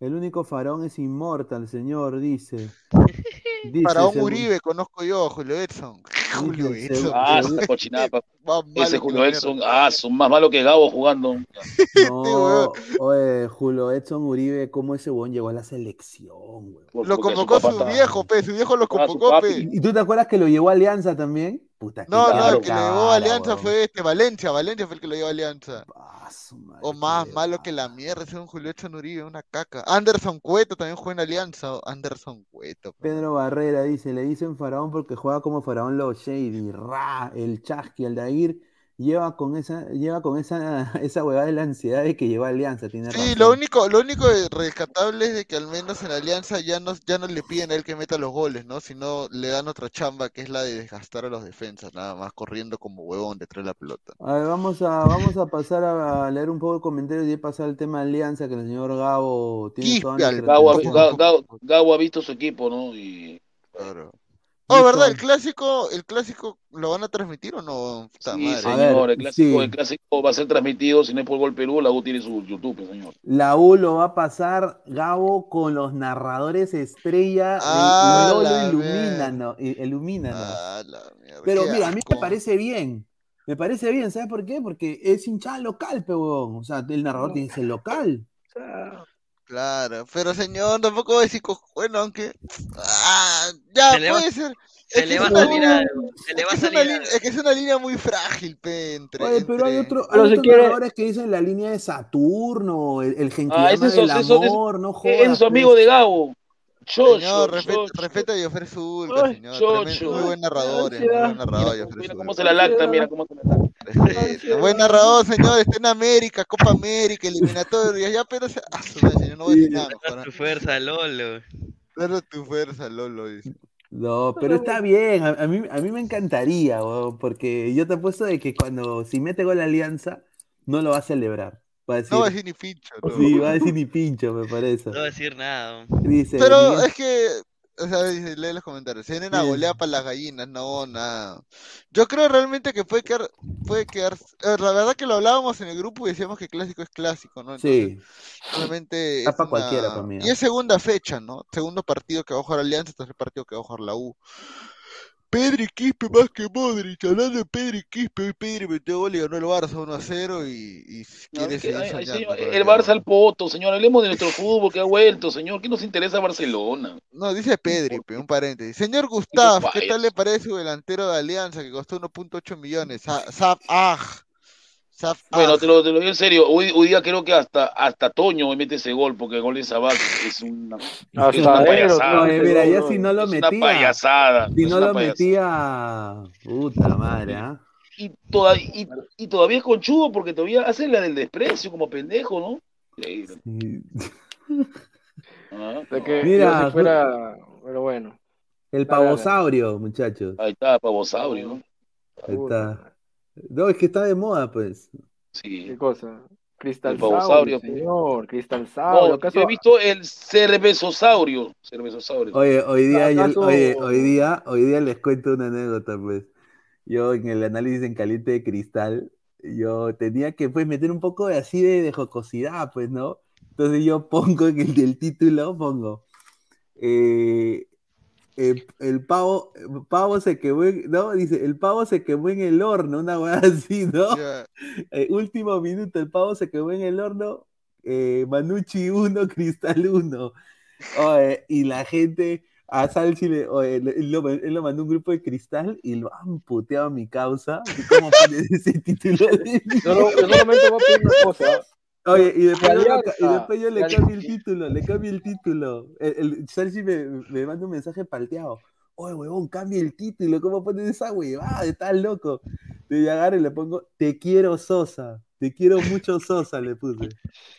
el único faraón es inmortal, señor, dice. Dice, Faraón según- Uribe, conozco yo, Julio Edson. Julio Edson. Ah, esa cochinada. Más malo Ese Julio Edson, ah, son más malo que Gabo jugando. No, oye, Julio Edson Uribe, ¿cómo ese huevón llegó a la selección? Por- Lo convocó su viejo, pe, su viejo lo convocó, pe. ¿Y tú te acuerdas que lo llevó a Alianza también? Puta, No, no, Claro. el que le llevó a Alianza fue este, Valencia, Valencia fue el que lo llevó a Alianza. Ah, O más malo que la mierda, ese es un Julio Edson Uribe, una caca. Anderson Cueto también juega en Alianza, Anderson Cueto. pe. Pedro Barrera dice, le dicen faraón porque juega como faraón los Shady, Ra, el Chasqui, el Lleva con esa, lleva con esa, esa huevada de la ansiedad de que lleva a Alianza, tiene Sí, razón. lo único, lo único rescatable es de que al menos en Alianza ya no, ya no le piden a él que meta los goles, ¿no? Sino le dan otra chamba que es la de desgastar a los defensas, nada más corriendo como huevón detrás de la pelota. A ver, vamos a, vamos a pasar a, leer un poco de comentarios y pasar al tema de Alianza, que el señor Gabo tiene Gabo, ha- atención. Ga- Ga- Gabo ha visto su equipo, ¿no? Y Claro. Oh, ¿verdad? El clásico, el clásico, ¿lo van a transmitir o no? Puta Sí, madre. señor, el clásico, sí. el clásico va a ser transmitido, si no es por Gol Perú, la U tiene su YouTube, señor. La U lo va a pasar, Gabo, con los narradores estrella de Ah, Lolo la Ilumínano. i- Ilumínano. Ah, la mierda, Pero qué mira, a mí me parece bien. Me parece bien, ¿sabes por qué? Porque es hinchada local, pe, huevón. O sea, el narrador tiene que ser local. Claro, pero señor, tampoco voy a decir, bueno, aunque... Ah, ya, Se va- puede ser. se le va una salir línea- algo, se le va a es que es una salir línea- es que es una línea muy frágil, pe, entre... Oye, pero hay, entre- si otros quiere- narradores que dicen la línea de Saturno, el, el Ah, del eso, amor, no jodas. es su amigo pues. de Gabo. Chocho, Señor, respeta, respeta a Zulca, Ay, señor. chocho. Muy buen narrador, eh, muy buen narrador, Joffre Mira cómo se la lacta, mira cómo se la lacta. Buen narrador, señor, está en América, Copa América, eliminatorias, ya, pero se... ah, señor, no voy a decir nada mejor. Tu fuerza, Lolo. Dale tu fuerza, Lolo, dice. No, pero está bien, a, a mí, a mí me encantaría, porque yo te apuesto de que cuando si mete gol la Alianza, no lo va a celebrar. Va a decir, No va a decir ni pincho, no. sí, va a decir ni pincho, me parece. No voy a decir nada. Dice, Pero Miguel- es que, o sea, dice, lee los comentarios. Se vienen a golear para las gallinas, no, nada. Yo creo realmente que puede quedar, puede quedar. ver, La verdad que lo hablábamos en el grupo y decíamos que clásico es clásico, ¿no? Entonces, sí, realmente Está es pa' una- cualquiera, pa' mí, Y es segunda fecha, ¿no? Segundo partido que va a jugar Alianza, tercer partido que va a jugar la U. Pedri Quispe más que Modric, hablando de Pedri Quispe, hoy Pedri metió gol y ganó el Barça 1 a 0 y, y No, quiere que, seguir ay, soñando. el Barça al poto, señor. Hablemos de nuestro fútbol que ha vuelto, señor. ¿Qué nos interesa Barcelona? No, dice Pedri, pe, un paréntesis. Señor Gustav, ¿qué tal le parece su delantero de Alianza que costó 1.8 millones? Aj. Saf Bueno, Aj. te lo, te lo digo en serio. Hoy, hoy día creo que hasta, hasta Toño hoy mete ese gol, porque el gol de Sabat es una, Hasta es una payasada. Mira, ya si no lo es una metía, payasada. si no lo payasada. metía, puta madre, ¿ah? Y, toda- y, y todavía es conchudo porque todavía hace la del desprecio como pendejo, ¿no? Sí. Ah, que Mira, si fuera, pero bueno. El pavosaurio, muchachos. Ahí está, pavosaurio, ¿no? Ahí está. No, es que está de moda, pues. Sí. ¿Qué cosa? Cristal El pavosaurio, Saurio, señor. Cristal Saurio. No, ¿Acaso- yo he visto el cervezosaurio. Cervezosaurio. Oye, hoy día, yo- ¿Acaso- oye, hoy día, hoy día les cuento una anécdota, pues. Yo en el análisis en caliente de cristal, yo tenía que pues meter un poco de así de, de jocosidad, pues, ¿no? Entonces yo pongo en el título, pongo eh, el, el pavo, el pavo se quemó, en- no, dice, el pavo se quemó en el horno, una weá así, ¿no? Eh, último minuto, el pavo se quemó en el horno, eh, Manucci 1, Cristal 1. Oye, y la gente, a Salchi le, oye, él, él lo, él lo mandó un grupo de Cristal y lo han puteado a mi causa. ¿Y ¿Cómo pones ese título de Yo, no- yo solamente voy a pedir una cosa. Oye, y después, yo, Alianza, y después yo le cambio el título, le cambio el título. El, el me, me manda un mensaje palteado. Oye, huevón, cambia el título, ¿cómo pones esa huevada? Estás loco. Yo agarro y le pongo, te quiero Sosa, te quiero mucho Sosa, le puse.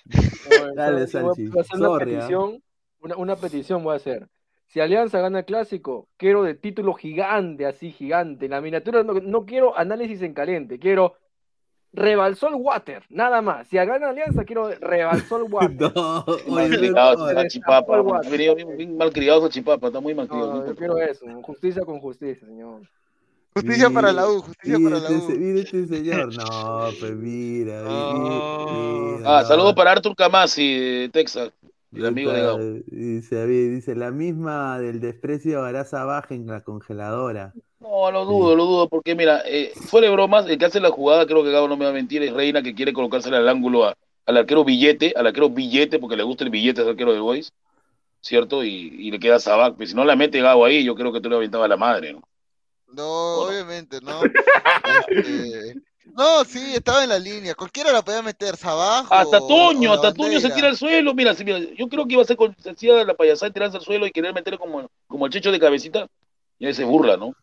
Dale, Salchi. voy a hacer una Sorry, ¿ah? petición. Una, una petición voy a hacer. Si Alianza gana el clásico, quiero de título gigante, así gigante. En la miniatura no, no quiero análisis en caliente, quiero Rebalsol Water, nada más. Si gana Alianza, quiero Rebalsol Water. No, Mal oye, criado no, venido bien, bien mal criado Salchipapa. Está muy mal criado. No, yo quiero eso. Justicia con justicia, señor. Justicia para la U, justicia mira para la este, U. mira este señor. No, pues mira. mi- mira, Ah, no. saludos para Arthur Camasi de Texas. El amigo de Gabo. Dice, dice, la misma del desprecio hará baja en la congeladora. No, lo dudo, lo dudo, porque mira, eh, fuera de bromas, el que hace la jugada, creo que Gabo no me va a mentir, es Reina que quiere colocársela al ángulo a- al arquero billete, al arquero billete, porque le gusta el billete al arquero de Boys, ¿cierto? Y, y le queda Sabac, pero si no la mete Gabo ahí, yo creo que tú le aventaba la madre, ¿no? No, obviamente, no. Este, No, sí, estaba en la línea. Cualquiera la podía meter, abajo. Hasta Toño, hasta Toño se tira al suelo, mira, sí, mira, yo creo que iba a ser con, se hacía la payasada de tirarse al suelo y querer meter como, como el checho de cabecita, y ahí se burla, ¿no?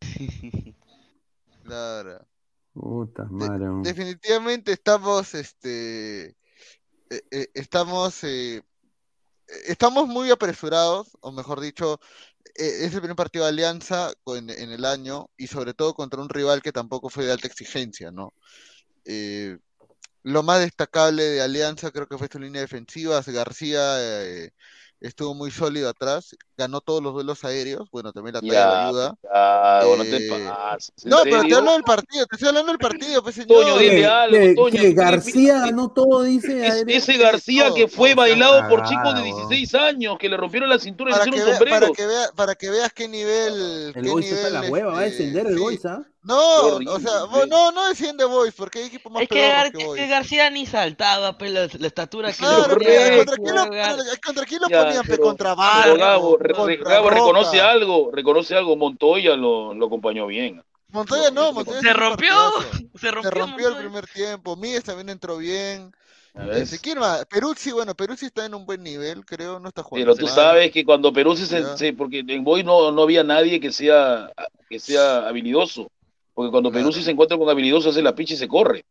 Claro. Puta madre. Definitivamente estamos, este, eh, eh, estamos, eh, estamos muy apresurados, o mejor dicho, es el primer partido de Alianza con- en el año y sobre todo contra un rival que tampoco fue de alta exigencia, ¿no? Eh, lo más destacable de Alianza creo que fue su línea defensiva, García eh, estuvo muy sólido atrás ganó todos los duelos aéreos, bueno, también la talla Ya, ayuda. ya, bueno, no te Eh, pases, ¿en No, pero te hablo del partido, te estoy hablando del partido, pues señor. Toño, dile algo, Que, Toño. que García ganó todo, dice. Es- aéreo. ese García que fue bailado por chicos de weón. 16 años que le rompieron la cintura y le Para que, hicieron vea- para, que vea- para que veas qué nivel. El qué Boys está nivel, en la hueva, va a este, descender el sí. Boys, ¿ah? No, Qué o sea, horrible. vo- no, no desciende Boys, porque hay equipo más Es que, Gar- que que García ni saltaba, pues, la, la estatura que Claro, le ¿contra quién lo, ¿contra quién lo ponían? pe? pero- contra Vargas, Gabo, reconoce Roca. algo, reconoce algo. Montoya lo, lo acompañó bien. Montoya no, Montoya Se hizo un rompió, se Se rompió. rompió el primer tiempo. Míguez también entró bien. ¿ya ves? Este, ¿Quién más? Peruzzi, bueno, Peruzzi está en un buen nivel, creo, no está jugando Pero tú sabes que cuando Perú se, se- se- porque en Boy no, no había nadie que sea, que sea habilidoso. Porque cuando Perú Claro. se encuentra con habilidoso hace la picha y se corre.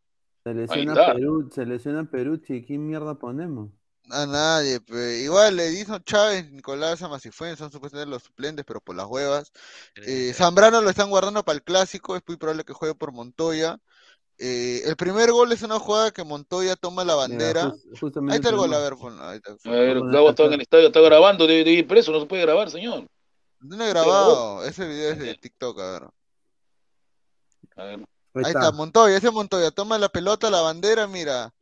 Se lesiona. Perú, se lesiona Peruzzi, ¿quién mierda ponemos? A nadie, pe. igual Edison Chávez, Nicolás Amasifuen son supuestamente los suplentes, pero por las huevas. Eh, Zambrano lo están guardando para el clásico, es muy probable que juegue por Montoya. Eh, el primer gol es una jugada que Montoya toma la bandera. Ahí está el gol, a ver, ponlo, ahí está. A ver, Vamos a Gabo estaba en el estadio, está grabando, debe, debe ir preso, no se puede grabar, señor. ¿Dónde he grabado? Ese video es de TikTok, a ver. A ver. Ahí Ahí está. está, Montoya, ese Montoya, toma la pelota, la bandera, mira,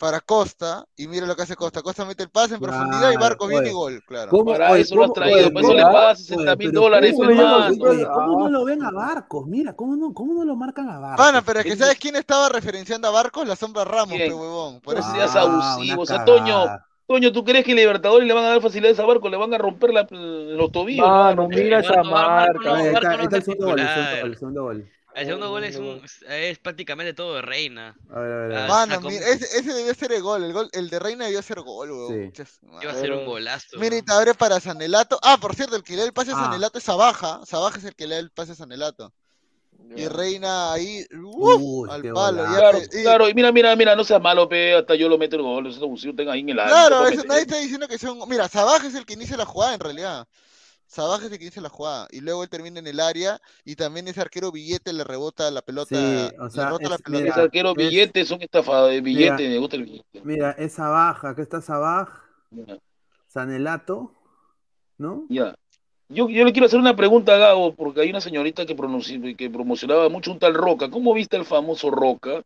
para Costa, y mira lo que hace Costa. Costa mete el pase en profundidad y Claro, Barcos viene y gol, claro. ¿Cómo- Para oye, eso lo has cómo- traído, oye, para eso le ¿cómo- pagas 60 oye, mil dólares, ¿cómo pues, no lo- más, oye, oye. ¿Cómo no lo ven a Barcos? Mira, ¿cómo no, cómo no lo marcan a Barcos? Pana, pero es que ¿sabes quién estaba referenciando a Barcos? La sombra Ramos, ¿Quién? pe huevón. Por eso seas Ah, abusivo, o sea, Toño. Toño, ¿tú crees que Libertadores le van a dar facilidades a Barco? Le van a romper la- los tobillos. Mano, mira esa marca. está, el segundo gol, el segundo gol, el segundo gol. Es, un, es prácticamente todo de reina. A ver, a ver, a Ah, ver. Mano, sacó- mira, ese, ese debió ser el gol. El gol, el de Reina debió ser gol, huevón. Sí. Muchas- Iba a ser un golazo. Mira, abre para Sanelato. Ah, por cierto, el que le da el pase a Ah. Sanelato es Sabaja. Sabaja es el que le da el pase a Sanelato. Y. Reina ahí, uf, Uy, al palo. ya Claro, y- claro, y mira, mira, mira, no seas malo, pe, hasta yo lo meto el gol, eso abusivo tenga ahí en el área. Claro, eso, nadie está diciendo que sea un... Mira, Sabaja es el que inicia la jugada en realidad. Sabaja es el que inicia la jugada. Y luego él termina en el área y también ese arquero Billete le rebota la pelota. Sí, o sea, le la es- pelota. mira, Ese arquero es- billetes son estafados de billete, Mira. me gusta el billete. Mira, esa baja, acá está Sabaj. Sanelato, ¿no? Ya. Yo, yo le quiero hacer una pregunta a Gabo, porque hay una señorita que, que promocionaba mucho un tal Roca. ¿Cómo viste el famoso Roca?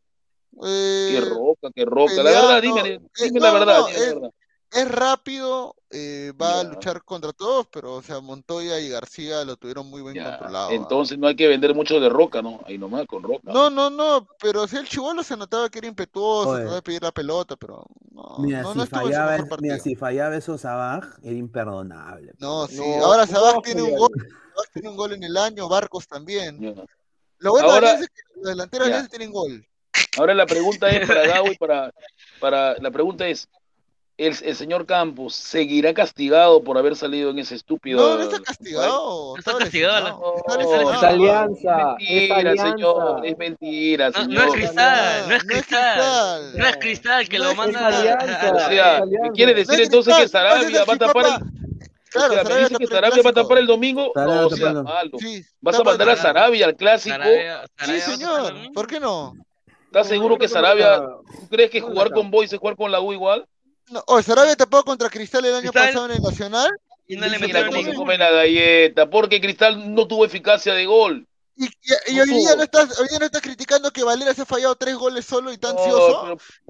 Eh, Qué Roca, qué Roca. La peleado, verdad, dime, eh, dime no, la verdad, no, dime la es- verdad. Es rápido, eh, va a luchar contra todos, pero o sea, Montoya y García lo tuvieron muy bien controlado. Entonces no hay que vender mucho de Roca, ¿no? Ahí nomás con Roca. No, no, no, pero si el chivolo se notaba que era impetuoso, trataba de pedir la pelota, pero no, Mira, no, si no fallaba, mira, partido. si fallaba eso Sabaj, era imperdonable. No, sí, No, ahora ¿cómo Sabaj tiene un gol, Sabaj tiene un gol en el año, Barcos también. Lo bueno de Ahora- Alianza es que los delanteros tienen gol. Ahora la pregunta es para Gabo y para, para la pregunta es, ¿el, el señor Campos seguirá castigado por haber salido en ese estúpido? No, no está castigado. No está castigado, es alianza, Es es mentira, alianza. señor, es mentira, No, es cristal, no es cristal. No es cristal que No lo manda Alianza. O sea. ¿quiere decir entonces que Sarabia va a tapar Claro, o sea, me Sarabia dice que Sarabia va a tapar el domingo? Sarabia No, tapó sea malo. Sí, ¿Vas a mandar a Sarabia al clásico? Sarabia- Sí, señor. ¿Por qué no? ¿Estás seguro que Sarabia, tú crees que jugar con Boys es jugar con la U igual? No, oh, Sarabia tapó contra Cristal el año Cristal- pasado en el Nacional. Y no le metieron ningún. come la galleta, porque Cristal no tuvo eficacia de gol. Y, y- y hoy día no estás, hoy día no estás criticando que Valera se ha fallado tres goles solo y tan No, ansioso.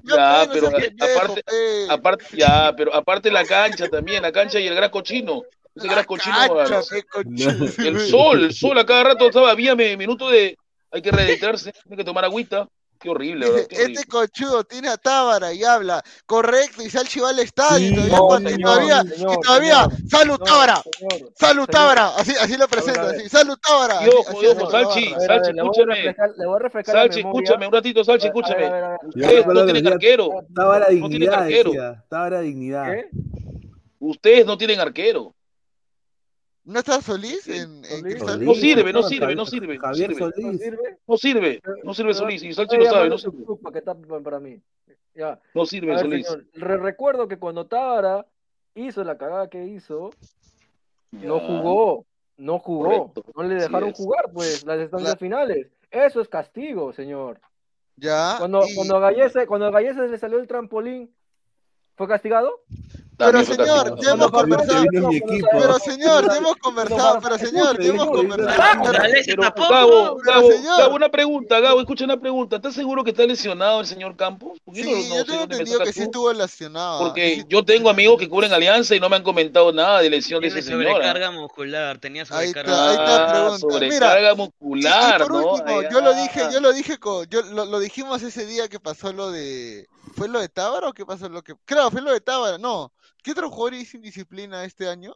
pero- Ya, no pero aparte, pe. aparte, ya, pero aparte la cancha también, la cancha y el gras cochino. Ese gras cochino, Cancha, pe, cochino. el sol, el sol a cada rato estaba, había minuto de, hay que reeditarse, hay que tomar agüita. Qué horrible, ¿verdad? Qué horrible. Este cochudo tiene a Tábara y habla correcto y Salchi va al estadio y todavía, no, y señor, todavía, señor, y todavía señor. ¡Salud No, Tábara! señor, ¡Salud señor. Tábara! Así, así lo presenta, así. ¡Salud Tábara! Salchi, barra. A ver, a Salchi, ver, le voy a escúchame. refrescar, le voy a refrescar Salchi, escúchame, un ratito, Salchi, escúchame. no ya- arquero. Tienen dignidad. Ustedes no tienen arquero. ¿No está Solís en, en Solís. Cristal? No sirve, no sirve, no sirve, no Javier sirve. ¿No Solís. sirve? No sirve, no sirve Solís. Y Salchi lo sabe, no sirve. Que tapen para mí. Ya. No sirve ver, Solís. señor, re- recuerdo que cuando Tábara hizo la cagada que hizo, no jugó, no jugó, Correcto, no le dejaron jugar, pues, las estancias La- finales. Eso es castigo, señor. Ya. Cuando, y- cuando a Gallese, cuando a Gallese le salió el trampolín, ¿fue castigado? Pero señor, ya hemos conversado. Pero señor, ya hemos conversado. Pero señor, ya hemos conversado. Gabo, Gabo, una pregunta, Gabo, escucha una pregunta. ¿Estás seguro que está lesionado el señor Campos? ¿Por qué no- Sí, yo tengo entendido que sí estuvo lesionado. Porque yo tengo amigos que cubren alianza y no me han comentado nada de lesión de ese señor. ¿ah? sobrecarga muscular, tenía sobrecarga ahí está Ah, sobrecarga muscular, yo lo dije, yo lo dije yo lo, lo dijimos ese día que pasó lo de, ¿fue lo de Tábara o qué pasó lo que, claro, fue lo de Tábara, no, ¿qué otro jugador hizo indisciplina este año?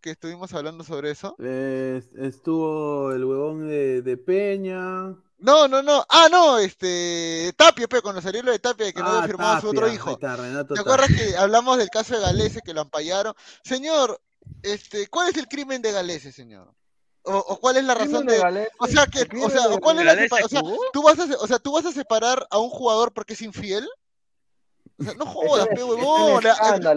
Que estuvimos hablando sobre eso. Eh, estuvo el huevón de, de Peña. No, no, no, ah, no, este, Tapia, pe, cuando salió lo de Tapia, de que no Ah, había firmado a su otro hijo. ahí está, Renato ¿Te Tapia. acuerdas que hablamos del caso de Galese que lo ampallaron? Señor, este, ¿cuál es el crimen de Galese, señor? O, o cuál es la razón de o sea que, ¿El crimen o sea, o cuál es la o sea, jugó? tú vas a, se- o sea, tú vas a separar a un jugador porque es infiel? O sea, no jodas, pe huevón.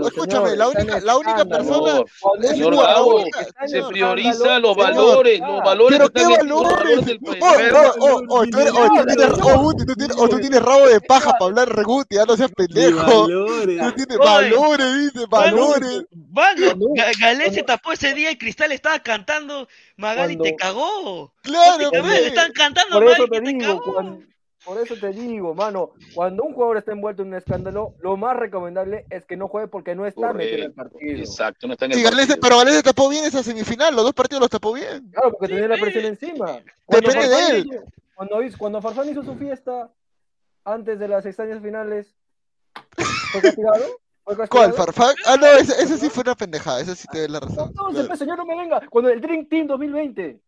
escúchame, señor, la única, la única persona, Señor, Gabo, única- se prioriza los señor. valores, los valores Pero qué valores. Oh, oh, oh, oh, tú oh, tienes, oh, oh, rabo de paja para hablar re Guti, ya no seas pendejo. valores. Tú tienes valores, dice, valores. Mano, Ga- Galés se tapó ese día y Cristal estaba cantando Magali te cagó. Claro, pe. están cantando Magali te cagó. Por eso te digo, mano, cuando un jugador está envuelto en un escándalo, lo más recomendable es que no juegue porque no está metido en el partido. exacto, no está en el Y Galese, partido. pero Galese tapó bien esa semifinal, los dos partidos los tapó bien. Claro, porque tenía la presión encima. Cuando Depende de él. hizo- Cuando, hizo- cuando Farfán hizo su fiesta antes de las extrañas finales, ¿fue castigado? ¿Fue castigado? ¿Cuál, Farfán? Ah, no, ese, ese sí fue una pendejada, ese sí te doy la razón. Entonces, claro. pues, señor, no me venga. Cuando el Dream Team 2020.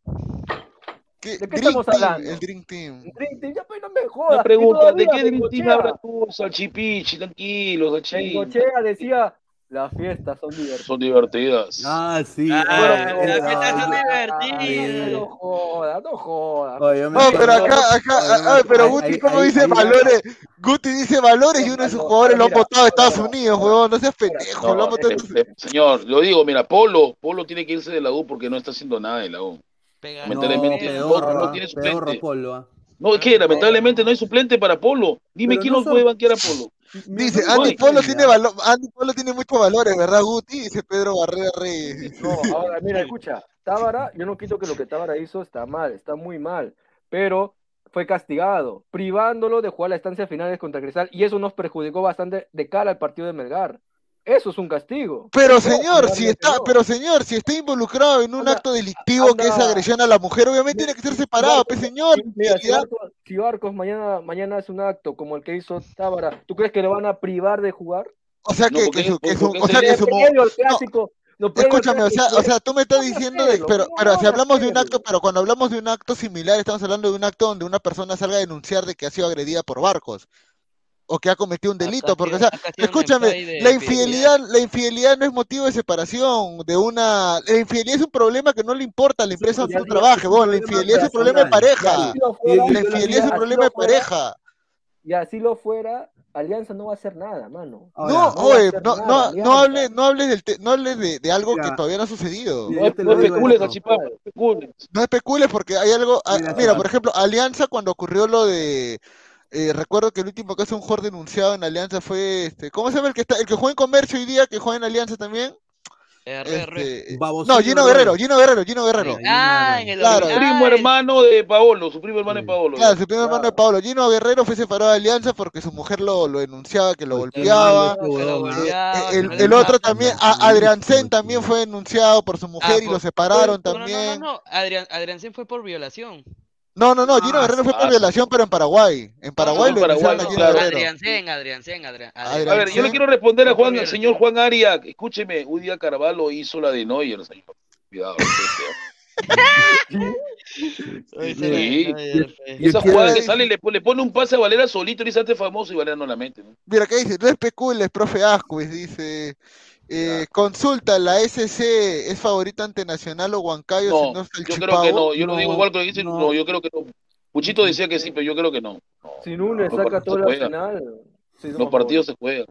¿Qué? ¿De qué Dream estamos Team, hablando? el Dream Team. Dream Team, ya pues no me jodas. Una Y pregunta, ¿de qué Dream Team hablas tú, Salchipichi? Tranquilo, Salchi. Bengochea decía, las fiestas son divertidas. Son divertidas. Ah, sí. Ah, ah, las fiestas son ah, divertidas. No jodas, no jodas. Oye, yo me No, pero acá, acá, yo me pero Guti, ¿cómo dice valores? Guti dice valores y uno de sus jugadores lo han mira, votado a Estados Unidos, huevón, no seas pendejo, lo han No, votado. señor, lo digo, mira, Polo, Polo tiene que irse de la U porque no está haciendo nada de la U. Pega- No, Lamentablemente, pedorro, no tiene suplente. Polo. No, es que lamentablemente no hay suplente para Polo. Dime Pero quién no nos son- puede banquear a Polo. Dice, No Andy. Polo tiene valor, Andy Polo tiene muchos valores, ¿verdad, Guti? Dice Pedro Barrera Reyes. No, ahora, mira, escucha, Tábara, yo no quito que lo que Tábara hizo está mal, está muy mal, pero fue castigado, privándolo de jugar las estancias finales contra Cristal, y eso nos perjudicó bastante de cara al partido de Melgar. Eso es un castigo. Pero No, señor, si está, no. pero señor, si está involucrado en un Anda- acto delictivo que es agresión a la mujer, obviamente tiene que ser separado, pues señor. Mira, si Barcos, si Barcos mañana, mañana hace un acto como el que hizo Tábara, ¿tú crees que lo van a privar de jugar? O sea No, que, porque- que su, que su- o sea que su no, clásico, no, Escúchame, o sea, o sea, tú me estás diciendo de, pero, ¿cómo pero si hablamos de un acto, pero cuando hablamos de un acto similar, estamos hablando de un acto donde una persona salga a denunciar de que ha sido agredida por barcos o que ha cometido un delito, porque o sea, sí escúchame, la infidelidad. la infidelidad no es motivo de separación de una, la infidelidad es un problema que no le importa a la empresa donde ya tú trabajes, bueno, la infidelidad es un problema de pareja, la infidelidad es un problema de pareja. Y así lo fuera, Alianza no va a hacer nada, mano. Ahora, No, no oye, no, nada, no, no hables, no hables del te- no hables de, de algo que todavía no ha sucedido. No, especules, no especules. No especules porque hay algo. ah, Mira, mira, sí. por ejemplo, Alianza cuando ocurrió lo de. Eh, recuerdo que el último caso de un jugador denunciado en Alianza fue este. ¿Cómo se llama el que está, el que juega en comercio hoy día, que juega en Alianza también? R. Este, no, Gino Guerrero. Guerrero, Gino Guerrero, Gino Guerrero. Ah, en el Claro. Su original. primo hermano de Paolo, su primo hermano de Paolo. Claro, su primer hermano de Pablo. Gino Guerrero fue separado de Alianza porque su mujer lo, lo denunciaba que lo golpeaba. Ah. golpeaba, Eh, El, el otro también, a- Adrián Sen también fue denunciado por su mujer Ah, y por- lo separaron también. No, no, no. Adrián, Adrián Sen fue por violación. No, no, no, Gino Ah, Guerrero fue por ah. violación, pero en Paraguay. En Paraguay en lo Paraguay, a Gino claro. Guerrero. Adrián Sen, Adrián Sen, Adrián. Adrián A ver, yo le quiero responder a Juan, al señor Juan Arias. Escúcheme, un día Carvalho hizo la de Neuer, señor. Cuidado. Sí. esa jugada que sale y le, pone- le pone un pase a Valera solito y dice antes famoso y Valera no la mete. ¿no? Mira, ¿qué dice? No especules, profe Ascuez, dice. Eh, consulta, ¿la SC es favorita ante Nacional o Huancayo si no No, es el yo creo que no. Yo lo No, digo igual que lo dice. no. No, yo creo que no. Puchito decía que sí, pero yo creo que no. Si Nunes Los saca todo el arsenal. sí, Los partidos se juegan.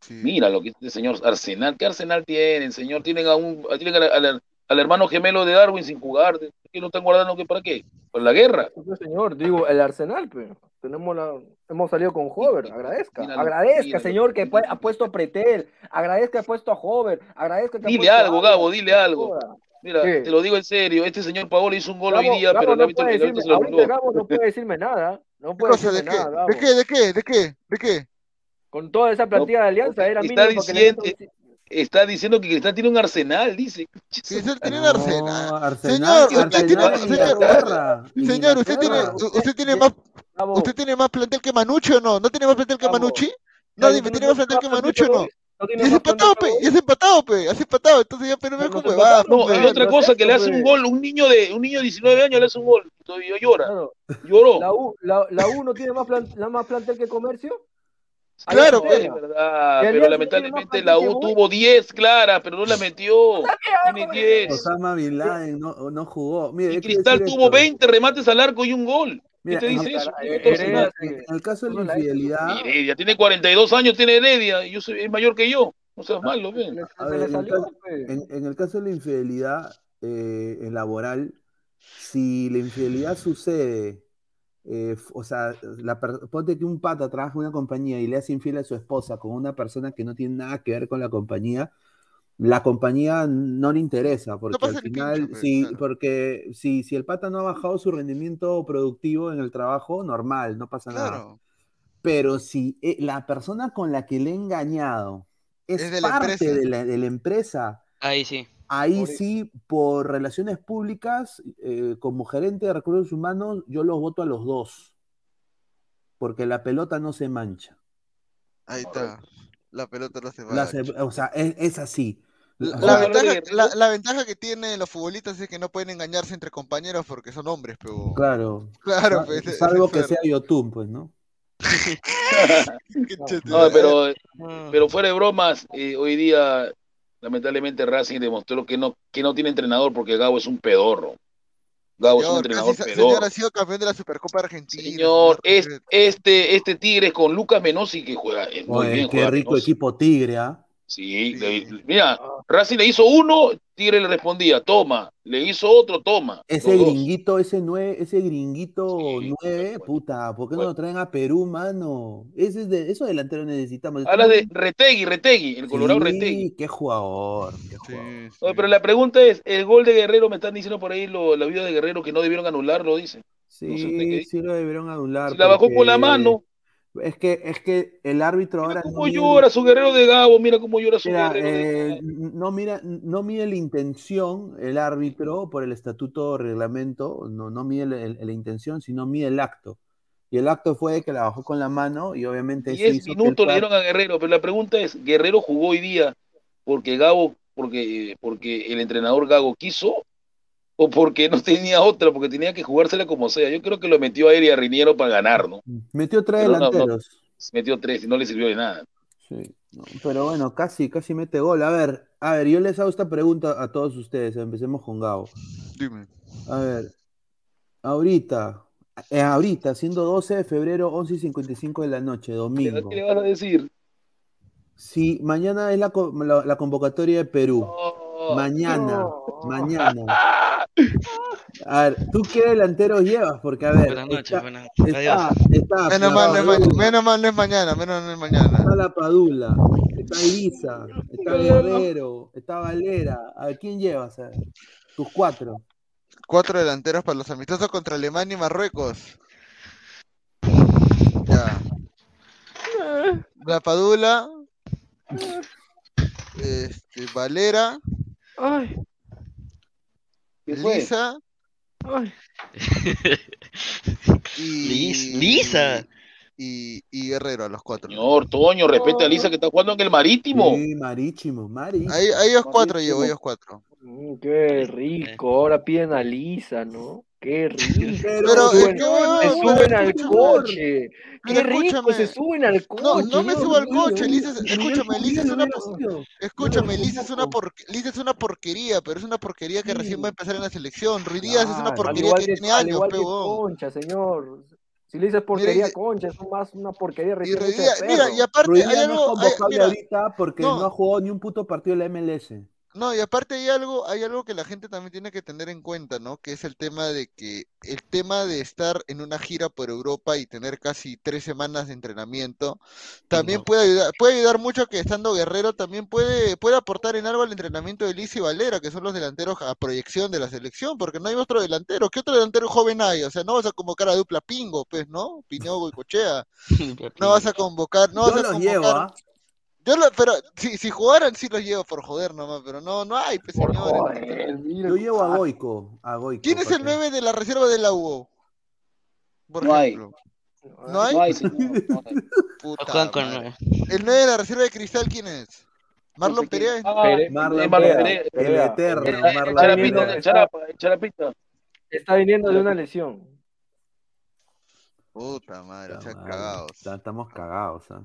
Sí. Mira lo que este señor Arsenal. ¿Qué Arsenal tienen, señor? Tienen a un, tienen al, al- al hermano gemelo de Darwin sin jugar. ¿Qué no están guardando qué para qué? ¿Para la guerra? favoritos. Señor, digo, el arsenal, pero. Tenemos la, hemos salido con Hover, agradezca, míralo, agradezca, míralo, señor, que ha puesto a Pretel, agradezca que ha puesto a Hover, agradezca que ha Dile a algo, Álvarez. Gabo, dile algo. Mira, ¿Qué? te lo digo en serio, este señor Paolo hizo un gol hoy día, Gabo pero no el árbitro decirme- se lo. Gabo no puede decirme nada, no ¿Qué puede decirme ¿De qué? nada, ¿De Gabo. qué? ¿De qué? ¿De qué? ¿De qué? Con toda esa plantilla de alianza era Está mínimo que le diciendo, un- está diciendo que Cristal tiene un arsenal, dice. Cristal tiene un arsenal. Señor, usted tiene, Arsenal en señor, usted tiene, usted tiene más, Usted tiene más plantel que Manucci o no? ¿No tiene más plantel que Gabo, Manucci? No, Gabo, dime, ¿tú ¿tiene más plantel que Manucci o no? plantel ¿No Y tienes es empatado, pe, y es empatado, pe, es empatado, entonces ya pero no me No, huevadas, No, y otra cosa, es que le hace un gol, un niño de, un niño de 19 años le hace un gol, y todavía llora, Claro, lloró. la U, la, la U no tiene más, plan- la más plantel que comercio. Claro. No, es verdad, pero lamentablemente la U tuvo 10 claras, pero no la metió. Tiene 10. Osama Bin Laden no, no jugó. Mire, Y Cristal tuvo esto. 20 remates al arco y un gol. Mira, ¿Qué te dice eso? Tiene 14 Heredia, años. sí. en el caso de la infidelidad, Heredia tiene 42 años, tiene Heredia, y yo soy, es mayor que yo. No seas malo, Se ven. en el caso, pe. en, en el caso de la infidelidad eh, laboral, si la infidelidad sucede, eh, o sea, la ponte que un pata trabaja en una compañía y le hace infiel a su esposa con una persona que no tiene nada que ver con la compañía, la compañía no le interesa, porque al final, pincho, si, claro. porque si, si el pata no ha bajado su rendimiento productivo en el trabajo, normal, no pasa nada. Claro. Pero si eh, la persona con la que le he engañado es, Es de la parte de la, de la empresa, Ahí sí. ahí Por- sí, por relaciones públicas, eh, como gerente de recursos humanos, yo los voto a los dos. Porque la pelota no se mancha. Ahí está. La pelota no se se- o sea, es, es así. La, ventaja, la, ventaja que tienen los futbolistas es que no pueden engañarse entre compañeros porque son hombres, pero claro. claro, pues, Salvo que sea YouTube, pues, ¿no? No, pero, Ah. pero fuera de bromas, eh, hoy día lamentablemente Racing demostró que no, que no tiene entrenador porque Gabo es un pedorro. Gabo es un entrenador casi- pedorro. señor ha sido campeón de la Supercopa Argentina. Señor, es, este, este Tigre con Lucas Menossi que juega eh, muy Oye, bien. qué juega rico Menossi. equipo Tigre, ¿ah? Sí, Sí. le- mira, Racing le hizo uno, Tigre le respondía, toma. Le hizo otro, toma. Ese gringuito, ese nueve, ese gringuito Sí, nueve, bueno. puta, ¿por qué no lo traen a Perú, mano? Ese es de, esos delanteros necesitamos. Hablas de Retegui, Retegui, el Colorado Sí, Retegui. qué jugador, qué jugador. sí. Oye, pero la pregunta es, el gol de Guerrero, me están diciendo por ahí lo- la vida de Guerrero que no debieron anularlo, dice. Sí, No sé sí lo debieron anular. Si la bajó con la mano, Es que, es que el árbitro mira ahora cómo llora su Guerrero de Gabo, mira cómo llora su mira, Guerrero de eh, no mira, no mide la intención el árbitro por el estatuto reglamento, no, no mide la, la intención, sino mide el acto. Y el acto fue que la bajó con la mano y obviamente eso 10 hizo que el minutos le dieron a Guerrero, pero la pregunta es, ¿Guerrero jugó hoy día porque Gabo, porque, porque el entrenador Gago quiso o porque no tenía otra, porque tenía que jugársela como sea? Yo creo que lo metió a él y a Riniero para ganar, ¿no? Metió tres Pero no, no. delanteros. Metió tres y no le sirvió de nada. Sí, no, pero bueno, casi, casi mete gol. A ver, a ver, yo les hago esta pregunta a todos ustedes. Empecemos con Gabo. Dime. A ver, ahorita, eh, ahorita, siendo 12 de febrero, 11 y 55 de la noche, ¿Qué domingo. qué le vas a decir? Si mañana es la, la- la convocatoria de Perú, mañana, No. mañana. A ver, ¿tú qué delanteros llevas? Porque, a ver, Buenas noches, está, buenas está, está Menos mal, no es ma- Padula, menos mal no es mañana, menos mal no es mañana. está la Padula, está Elisa, está Guerrero, está Valera. A ver, ¿quién llevas? A ver, tus cuatro. Cuatro delanteros para los amistosos contra Alemania y Marruecos. Ya. La Padula. Este, Valera, Ay, ¿Qué fue? Lisa ay. y. Lis- Lisa. Y, y Guerrero, a los cuatro. Señor Toño, respete a Lisa que está jugando en el Marítimo. Sí, marítimo, marítimo. Ahí, ahí ellos cuatro llevo, ellos cuatro. Mm, Qué rico. Ahora piden a Lisa, ¿no? Qué rico. Pero, suben, que, weón, se suben al coche. Qué rico, escúchame. se suben al coche. No, no me subo al coche, Lisa, es- escúchame, Lisa es una, escúchame, Lisa es una por- Lisa es una porquería, pero es una porquería que recién va a empezar en la selección. Ruiz Díaz es una al porquería que que, tiene años, igual pe, que huevón. Concha, señor. Si le dices porquería Concha, es más una porquería Y Díaz, mira, y aparte hay no es hay- mira, ahorita porque no. no. ha jugado ni un puto partido de la MLS. No, y aparte hay algo, hay algo que la gente también tiene que tener en cuenta, ¿no? Que es el tema de que el tema de estar en una gira por Europa y tener casi tres semanas de entrenamiento, también puede ayudar, puede ayudar mucho a que estando Guerrero también puede, puede aportar en algo al entrenamiento de Liz y Valera, que son los delanteros a proyección de la selección, porque no hay otro delantero. ¿Qué otro delantero joven hay? O sea, no vas a convocar a dupla Pingo, pues, ¿no? Piñogo y Cochea. No vas a convocar, no Yo vas a los convocar. llevo. Yo lo, pero si, si jugaran sí los llevo por joder nomás, pero no, no hay, pues, señores. Yo llevo a Goico. A Goico ¿Quién es ¿para el qué? 9 de la reserva de la? Por No hay. ejemplo. ¿No hay? No hay, señor. no hay. Puta juegan con. ¿El 9 de la reserva de Cristal quién es? ¿Marlon Perea? Ah, Pere- Marlon Perea, el eterno, Marlon Charapita, Charapa, el Charapita. Está viniendo de una lesión. Puta madre, se ha Madre, cagado. está- Estamos cagados, ¿ah?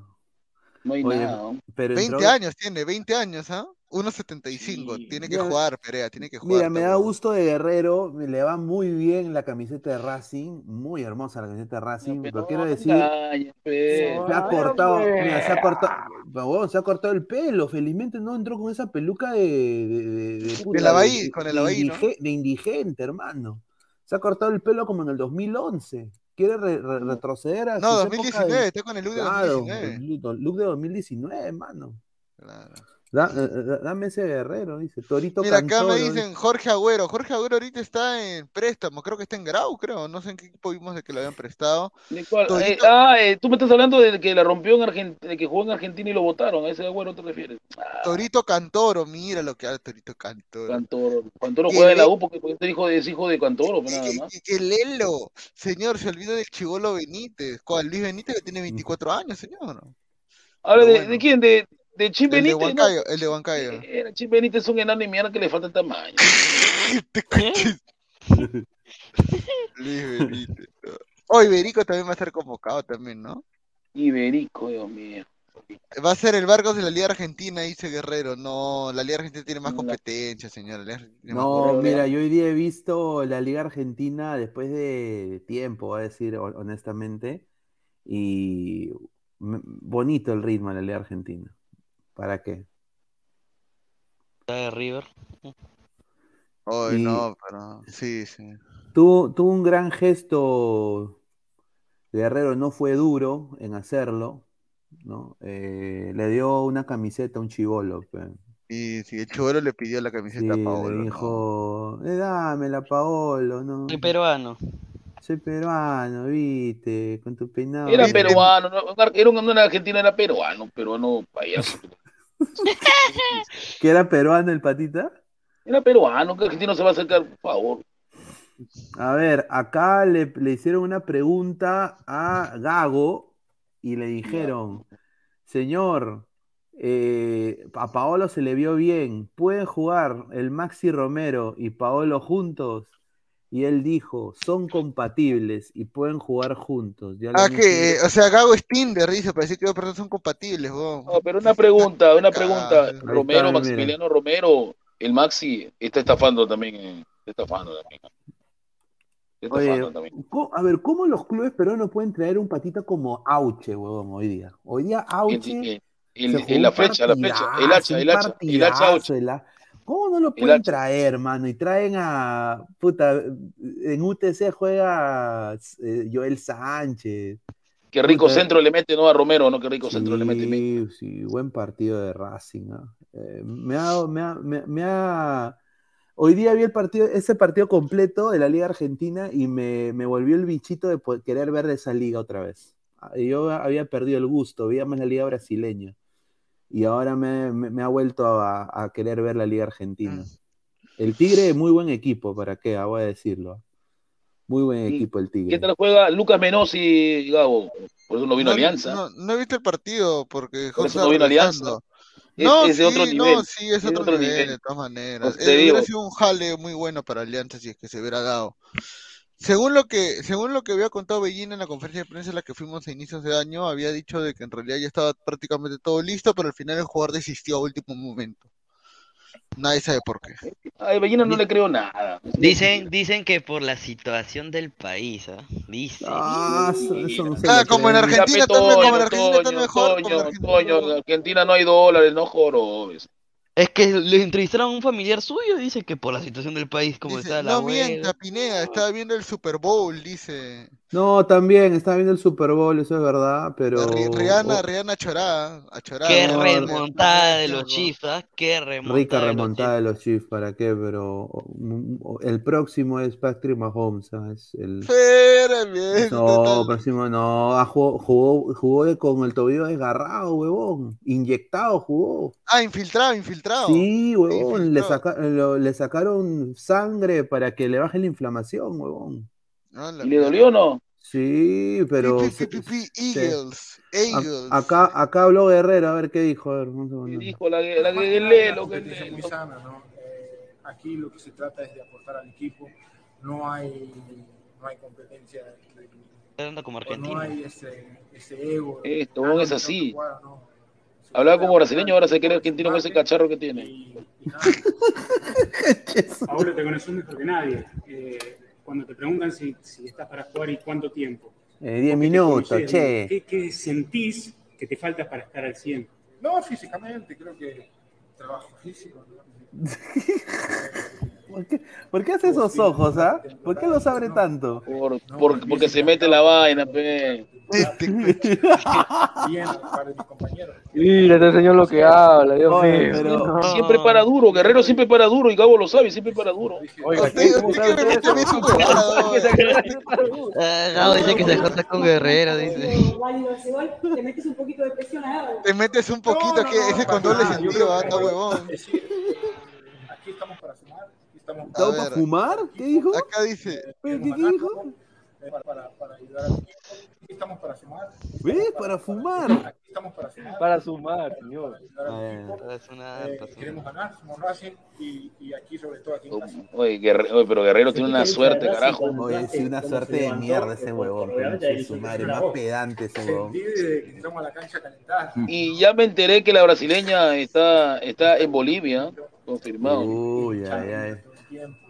No hay Oye, nada. pero 20 entró- años tiene, 20 años, ¿ah? 1.75. Tiene que Mira, jugar, Perea, tiene que jugar. Mira, me da gusto de Guerrero, me le va muy bien la camiseta de Racing, muy hermosa la camiseta de Racing, pero quiero decir, se ha cortado, mira, se ha cortado, pero, se ha cortado el pelo, felizmente no entró con esa peluca de, de, de, de puta, la Bahía, con el de Bahía, ¿no? de indigente, hermano. Se ha cortado el pelo como en el 2011. Quiere re- re- retroceder a No, sus 2019, épocas de- está con el look de Claro, 2019. el look- look de 2019, hermano. Claro. Da- eh, eh, dame ese guerrero, dice. Torito Mira, acá me dicen Jorge Agüero. Jorge Agüero ahorita está en préstamo, creo que está en Grau, creo. No sé en qué equipo vimos de que lo habían prestado. ¿De? Torito- Eh, ah, eh, tú me estás hablando de que la rompió en Argentina, de que jugó en Argentina y lo votaron. ¿A ese agüero te refieres? Ah, Torito Cantoro, mira lo que hace Torito Cantoro. Cantoro. Cantoro juega en la U porque es hijo de, es hijo de Cantoro, pero nada más. Que Lelo, señor, se olvidó del chivolo Benítez. ¿Cuál? Luis Benítez que tiene 24 años, señor. Habla de, bueno. ¿de quién? ¿De, de Chim El de. Huancayo, el de Huancayo. Era Chim Benítez es un enano y mierda que le falta tamaño. Luis Benítez. Oh, Iberico también va a ser convocado también, ¿no? Iberico, Dios mío. Va a ser el Vargas de la Liga Argentina, dice Guerrero. No, la Liga Argentina tiene más competencia, señor. No, mira, yo hoy día he visto la Liga Argentina después de tiempo, voy a decir hon- honestamente, y bonito el ritmo de la Liga Argentina. ¿Para qué? de River. Ay, Y- no, pero sí, sí. Tuvo, tuvo un gran gesto, Guerrero no fue duro en hacerlo, ¿no? Eh, le dio una camiseta a un chivolo. Y si el chivolo le pidió la camiseta Sí, a Paolo. le ¿no? dijo, eh, dámela, Paolo, ¿no? Soy peruano. Soy peruano, viste, con tu peinado. Era peruano, no, era un no era argentino, era peruano, peruano payaso. ¿Que era peruano el patita? Era peruano, que argentino se va a acercar, por favor. A ver, acá le, le hicieron una pregunta a Gago y le dijeron, señor, eh, a Paolo se le vio bien, ¿pueden jugar el Maxi Romero y Paolo juntos? Y él dijo, son compatibles y pueden jugar juntos. Ya Ah, que, o sea, Gago es Tinder, dice, parece que dos personas son compatibles, weón. No, pero una pregunta, una pregunta. Romero. Maximiliano Romero, el Maxi, está estafando también. eh, Está estafando también. Está Oye, estafando también. ¿cómo- a ver, ¿cómo los clubes peruanos pueden traer un patita como Auche, huevón, hoy día? Hoy día Auche... El- el- el- la flecha, la flecha, el hacha, el hacha, el hacha ¿Cómo no lo pueden traer, mano? Y traen a. Puta, en UTC juega eh, Joel Sánchez. Qué rico Puta, centro le mete, ¿no? A Romero, ¿no? Qué rico centro le mete. Sí, sí, buen partido de Racing. ¿ah? Eh, me, ha, me, ha, me- me ha- Hoy día vi el partido, ese partido completo de la Liga Argentina y me, me volvió el bichito de querer ver esa liga otra vez. Ah, Yo había perdido el gusto, veía más la Liga brasileña. Y ahora me, me- me ha vuelto a, a querer ver la Liga Argentina. El Tigre, muy buen equipo, ¿para qué? Ah, voy a decirlo. Muy buen equipo el Tigre. ¿Qué tal juega Lucas Menossi, Gabo? Por eso no vino No, Alianza. No, no he visto el partido porque Por eso no vino. Alianza. Es- No, es de otro sí, nivel, no, sí, es es otro, otro nivel, nivel. de todas maneras. Pues Eh, hubiera sido un jale muy bueno para Alianza si es que se hubiera dado. Según lo que, según lo que había contado Bellín en la conferencia de prensa en la que fuimos a inicios de año, había dicho de que en realidad ya estaba prácticamente todo listo, pero al final el jugador desistió a último momento. Nadie sabe por qué. A Bellina no le creo nada. Dicen, dicen que por la situación del país, ¿ah? Dicen. Ah, eso, eso no Ah, como en. Argentina también, como en Argentina Toño, está mejor. como en Toño, Argentina Toño, en Argentina no hay dólares, no jorobes. Es que le entrevistaron a un familiar suyo y dice que por la situación del país, como Dice, está la no abuela. mienta, Pineda, estaba viendo el Super Bowl, dice. No, también estaba viendo el Super Bowl, eso es verdad, pero. Ri- Rihanna, oh, Rihanna chorada. Qué ¿no? remontada de los Chiefs, ¿ah? Qué remontada. rica de los remontada de los Chiefs, ¿para qué? Pero oh, el próximo es Patrick Mahomes, ¿sabes? El... Espérame, No, próximo no, ah, jugó, jugó, jugó con el tobillo desgarrado, huevón. Inyectado jugó. Ah, infiltrado, infiltrado. Sí, huevón. Le, saca- lo- le sacaron sangre para que le baje la inflamación, huevón. Ah, la ¿Y le dolió o no? Sí, pero. Pi, pi, pi, Eagles, a- Eagles. acá, acá habló Guerrero, a ver qué dijo. A ver, un segundo. Dijo la que la que lee, lo que competencia lee. muy sana, ¿no? Eh, aquí lo que se trata es de aportar al equipo. No hay, no hay competencia, hablando como o no argentino. hay ese, ese ego. Esto "Ah, no, es así. tengo que jugar", no. Hablaba como brasileño, ahora se cree argentino con ese cacharro que tiene. Ahora te conoces mejor que nadie. Eh, cuando te preguntan si, si estás para jugar y cuánto tiempo, Eh, 10 Porque te minutos, che. ¿Qué, qué sentís que te falta para estar al 100? No, físicamente, creo que trabajo físico. ¿no? ¿Por qué, por qué hace esos ojos, ah? ¿Por qué los abre tanto? Por, por- porque se mete la vaina, pe. Bien, para mis compañeros. Mira, este señor lo que habla, Dios Oye, mío. pero-. Siempre para duro, Guerrero siempre para duro y Gabo lo sabe, siempre para duro. Oiga, Ah, Gabo dice que se junta con Guerrero, dice. te metes un poquito de presión a Te metes un poquito, que ese con doble sentido, anda huevón. Aquí estamos para estamos ¿Estamos para fumar? ¿Qué dijo? Acá dice, ¿Qué, qué dijo? para, para, para ayudar al equipo. Aquí estamos para sumar. ¿Ves? Para fumar. Aquí estamos para sumar. Para sumar, señor. ayudar al equipo. Es una- Eh, queremos ganar, somos Racing y, y aquí sobre todo aquí en casa. Oye, Guerrero, oye, pero Guerrero tiene una suerte, carajo. Oye, sí, una suerte de mierda ese huevón. su madre, más pedante ese huevón. Sentí de que entramos a la cancha calentada. Y ya me enteré que la brasileña está, está en Bolivia, confirmado. Uy, ay, ay.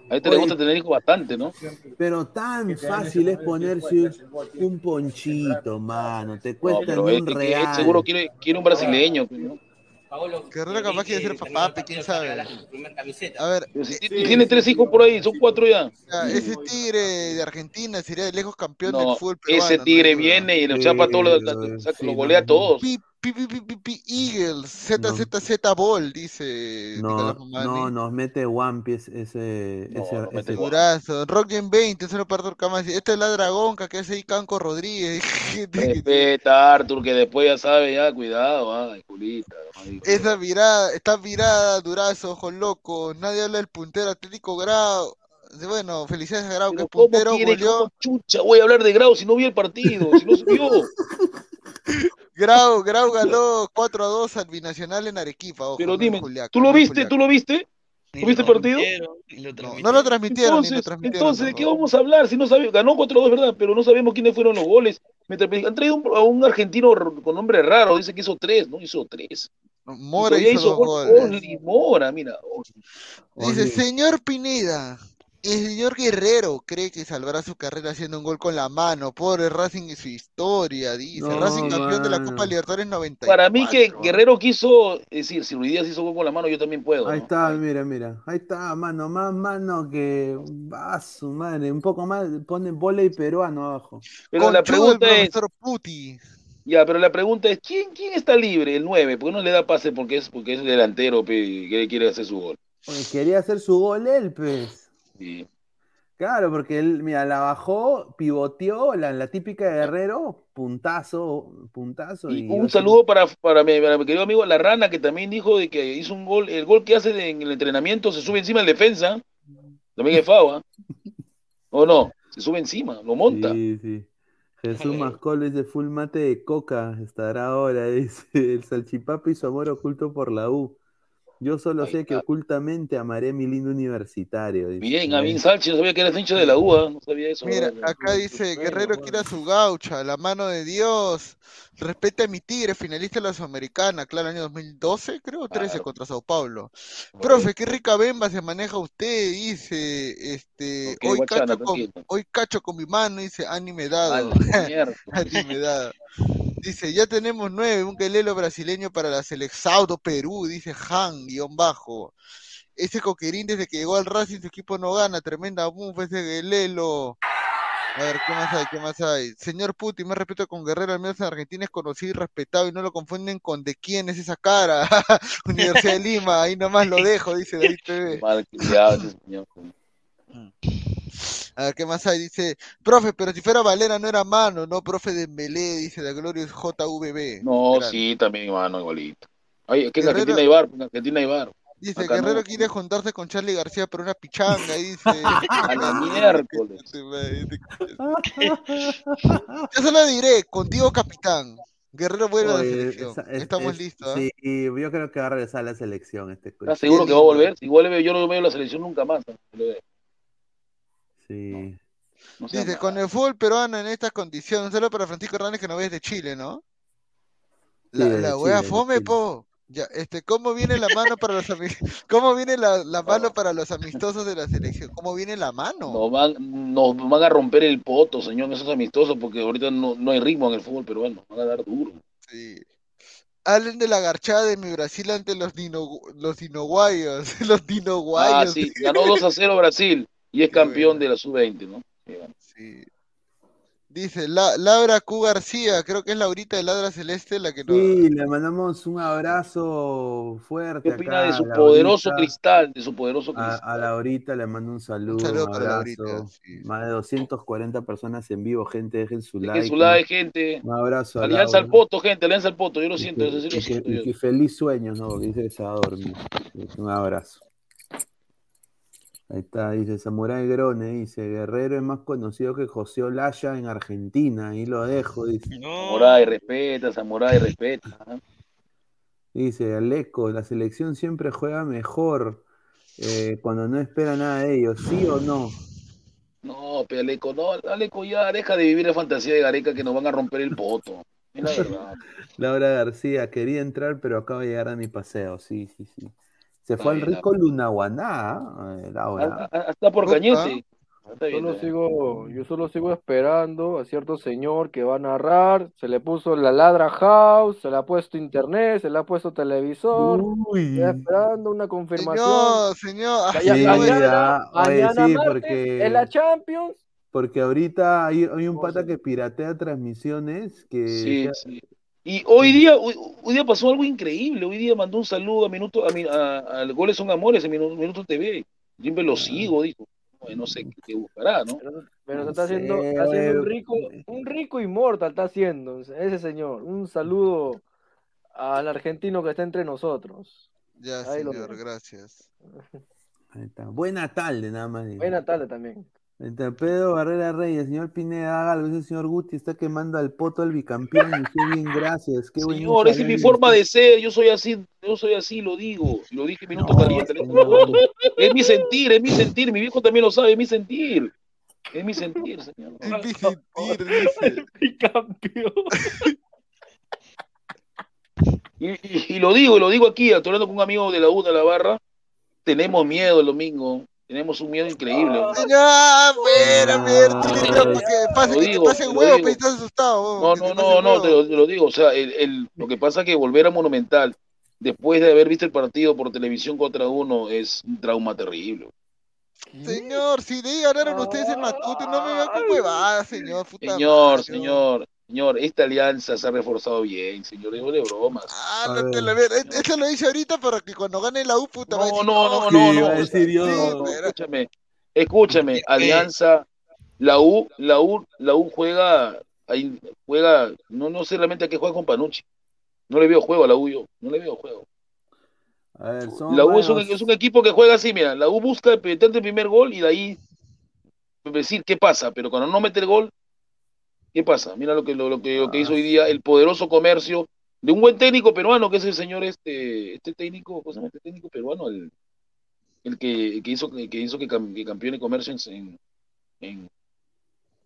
A este le gusta tener hijos bastante, ¿no? Pero tan fácil es ponerse un ponchito, mano. Te No, cuesta él, un real. seguro quiere, quiere un brasileño. pues, ¿no? Guerrero capaz quiere ser papá, pe, quién sabe. A ver, tiene tres hijos por ahí, son cuatro ya. ese tigre de Argentina sería de lejos campeón No, del fútbol peruano. ese ¿no? tigre viene y lo chapa todo, lo, lo- saca- lo golea a todos. Pi, pi, pi, pi, pi, pi, Eagles, ZZZ Ball, dice No, no, nos mete One Piece ese. ese, ese- Durazo, Rockgen 20, solo para Turcama. Esta es la dragonca que hace ahí Canco Rodríguez. Respeta, Arthur, que después ya sabe, ya, cuidado, ay, culita. ay. Esa mirada, está virada, Durazo, ojos locos. Nadie habla del puntero Atlético Grau. Bueno, felicidades a Grau, que es ¿Cómo puntero, quiere, goleó. cómo chucha voy a hablar de Grau si no vi el partido, si no vio? Grau, Grau ganó 4 a 2 al Binacional en Arequipa. Ojo, Pero dime, Juliaca, ¿tú lo viste? ¿Tú lo viste? ¿Tú viste el partido? No, no lo transmitieron, ni lo Entonces, transmitieron. entonces, ¿de qué vamos a hablar? Si no sabemos, ganó 4-2, ¿verdad? Pero no sabemos quiénes fueron los goles. Han traído un- a un argentino con nombre raro, dice que hizo tres, ¿no? Hizo tres. Mora Y todavía hizo dos gol- goles. Only Mora, mira. Dice, señor Pineda, el señor Guerrero cree que salvará su carrera haciendo un gol con la mano. Pobre Racing y su historia, dice. No, Racing campeón de la. Copa Libertadores 90. Para mí que Guerrero quiso, decir, si Ruiz Díaz hizo gol con la mano, yo también puedo. Ahí ¿no? está, mira, mira. Ahí está, mano. Más mano que. Va su madre. Un poco más. Pone volei peruano abajo. Pero la Conchudo el pregunta es, Puti. ya, pero la pregunta es, ¿quién, quién está libre? El 9, ¿por qué no le da pase? Porque es, porque es delantero, pe, que quiere hacer su gol. Oye, quería hacer su gol él, pues. Claro, porque él, mira, la bajó, pivoteó, la, la típica de Guerrero, puntazo, puntazo. Y, Un saludo para, para, mi, para mi querido amigo La Rana, que también dijo de que hizo un gol, el gol que hace en el entrenamiento se sube encima del defensa, también es FAO, ¿ah? ¿O no? Se sube encima, lo monta. Sí, sí. Jesús Mascol dice full mate de coca, estará ahora, dice el salchipapa y su amor oculto por la U. Yo solo sé que ocultamente amaré mi lindo universitario. dice. Bien, a mí Sánchez, no sabía que eras hincha de la UA, no sabía eso. Mira, acá dice, Guerrero quiere a su gaucha, la mano de Dios. Respeta a mi tigre, finalista de la Sudamericana, claro, año 2012, creo, 13 contra Sao Paulo. Profe, qué rica bemba se maneja usted, dice, este, hoy, guachana, cacho con, hoy cacho con mi mano, dice, anime dado. Anime dado. Dice, ya tenemos nueve, un quelelo brasileño para la Selexaudo Perú, dice Han, guion bajo. Ese coquerín desde que llegó al Racing su equipo no gana, tremenda bufa ese Guelelo. A ver, ¿qué más hay? ¿Qué más hay? Señor Putin, más respeto con Guerrero, al menos en Argentina es conocido y respetado y no lo confunden con de quién es esa cara. Universidad de Lima, ahí nomás lo dejo, dice David TV. Mal criado ese señor. A ver, ¿qué más hay? Dice, profe, pero si fuera Valera no era mano, no, profe de Melé, dice la Glorious JVB. No, Grande. sí, también, hermano, igualito. Ay, es que en Guerrero- Argentina hay bar, en Argentina bar. Dice, Acá no. Guerrero quiere juntarse con Charlie García por una pichanga, y dice. A la miércoles. Yo solo diré, contigo capitán. Guerrero vuelve a la Oye, selección. esa- es- Estamos es- listos. ¿ah? Sí, yo creo que va a regresar a la selección este. ¿Estás seguro que va a volver? Si vuelve, yo no veo la selección nunca más. ¿no? Sí. No Dice, con el fútbol peruano en estas condiciones, un saludo para Francisco Hernández que nos ves de Chile, ¿no? La, Sí, la wea Chile, fome, po. Ya, este, ¿cómo viene la mano para los cómo viene la, la mano para los amistosos de la selección? ¿Cómo viene la mano? Nos van, nos van a romper el poto, señor, esos amistosos, porque ahorita no, no hay ritmo en el fútbol peruano. Van a dar duro. Sí. Hablen de la garchada de mi Brasil ante los dino, los dinoguayos, los dinoguayos. Ah, sí, ganó 2 a 0 Brasil y es campeón de la sub-20, ¿no? Sí. Dice la, Laura Q García, creo que es Laurita de Ladra Celeste la que nos, Sí, le mandamos un abrazo fuerte. ¿Qué opina acá de su a poderoso cristal? De su poderoso A, cristal. a Laurita le mando un saludo, un, saludo para abrazo. Laurita, Más de 240 personas en vivo, gente, dejen su Dejen like. su like, gente. Un abrazo a Alianza al poto, gente, alianza al poto. Yo lo Y siento, que, eso sí y lo que- siento y que feliz sueño, ¿no? Porque dice que se va a dormir. Un abrazo. Ahí está, dice Samurai Grone, dice Guerrero es más conocido que José Olaya en Argentina, ahí lo dejo, dice. Samurai, respeta, Samurai, respeta. ¿ah? Dice Aleco, la selección siempre juega mejor eh, cuando no espera nada de ellos, ¿sí o no? No, pero Aleco, no, Aleco ya deja de vivir la fantasía de Gareca que nos van a romper el poto. Es la verdad. Laura García, quería entrar, pero acabo de llegar a mi paseo, sí, sí, sí. Se Está fue al rico Lunaguaná, eh, Laura. Ah, ah, Está por Cañete. Solo bien. sigo, yo solo sigo esperando a cierto señor que va a narrar. Se le puso la ladra house, se le ha puesto internet, se le ha puesto televisor. Uy. Estoy esperando una confirmación. Señor, señor, Sí, mañana, ya, oye, mañana sí, martes, porque- en la Champions. Porque ahorita hay, hay un pata que piratea transmisiones que Sí, ya- sí. Y hoy día, hoy, hoy día pasó algo increíble. Hoy día mandó un saludo a Minuto, a, mi- a, al Goles son Amores en Minuto, Minuto TV. Siempre lo sigo, dijo. No sé qué buscará, ¿no? Pero No está haciendo, está haciendo un rico, un rico inmortal está haciendo ese señor. Un saludo al argentino que está entre nosotros. Ya, Ahí señor, gracias. Ahí está. Buena tarde, nada más. digo. Buena tarde también. Está, Pedro Barrera Reyes, señor Pineda, haga. Ese señor Guti está quemando al poto al bicampeón. Y usted bien, gracias. Qué Señor, esa es mi forma de ser. Yo soy así, yo soy así, lo digo. Lo dije Minuto No, Caliente. señor. Es mi sentir, es mi sentir. Mi viejo también lo sabe, es mi sentir. Es mi sentir, señor. Es mi sentir, dice. Bicampeón. Y, y- y lo digo, y lo digo aquí, hablando con un amigo de la U de la barra. Tenemos miedo el domingo. Tenemos un miedo increíble. Señor, bueno, mierda, Ay, que pase, Lo que digo, te pase huevo, digo. pe, estás asustado. No, no, no, no, te lo, te lo digo. O sea, el, el- lo que pasa es que volver a Monumental después de haber visto el partido por televisión contra uno es un trauma terrible. Señor, si de ahí ganaron ustedes en Matute, no me vean con huevadas, señor. Puta Señor, madre. señor, señor, esta alianza se ha reforzado bien, señor, dejo de bromas. Ah, A no te lo ver. Eso lo hice ahorita para que cuando gane la U, puta va a No, decir, no, no, no, no. decir yo. no, no, escúchame, escúchame, Alianza, la U, la U, la U juega, ahí juega, no, no sé realmente a qué juega con Panucci. No le veo juego a la U yo, no le veo juego. A ver, son La U es un, es un equipo que juega así, mira, la U busca meter el primer gol y de ahí decir qué pasa, pero cuando no mete el gol, ¿qué pasa? Mira lo que, lo, lo que, lo que hizo hoy día el poderoso comercio de un buen técnico peruano, que es el señor este, este técnico, ¿cómo se llama este técnico peruano? El, el que, el que hizo, que hizo que, cam- que campeone comercio en, en,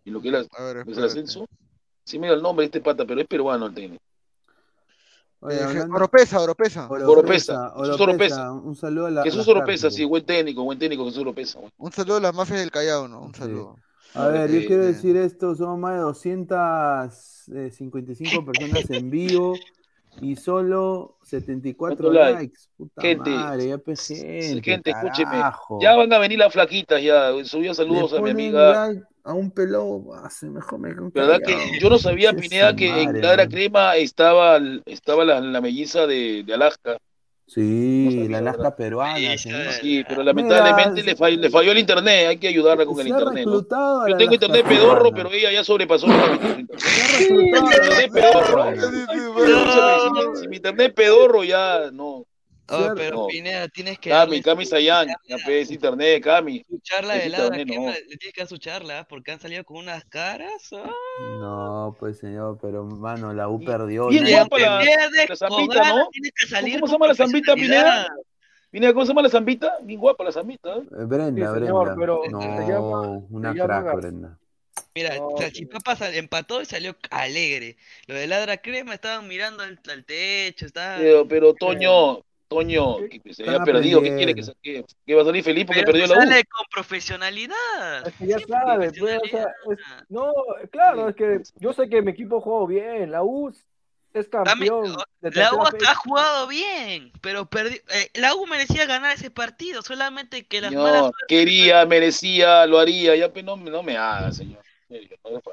en, lo que ver, es el ascenso. Sí me da el nombre de este pata, pero es peruano el técnico. Oye, Eh, hablando- Oropesa, Oropesa. Oropesa, Jesús Oropesa. Un saludo a la. Jesús las Oropesa, sí, buen técnico, buen técnico, Jesús Oropesa. Un saludo a la mafia del Callao, ¿no? Un saludo. A ver, yo Eh, quiero decir esto, somos más de 255 personas en vivo y solo 74 ¿Cuántos likes? likes. Puta Gente, madre, ya pues gente, escúcheme. Ya van a venir las flaquitas, ya. Subió Le saludos a mi amiga. like a un pelado, se mejor me ¿Verdad que yo no sabía, Pineda, que en madre, man. Crema estaba, estaba la, la melliza de, de Alaska? Sí, la Alaska peruana. Sí, pero lamentablemente Mira, le, falló, le falló el internet. Hay que ayudarla con el internet, Yo tengo internet pedorro, peruana. pero ella ya sobrepasó los límites. si mi internet pedorro ya no. Oh, pero no. Pineda, tienes que Cami, Cami Sayán, ya pues, internet, Cami. su charla de ladra, internet, ¿qué no. Le tienes que dar su charla, ¿ah? porque han salido con unas caras. ah. No, pues señor, pero mano, la U perdió. Bien nadie- guapa la, zambita, ¿no? tienes que salir ¿Cómo se llama la zambita, Pineda? Pineda, ¿cómo se llama la zambita? Bien guapa la zambita. ¿eh? Eh, Brenda, Sí, señor, Brenda. pero no, se llama- una crack, Brenda. Mira, Salchipapa sal- empató y salió alegre. Lo de Ladra Crema estaban mirando al, al techo, estaba... Pero, pero Toño, Toño, que se haya perdido, ¿qué quiere que, que, que va a salir feliz porque Pero perdió la U? sale con profesionalidad. Es que ya sabe, pues, o sea, es- no, claro, es que yo sé que mi equipo jugó bien, la U es campeón. de La U hasta ha jugado bien, pero perdió. eh, la U merecía ganar ese partido, solamente que las Señor, malas quería, merecía, lo haría, ya pues no, me- no me haga, señor.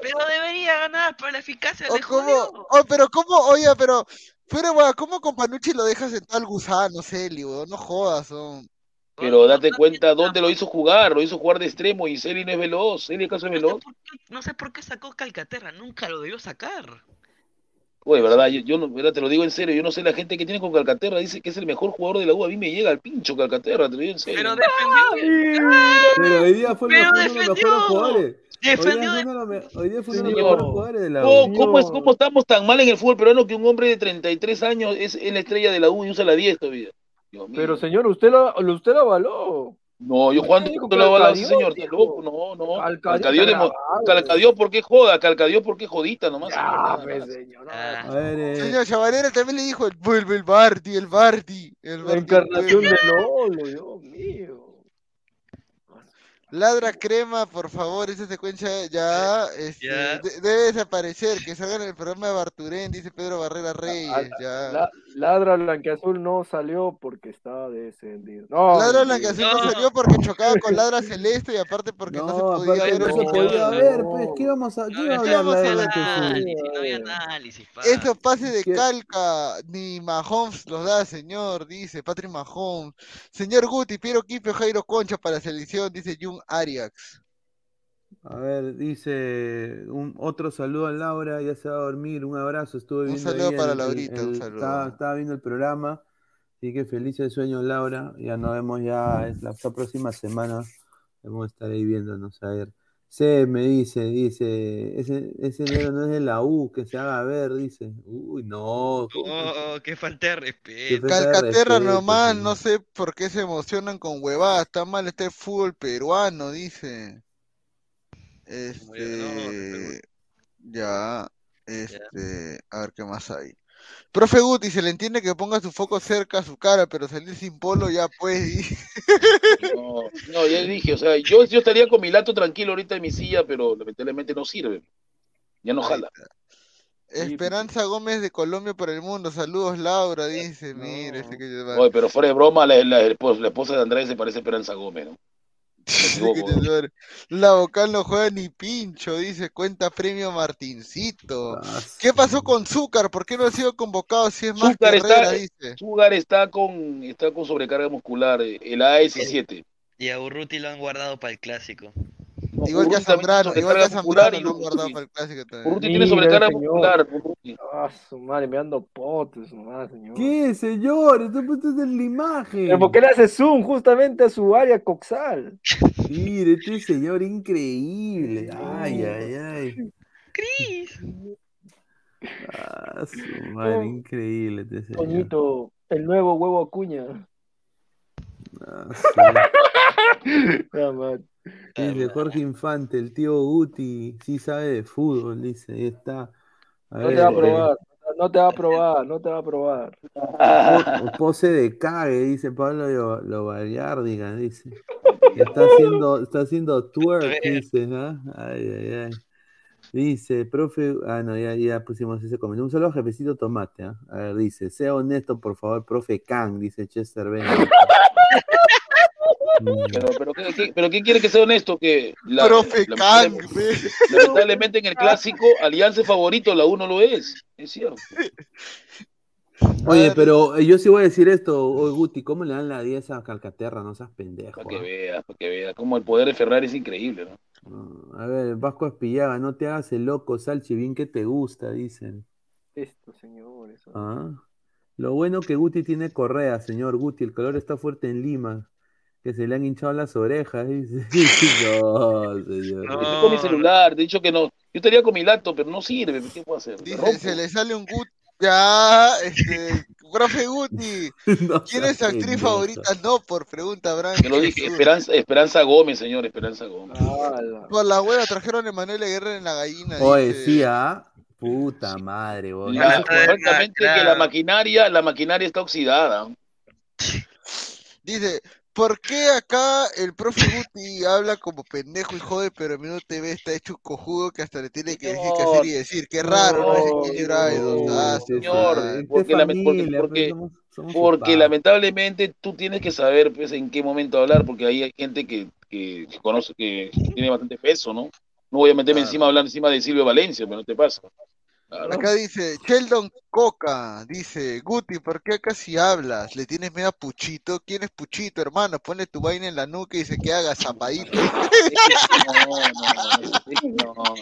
Pero debería ganar, pero la eficacia O le cómo, oh, pero cómo, oye, pero, pero, weón, ¿cómo con Panucci lo dejas sentado al gusano, Celi, weón? No jodas, son. Pero date cuenta dónde lo hizo jugar, lo hizo jugar de extremo y Celi no es veloz, Celi acaso es veloz. No sé por qué sacó Calcaterra, nunca lo debió sacar. Oye, verdad, yo, yo no, verdad, te lo digo en serio, yo no sé la gente que tiene con Calcaterra, dice que es el mejor jugador de la U, a mí me llega al pincho Calcaterra, te lo digo en serio. Pero defendió. Pero hoy día fue el mejor, uno de los mejores jugadores. Defendió Hoy día fue uno de los, me- hoy día fue uno de los Señor. mejores jugadores de la ¿Cómo, U. cómo es, ¿Cómo estamos tan mal en el fútbol peruano que un hombre de 33 años es, es la estrella de la U y usa la 10 todavía? Dios mío. Pero señor, usted lo, usted lo avaló. No, yo Juan, no lo avalaba, Calcadio, señor, está loco, no, no. Calcadio de. Calcadio, ¿por qué joda? Calcadio, ¿por qué jodita nomás? señor, Ya, nada pues, señor. no. A ver, eh, Señor Chavarera también le dijo, el, vuelve el Bardi, el Bardi, el La Bardi. encarnación vuelve. de Lolo, Dios mío. Ladra crema, por favor, esa secuencia ya, este, Ya. de- debe desaparecer, que salga en el programa de Barturén, dice Pedro Barrera Reyes, ya. La- Ladra Blanqueazul no salió porque estaba descendido. No, Ladra. Blanqueazul no salió porque chocaba con Ladra Celeste y aparte porque no, se podía aparte ver no se podía ver, pues, ¿qué íbamos a, qué No, iba a no hablar de análisis, no había análisis, pa. Esos pases de ¿Qué? calca, ni Mahomes los da, señor, dice Patrick Mahomes. Señor Guti, Piero Quipio, Jairo Concha para la selección, dice Jun Arias. A ver, dice un otro saludo a Laura, ya se va a dormir, un abrazo, estuve Un viendo saludo ahí para el- Laurita, un saludo. Estaba, estaba viendo el programa, así que feliz el sueño Laura, ya nos vemos ya es la, la próxima semana, vamos a estar ahí viéndonos a ver. Se me dice, dice, ese, ese negro no es de la U, que se haga ver, dice. Uy, no. ¿cómo que- Oh, qué falta de respeto. Calcaterra respeto, nomás, señor. no sé por qué se emocionan con huevadas, está mal este fútbol peruano, dice. Este, ya, este, a ver qué más hay. Profe Guti, se le entiende que ponga su foco cerca a su cara, pero salir sin polo ya pues. No, no, ya dije, o sea, yo, yo estaría con mi lato tranquilo ahorita en mi silla, pero lamentablemente no sirve. Ya no jala. Esperanza Gómez de Colombia por el mundo, saludos Laura, dice, mire, este que Oye, pero fuera de broma, la, la, esposa, la esposa de Andrés se parece a Esperanza Gómez, ¿no? La vocal no juega ni pincho, dice, cuenta premio Martincito. Ah, ¿Qué pasó con Zúcar? ¿Por qué no ha sido convocado si es más Zúcar Herrera, está, dice? Zúcar está con, está con sobrecarga muscular, eh, el AS7. Y a Urruti lo han guardado para el clásico. No, Igual que a Zambrano, igual que a Zambrano han guardado para el clásico también. Urruti tiene sobrecarga. Urruti. Ah, su madre, me ando potes, madre, señor. ¿Qué, señor? Está puesto en la imagen. ¿Pero por qué le hace zoom justamente a su área coxal? Mire, este señor increíble. Ay, ay, ay. Cris. Ah, su madre, increíble este señor. Toñito, el nuevo huevo acuña. Ah, sí. Dice Jorge Infante, el tío Guti sí sabe de fútbol, dice, ahí está. A No ver, te va a eh, probar, no te va a probar, no te va a probar. po- pose de cague, dice Pablo Lo- Lobayárdiga, dice. Está haciendo, está haciendo twerk, dice, ¿ah? Ay, ay, ay. Dice, profe, ah, no, ya, ya pusimos ese comentario. Un saludo a jefecito Tomate, ¿ah? A ver, dice, sea honesto, por favor, profe Kang, dice Chester Bennett. Pero, pero, ¿qué, qué- pero ¿qué quiere que sea honesto? Que la, Profe la- Kang, lamentablemente en el clásico, Alianza favorito, la 1 lo es. Es cierto. Oye, pero eh, yo sí voy a decir esto, oye, Guti, ¿cómo le dan la 10 a Calcaterra? No seas pendejo. Para que ¿ah? vea, para que vea. Como el poder de Ferrari es increíble, ¿no? A ver, Vasco Espillaga, no te hagas el loco, Salchi, bien que te gusta, dicen. Esto, señores. Ah. Lo bueno que Guti tiene correa, señor Guti, el calor está fuerte en Lima. Que se le han hinchado las orejas, dice. no, señor. Yo estoy con mi celular, te he dicho que no. Yo estaría con mi laptop, pero no sirve. ¿Qué puedo hacer? Me Dice, se le sale un gut. Ya, este, profe Guti, ¿quién es actriz favorita? No, por pregunta, Bran. Te lo dije, Esperanza, Esperanza Gómez, señor, Esperanza Gómez. Por la hueva trajeron a Emanuel Guerra en la gallina. Oye, dice. sí, ah. Puta madre. La- correctamente que la maquinaria, la maquinaria está oxidada. Dice, ¿por qué acá el profe Guti habla como pendejo y jode, pero en Minuto TV está hecho un cojudo que hasta le tiene que decir qué hacer y decir? Qué raro, ¿no? Bryant, ah, Señor, porque, porque- pues, somos- somos porque ocupados. lamentablemente tú tienes que saber pues, en qué momento hablar, porque ahí hay gente que, que, que conoce, que tiene bastante peso, ¿no? No voy a meterme encima, hablar encima de Silvio Valencia, pero no te pasa. Claro. Acá dice, Sheldon Coca, dice, Guti, ¿por qué acá si hablas? ¿Le tienes miedo a Puchito? ¿Quién es Puchito, hermano? Ponle tu vaina en la nuca y dice que haga zapadito. No, no, no.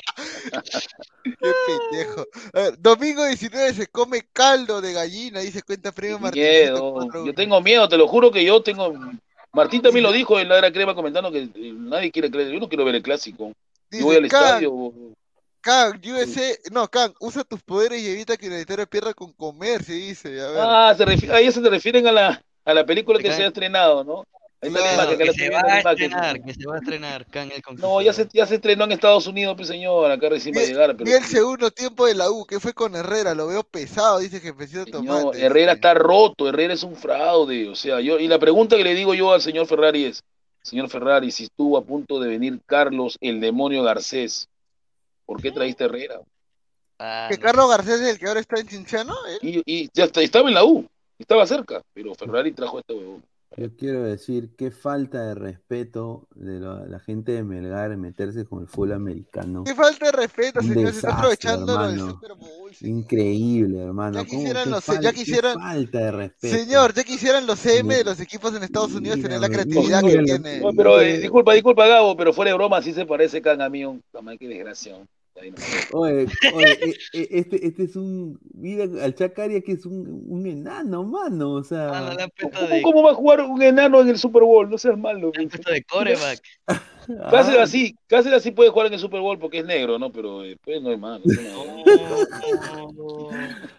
Qué pendejo. A ver, domingo 19 se come caldo de gallina, dice cuenta premio Martín. Miedo. Yo tengo miedo, te lo juro que yo tengo. Martín también lo dijo en la era crema comentando que eh, nadie quiere creer. Yo no quiero ver el clásico. Yo voy al estadio. Kang, USA, no, Kang, usa tus poderes y evita que Universitario pierda con comer, se dice. A ver. Ah, se refi- ahí se refieren a la, a la película que se ha estrenado, ¿no? Ahí está la Claro, imagen, que la se va a la estrenar, que se va a estrenar Kang el No, ya se, ya se estrenó en Estados Unidos, pues señor, acá recién va a llegar. Pero, el segundo tiempo de la U, que fue con Herrera, lo veo pesado, dice Jefecito señor, Tomate. Herrera está roto, Herrera es un fraude. O sea, yo, y la pregunta que le digo yo al señor Ferrari es, señor Ferrari, si estuvo a punto de venir Carlos el demonio Garcés, ¿por qué traíste a Herrera? Que Carlos Garcés es el que ahora está en Cinciano, ¿eh? Y, y ya está- estaba en la U, estaba cerca, pero Ferrari trajo a este huevón. Yo quiero decir qué falta de respeto de la, la gente de Melgar en meterse con el fútbol americano. Qué falta de respeto, señor, se está aprovechando lo del hermano. Super Bowl. Increíble, hermano. ¿Cómo- quisieran qué los- fal- ya qué quisieran- falta de respeto. Señor, ya quisieran los CM de los equipos en Estados Unidos tener la creatividad que. No, pero eh, disculpa, disculpa, Gabo, pero fuera de broma, sí se parece Can a mí, un qué desgracia. Oye, oye, e- e- este, este es un. Mira al Chacaria que es un, un enano, mano. O sea. ¿Cómo, cómo va a jugar un enano en el Super Bowl? No seas malo. de coreback. Cáceres Ah. así, Cáceres así puede jugar en el Super Bowl porque es negro, ¿no? Pero después no es malo.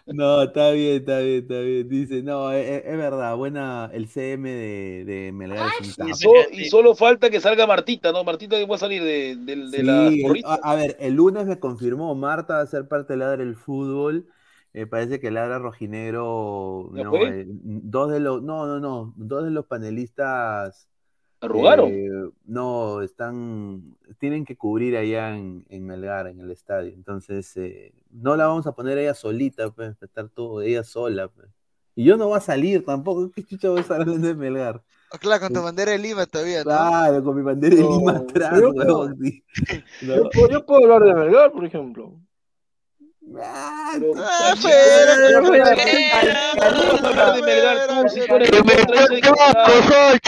No, está bien, está bien, está bien. Dice, no, es, es verdad, buena el CM de, de Melgar Y, so- y solo falta que salga Martita, ¿no? Martita que va a salir de, de, de la Sí, a, a ver, el lunes me confirmó, Marta va a ser parte de Ladra el Fútbol. Eh, parece que Ladra Rojinegro, eh, dos de los, no, no, no, dos de los panelistas ¿Arrugaron? eh, no, están, tienen que cubrir allá en, en Melgar, en el estadio. Entonces, eh, no la vamos a poner ella solita, pues, estar todo ella sola, pues. Y yo no voy a salir tampoco, ¿qué chucha voy a estar hablando de Melgar? Ah, Claro, con tu bandera de Lima todavía, ¿no? Claro, con mi bandera de No, Lima atrás, yo-. Yo, puedo- yo puedo hablar de Melgar, por ejemplo. Ah, pero, pero, ¿cómo vas a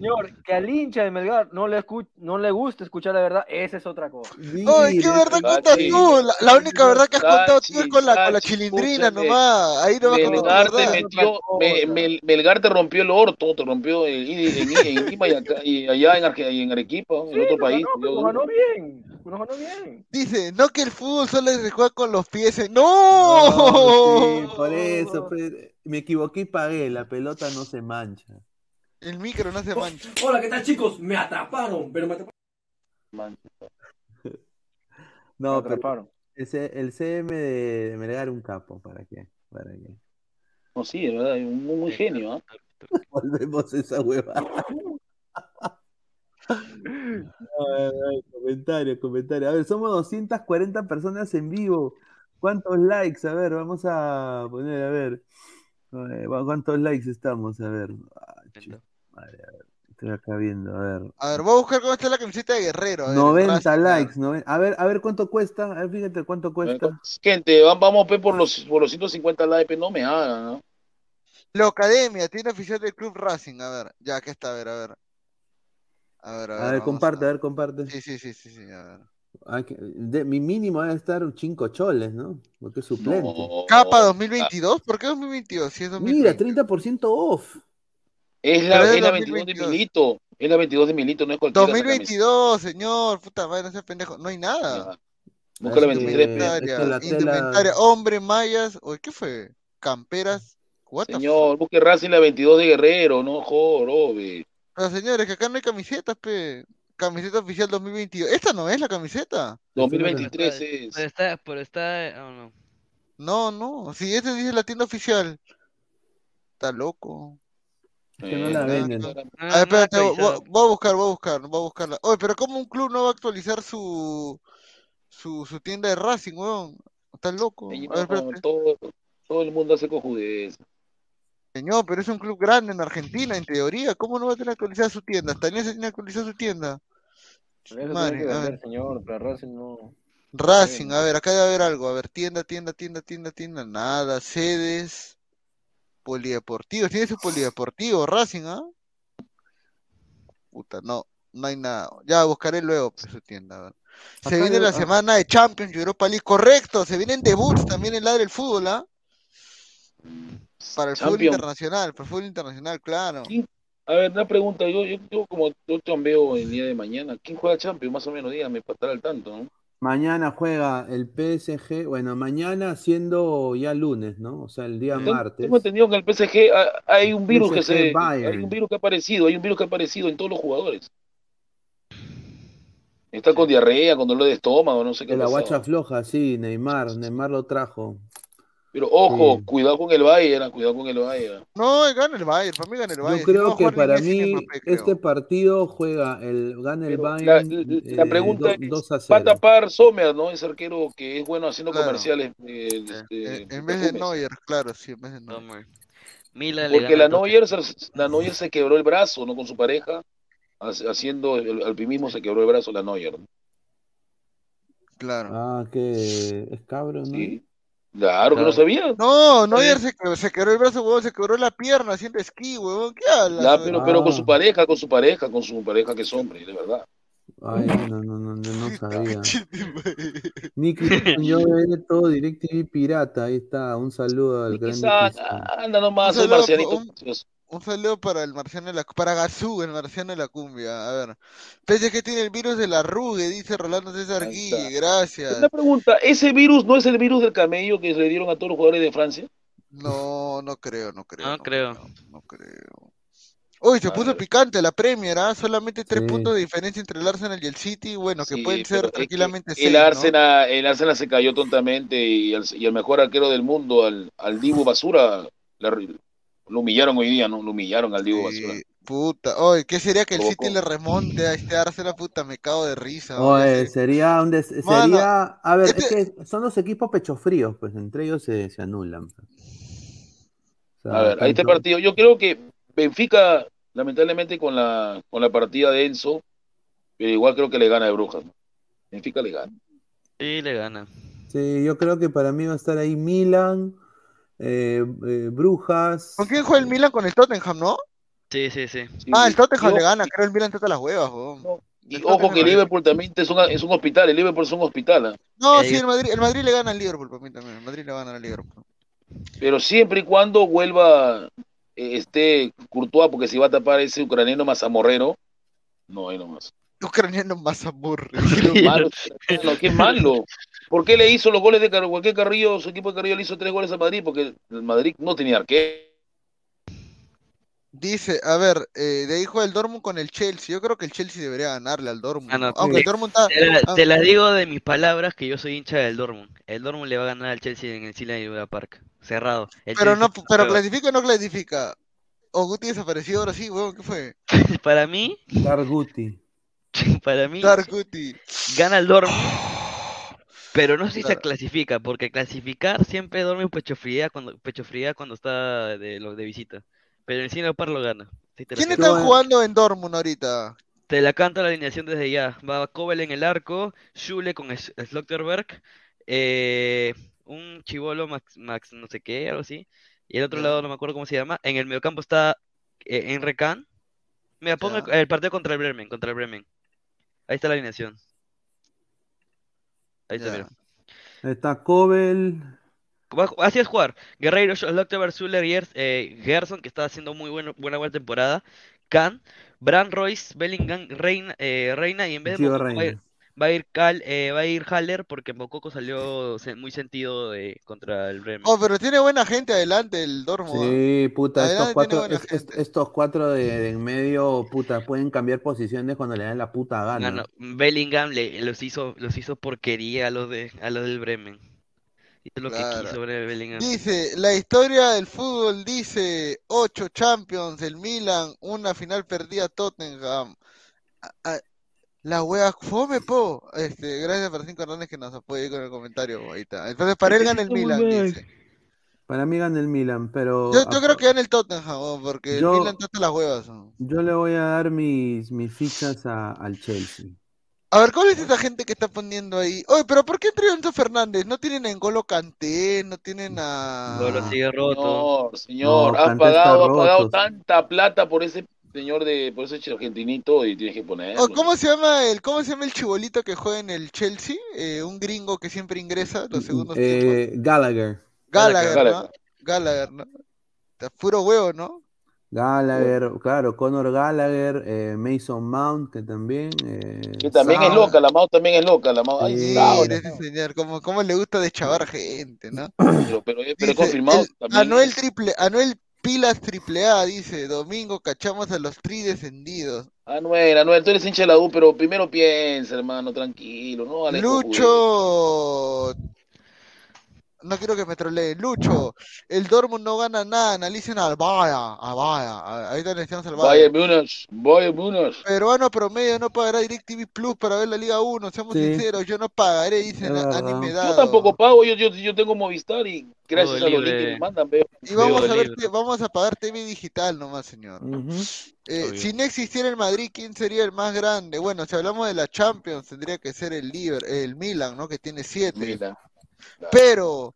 Señor, que al hincha de Melgar no le, escu- no le gusta escuchar la verdad, esa es otra cosa. Ay, ¿qué verdad cuentas tú? La, la única verdad que has contado tú es con la, con la chilindrina nomás. Ahí no vas a contar Melgar te verdad. metió, me- Mel- Melgar te rompió el orto, te rompió el, en, en- en Lima y, acá, y allá en, Arge- y en Arequipa, en otro país. Nos ganó bien, nos ganó bien. Dice, no que el fútbol solo se juega con los pies. ¡No! No, sí, por eso, pues, me equivoqué y pagué, la pelota no se mancha. El micro no se mancha. Hola, ¿qué tal chicos? Me atraparon, pero me atraparon. No, Me pero atraparon. el, C- el CM de, de Melgar un capo, ¿para qué? ¿Para qué? No, sí, de verdad, un muy, muy genio, ¿ah? Volvemos a esa huevada. Ay, ay, comentario, comentario. A ver, somos 240 personas en vivo. ¿Cuántos likes? A ver, vamos a poner, a ver. Eh, ¿Cuántos likes estamos? A ver. Ah, a. Estoy acá viendo, a ver. A ver, voy a buscar cómo está la camiseta de Guerrero. a ver, 90 Racing, a ver. likes. noven- A ver, a ver cuánto cuesta. A ver, fíjate cuánto cuesta. Gente, va- vamos pe, por los, por los 150 likes, no me hagan, ¿no? La Academia, tiene oficial del Club Racing. A ver, ya, aquí está, a ver, a ver. A ver, a ver. A ver, comparte, a ver, comparte. Sí, sí, sí, sí, sí, a ver. Ah, que- de- mi mínimo debe estar 5 choles, ¿no? Porque es suplente. Capa 2022, ¿por qué 2022? Si es 2020. Mira, 30% off. Es la, es es la 2022. 22 de Milito. Es la 22 de Milito, no es cualquiera. esa 2022, señor, puta madre, no seas pendejo, no hay nada. Busca la Es que- 23, pe. Indumentaria, indumentaria, hombre, mallas, oye, ¿qué fue? Camperas, what Señor, busque Racing la 22 de Guerrero, no jorobe. Pero señores, que acá no hay camisetas, pe. Camiseta oficial 2022. ¿Esta no es la camiseta? 2023 es. Pero está, pero está, oh, no. No, no. Si este dice la tienda oficial. Está loco. Es que no la venden. no, no. No, A ver, no espérate, he voy, a buscar, voy a buscar, voy a buscarla. Oye, pero ¿cómo un club no va a actualizar su su, su tienda de Racing, weón? Está loco. A ver, todo, todo el mundo hace cojudez. Señor, pero es un club grande en Argentina, en teoría. ¿Cómo no va a tener actualizada su tienda? También se tiene que actualizar su tienda. Tiene Madre, a ver. señor, pero Racing no. Racing, a ver, acá debe haber algo. A ver, tienda, tienda, tienda, tienda, tienda. Nada, sedes. Polideportivos. Tiene su polideportivo, Racing, ¿ah? Puta, no, no hay nada. Ya buscaré luego pues, su tienda. Se Acá viene yo- la ah. semana de Champions Europa League. Correcto, se vienen debuts también en la del fútbol, ¿ah? Para el fútbol internacional, para el fútbol internacional, claro. A ver, una pregunta, yo, yo, yo como yo chambeo el día de mañana, ¿quién juega Champions? Más o menos, dígame, para estar al tanto, ¿no? Mañana juega el PSG, bueno, mañana siendo ya lunes, ¿no? O sea, el día Tengo- martes. Tengo entendido que en el PSG ha- hay un virus que se, Bayern. hay un virus que ha aparecido, hay un virus que ha aparecido en todos los jugadores. Está con diarrea, con dolor de estómago, no sé qué De la guacha floja, sí, Neymar, Neymar lo trajo. Pero ojo, Sí. cuidado con el Bayern, cuidado con el Bayern. No, gana el Bayern, para mí gana el Bayern. Yo Si no creo que para mí Mbappé, creo. este partido juega el gana el Pero Bayern la eh, pregunta do- es, 2 a ¿va a 0. tapar Sommer, no? Ese arquero que es bueno haciendo Claro. comerciales de, En, este, en vez de. Neuer, claro, sí, en vez de Neuer. Le Porque la Neuer, se- la Neuer se quebró el brazo, ¿no? Con su pareja, haciendo el alpinismo se quebró el brazo la Neuer. ¿no? Claro. Ah, que es cabro, ¿no? Sí. Claro que no sabía. No, Neuer se, quebró- se quebró el brazo, huevón, se quebró la pierna haciendo esquí, huevón. ¿Qué hablas? Ya, pero, pero con Ah. su pareja, con su pareja, con su pareja que es hombre, de verdad. Ay, no, no, no, no, no sabía. Nicky yo veré todo DirecTV pirata, ahí está, un saludo al gran anda nomás, el marcianito. Un- saludo para el marciano de la para Gazú, el marciano de la cumbia. A ver. Pese que tiene el virus de la rugue, dice Rolando César Guille, gracias. Una pregunta, ¿ese virus no es el virus del camello que le dieron a todos los jugadores de Francia? No, no creo, no creo. No creo. No creo. Uy, se A puso ver. picante la Premier, ¿ah? Solamente tres Sí. puntos de diferencia entre el Arsenal y el City, bueno, que Sí, pueden ser tranquilamente el seis, ¿no? Arsenal, el Arsenal se cayó tontamente y el, y el mejor arquero del mundo, al, al Dibu Basura, la- lo humillaron hoy día, ¿no? Lo humillaron al Dibu Basura. Sí, puta. Oye, ¿qué sería que el. City le remonte a este Arsenal, puta? Me cago de risa. oye, sería un des- Mano, sería, a ver, este- es que son los equipos pechofríos, pues entre ellos se, se anulan. pues. O sea, A ver, ahí está el tanto- partido. Yo creo que Benfica, lamentablemente con la, con la partida de Enzo, pero igual creo que le gana de Brujas. ¿no? Benfica le gana. Sí, le gana. Sí, yo creo que para mí va a estar ahí Milan, eh, eh, Brujas. ¿Con quién juega el Milan? Con el Tottenham, ¿no? Sí, sí, sí. Ah, el Tottenham Y le gana, creo el Milan toca las huevas, weón. Y El ojo que le- Liverpool también es un, es un hospital, el Liverpool es un hospital, ¿ah? No, Eh, sí, el Madrid, el Madrid le gana al Liverpool, para mí también. El Madrid le gana al Liverpool. pero siempre y cuando vuelva eh, este Courtois, porque si va a tapar ese ucraniano mazamorrero, no, ahí nomás. Ucraniano. Malo, no, qué malo. ¿Por qué le hizo los goles de Car- ¿Por qué Carrillo, su equipo de Carrillo le hizo tres goles a Madrid? Porque el Madrid no tenía arquero. Dice, a ver, eh, de hijo del Dortmund con el Chelsea. Yo creo que el Chelsea debería ganarle al Dortmund. Ah. Aunque el Dortmund está. Te, la- ah, te las digo de mis palabras que yo soy hincha del Dortmund. El Dortmund le va a ganar al Chelsea en el Iduna Park. Cerrado. El Pero Chelsea no, pero juega. clasifica o no clasifica. O Guti desapareció ahora sí, weón, ¿qué fue? Para mí, Darguti. para mí, Dark Guti. gana el Dortmund, pero no sé si se clasifica, porque clasificar siempre Dortmund pecho fría cuando, pecho fría cuando está de, los de visita. Pero el Cine Par lo gana. Lo ¿Quién está jugando en Dortmund ahorita? Te la canto la alineación desde ya. Va Kobel en el arco, Schule con Slotterberg, eh, un chivolo Max, Max no sé qué, algo así. Y el otro lado no me acuerdo cómo se llama. En el mediocampo está eh, Enre Can. Mira, pongo el, el partido contra el Bremen, contra el Bremen. Ahí está la alineación. Ahí está, mira. Está Kobel. Va- Así es jugar. Guerreiro, Slotterberg, Zuller, eh, Gerson, que está haciendo muy bueno- buena buena temporada. Can, Bran Royce, Bellingham, Reina, eh, Reina y en vez de va a ir, Reina. va a ir Cal, eh, va a ir Haller porque Mococo salió muy sentido de, contra el Bremen. Oh, pero tiene buena gente adelante el Dortmund. ¿ah? Sí, puta, estos Adelante cuatro, buena es- es- estos cuatro de, de en medio, puta, pueden cambiar posiciones cuando le dan la puta gana. Ah, no, Bellingham le, los hizo los hizo porquería a los de a los del Bremen. Hizo lo Claro. que quiso Bellingham. Dice, la historia del fútbol dice, ocho Champions, el Milan, una final perdida Tottenham. La wea fome, po. Este, gracias para cinco Hernández que nos apoye con el comentario, ahí está. Entonces, para él gana el Milan, dice. Para mí gana el Milan, pero Yo, yo creo que gana el Tottenham, porque Yo- el Milan hasta las huevas. yo le voy a dar mis, mis fichas a- al Chelsea. A ver, ¿cuál es esa gente que está poniendo ahí? Oye, pero ¿por qué entró Enzo Fernández? No tienen a N'Golo Kanté, no tienen a... Golo sigue roto. Señor, señor, No, has Kanté está pagado, has pagado tanta plata por ese señor de, por ese argentinito y tienes que ponerlo. Oh, ¿cómo se llama el, cómo se llama el chibolito que juega en el Chelsea? Eh, un gringo que siempre ingresa los segundos tiempos. Eh, Gallagher. Gallagher, ¿no? Gallagher. Gallagher, ¿no? Está puro huevo, ¿no? Gallagher, claro, Conor Gallagher, eh, Mason Mount, que también. eh, Que también es loca, la Mau también es loca, la. Ay, Sí, ese señor, cómo, cómo le gusta deschavar gente, ¿no? pero, pero, pero Dice, confirmado el- también. Anuel triple, Anuel Pilas triple A dice, domingo cachamos a los tri descendidos. Anuel, Anuel, tú eres hincha de la U, pero primero piensa, hermano, tranquilo, no vale Lucho, no quiero que me troleen. Lucho, el Dortmund no gana nada, analicen al Vaya, a Vaya, ahorita necesitamos al Vaya. Múnich, Bayern Múnich. Peruano promedio no pagará DirecTV Plus para ver la Liga 1, seamos Sí. sinceros, yo no pagaré, dicen Es verdad. anime Yo tampoco pago, yo, yo, yo tengo Movistar y gracias Todo a los libre. links que me mandan veo. Y vamos a ver, vamos a pagar TV digital nomás, señor. ujú. Eh, Obvio. si no existiera el Madrid, ¿quién sería el más grande? Bueno, si hablamos de la Champions, tendría que ser el Liver, el Milan, ¿no? Que tiene siete. Pero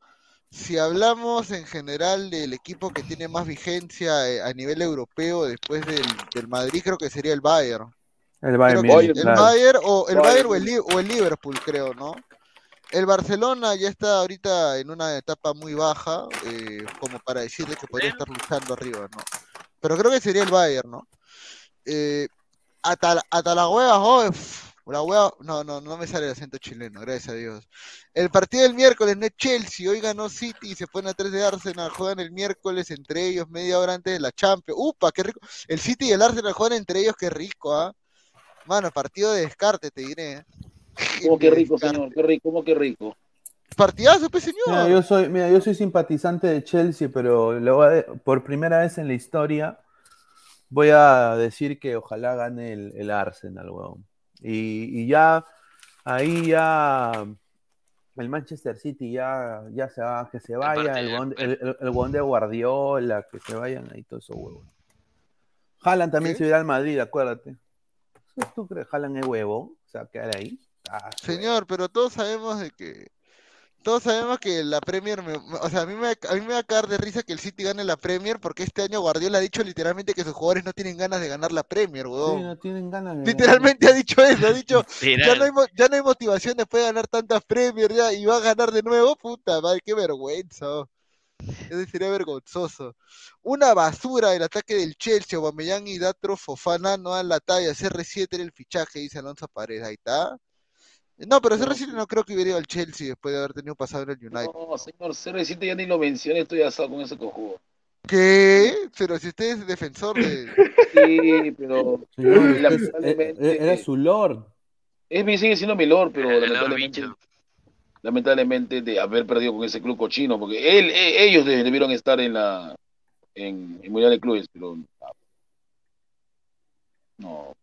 si hablamos en general del equipo que tiene más vigencia eh, a nivel europeo después del, del Madrid, creo que sería el Bayern. El Bayern que el claro. Bayern o el Bayern o el, Li- o el Liverpool, creo, ¿no? El Barcelona ya está ahorita en una etapa muy baja, eh, como para decirle que podría estar luchando arriba, ¿no? Pero creo que sería el Bayern, ¿no? Eh, hasta, la- hasta la hueva, oh, la hueva, no, no, no me sale el acento chileno, gracias a Dios. El partido del miércoles no es Chelsea, hoy ganó City y se pone a 3 de Arsenal, juegan el miércoles entre ellos media hora antes de la Champions. ¡Upa, qué rico! El City y el Arsenal juegan entre ellos, qué rico, ¿ah? Mano, partido de descarte, te diré. ¿eh? como que De rico, descarte. señor, qué rico, como que rico. Partidazo, pues, señor. Mira, yo soy, mira, yo soy simpatizante de Chelsea, pero le voy a de- por primera vez en la historia voy a decir que ojalá gane el, el Arsenal, weón. Y, y ya, ahí ya el Manchester City ya, ya se va, que se vaya, el, el, el- el weón de Guardiola, que se vayan ahí todos esos huevos. Haaland también ¿Qué? se irá al Madrid, acuérdate. ¿Tú crees que Haaland es huevo? Se va a quedar ahí. Ah, Señor, pero todos sabemos de que todos sabemos que la Premier, me- o sea, a mí me, a mí me va a caer de risa que el City gane la Premier porque este año Guardiola ha dicho literalmente que sus jugadores no tienen ganas de ganar la Premier, Sí, weón. no tienen ganas de Literalmente ha dicho eso, ha dicho, ya no hay, ya no hay motivación después de ganar tantas Premier ya y va a ganar de nuevo, puta madre, qué vergüenza. Eso sería vergonzoso. Una basura el ataque del Chelsea, Aubameyang y Datro Fofana no dan la talla. CR7 era el fichaje, dice Alonso Paredes. Ahí está. No, pero CR7 no creo que hubiera ido al Chelsea después de haber tenido pasado en el United. No, señor, CR7 ya ni lo mencioné, estoy asado con ese cojudo. ¿Qué? Pero si usted es defensor de... Sí, pero Señor, es- lamentablemente era su lord. es mi sigue siendo mi lord, pero lamentablemente, lamentablemente de haber perdido con ese club cochino, porque él, e- ellos de- debieron estar en la en el Mundial de Clubes, pero ah, no.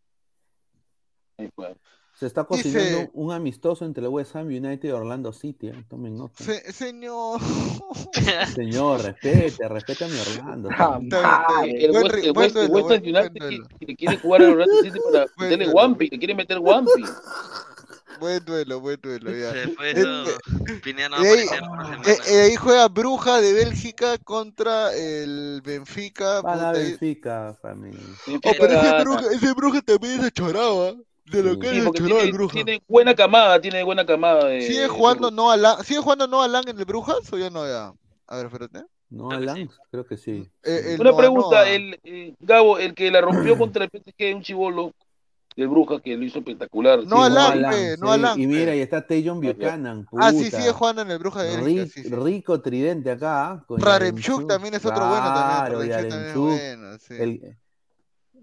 Ahí fue. Se está Dice- cocinando un amistoso entre el West Ham United y Orlando City. ¿eh? Tomen nota. Se- señor. Señor, respete, respete a mi Orlando. Bien. El Buen West, el buen West- el duelo, West buen- Ham United buen que, que quiere jugar al Orlando City para meterle. Wampi, le quiere meter Wampi. Buen duelo, buen duelo, ya. Después Eh, eso, Pineda no y ahí, aparecía por semana. eh, eh, ahí juega Bruja de Bélgica contra el Benfica. A y- Benfica, familia. Oh, pero ese. Bruja, ese Bruja también es achorado, ¿ah? De lo que Sí, es porque achorado el tiene, buena camada, tiene buena camada de. ¿Sigue jugando no Alan, ¿Sigue jugando no Alan en el Brujas o ya no ya? A ver, espérate. No, Alan, creo que sí. Eh, el Una Noa pregunta, Noa. el, eh, Gabo, el que la rompió contra el PSG, un chivolo del Bruja que lo hizo espectacular. No Sí, Alan, Alan, pe, no sí, Alan, Y mira, y está Tajon Buchanan. Ah, sí, puta. sigue jugando en el Bruja de Bélgica, Ri- sí, sí. Rico tridente acá. ¿ah? con Raremchuk también es otro bueno también, Claro, Raremchuk también es Yaremchuk. bueno, sí. El-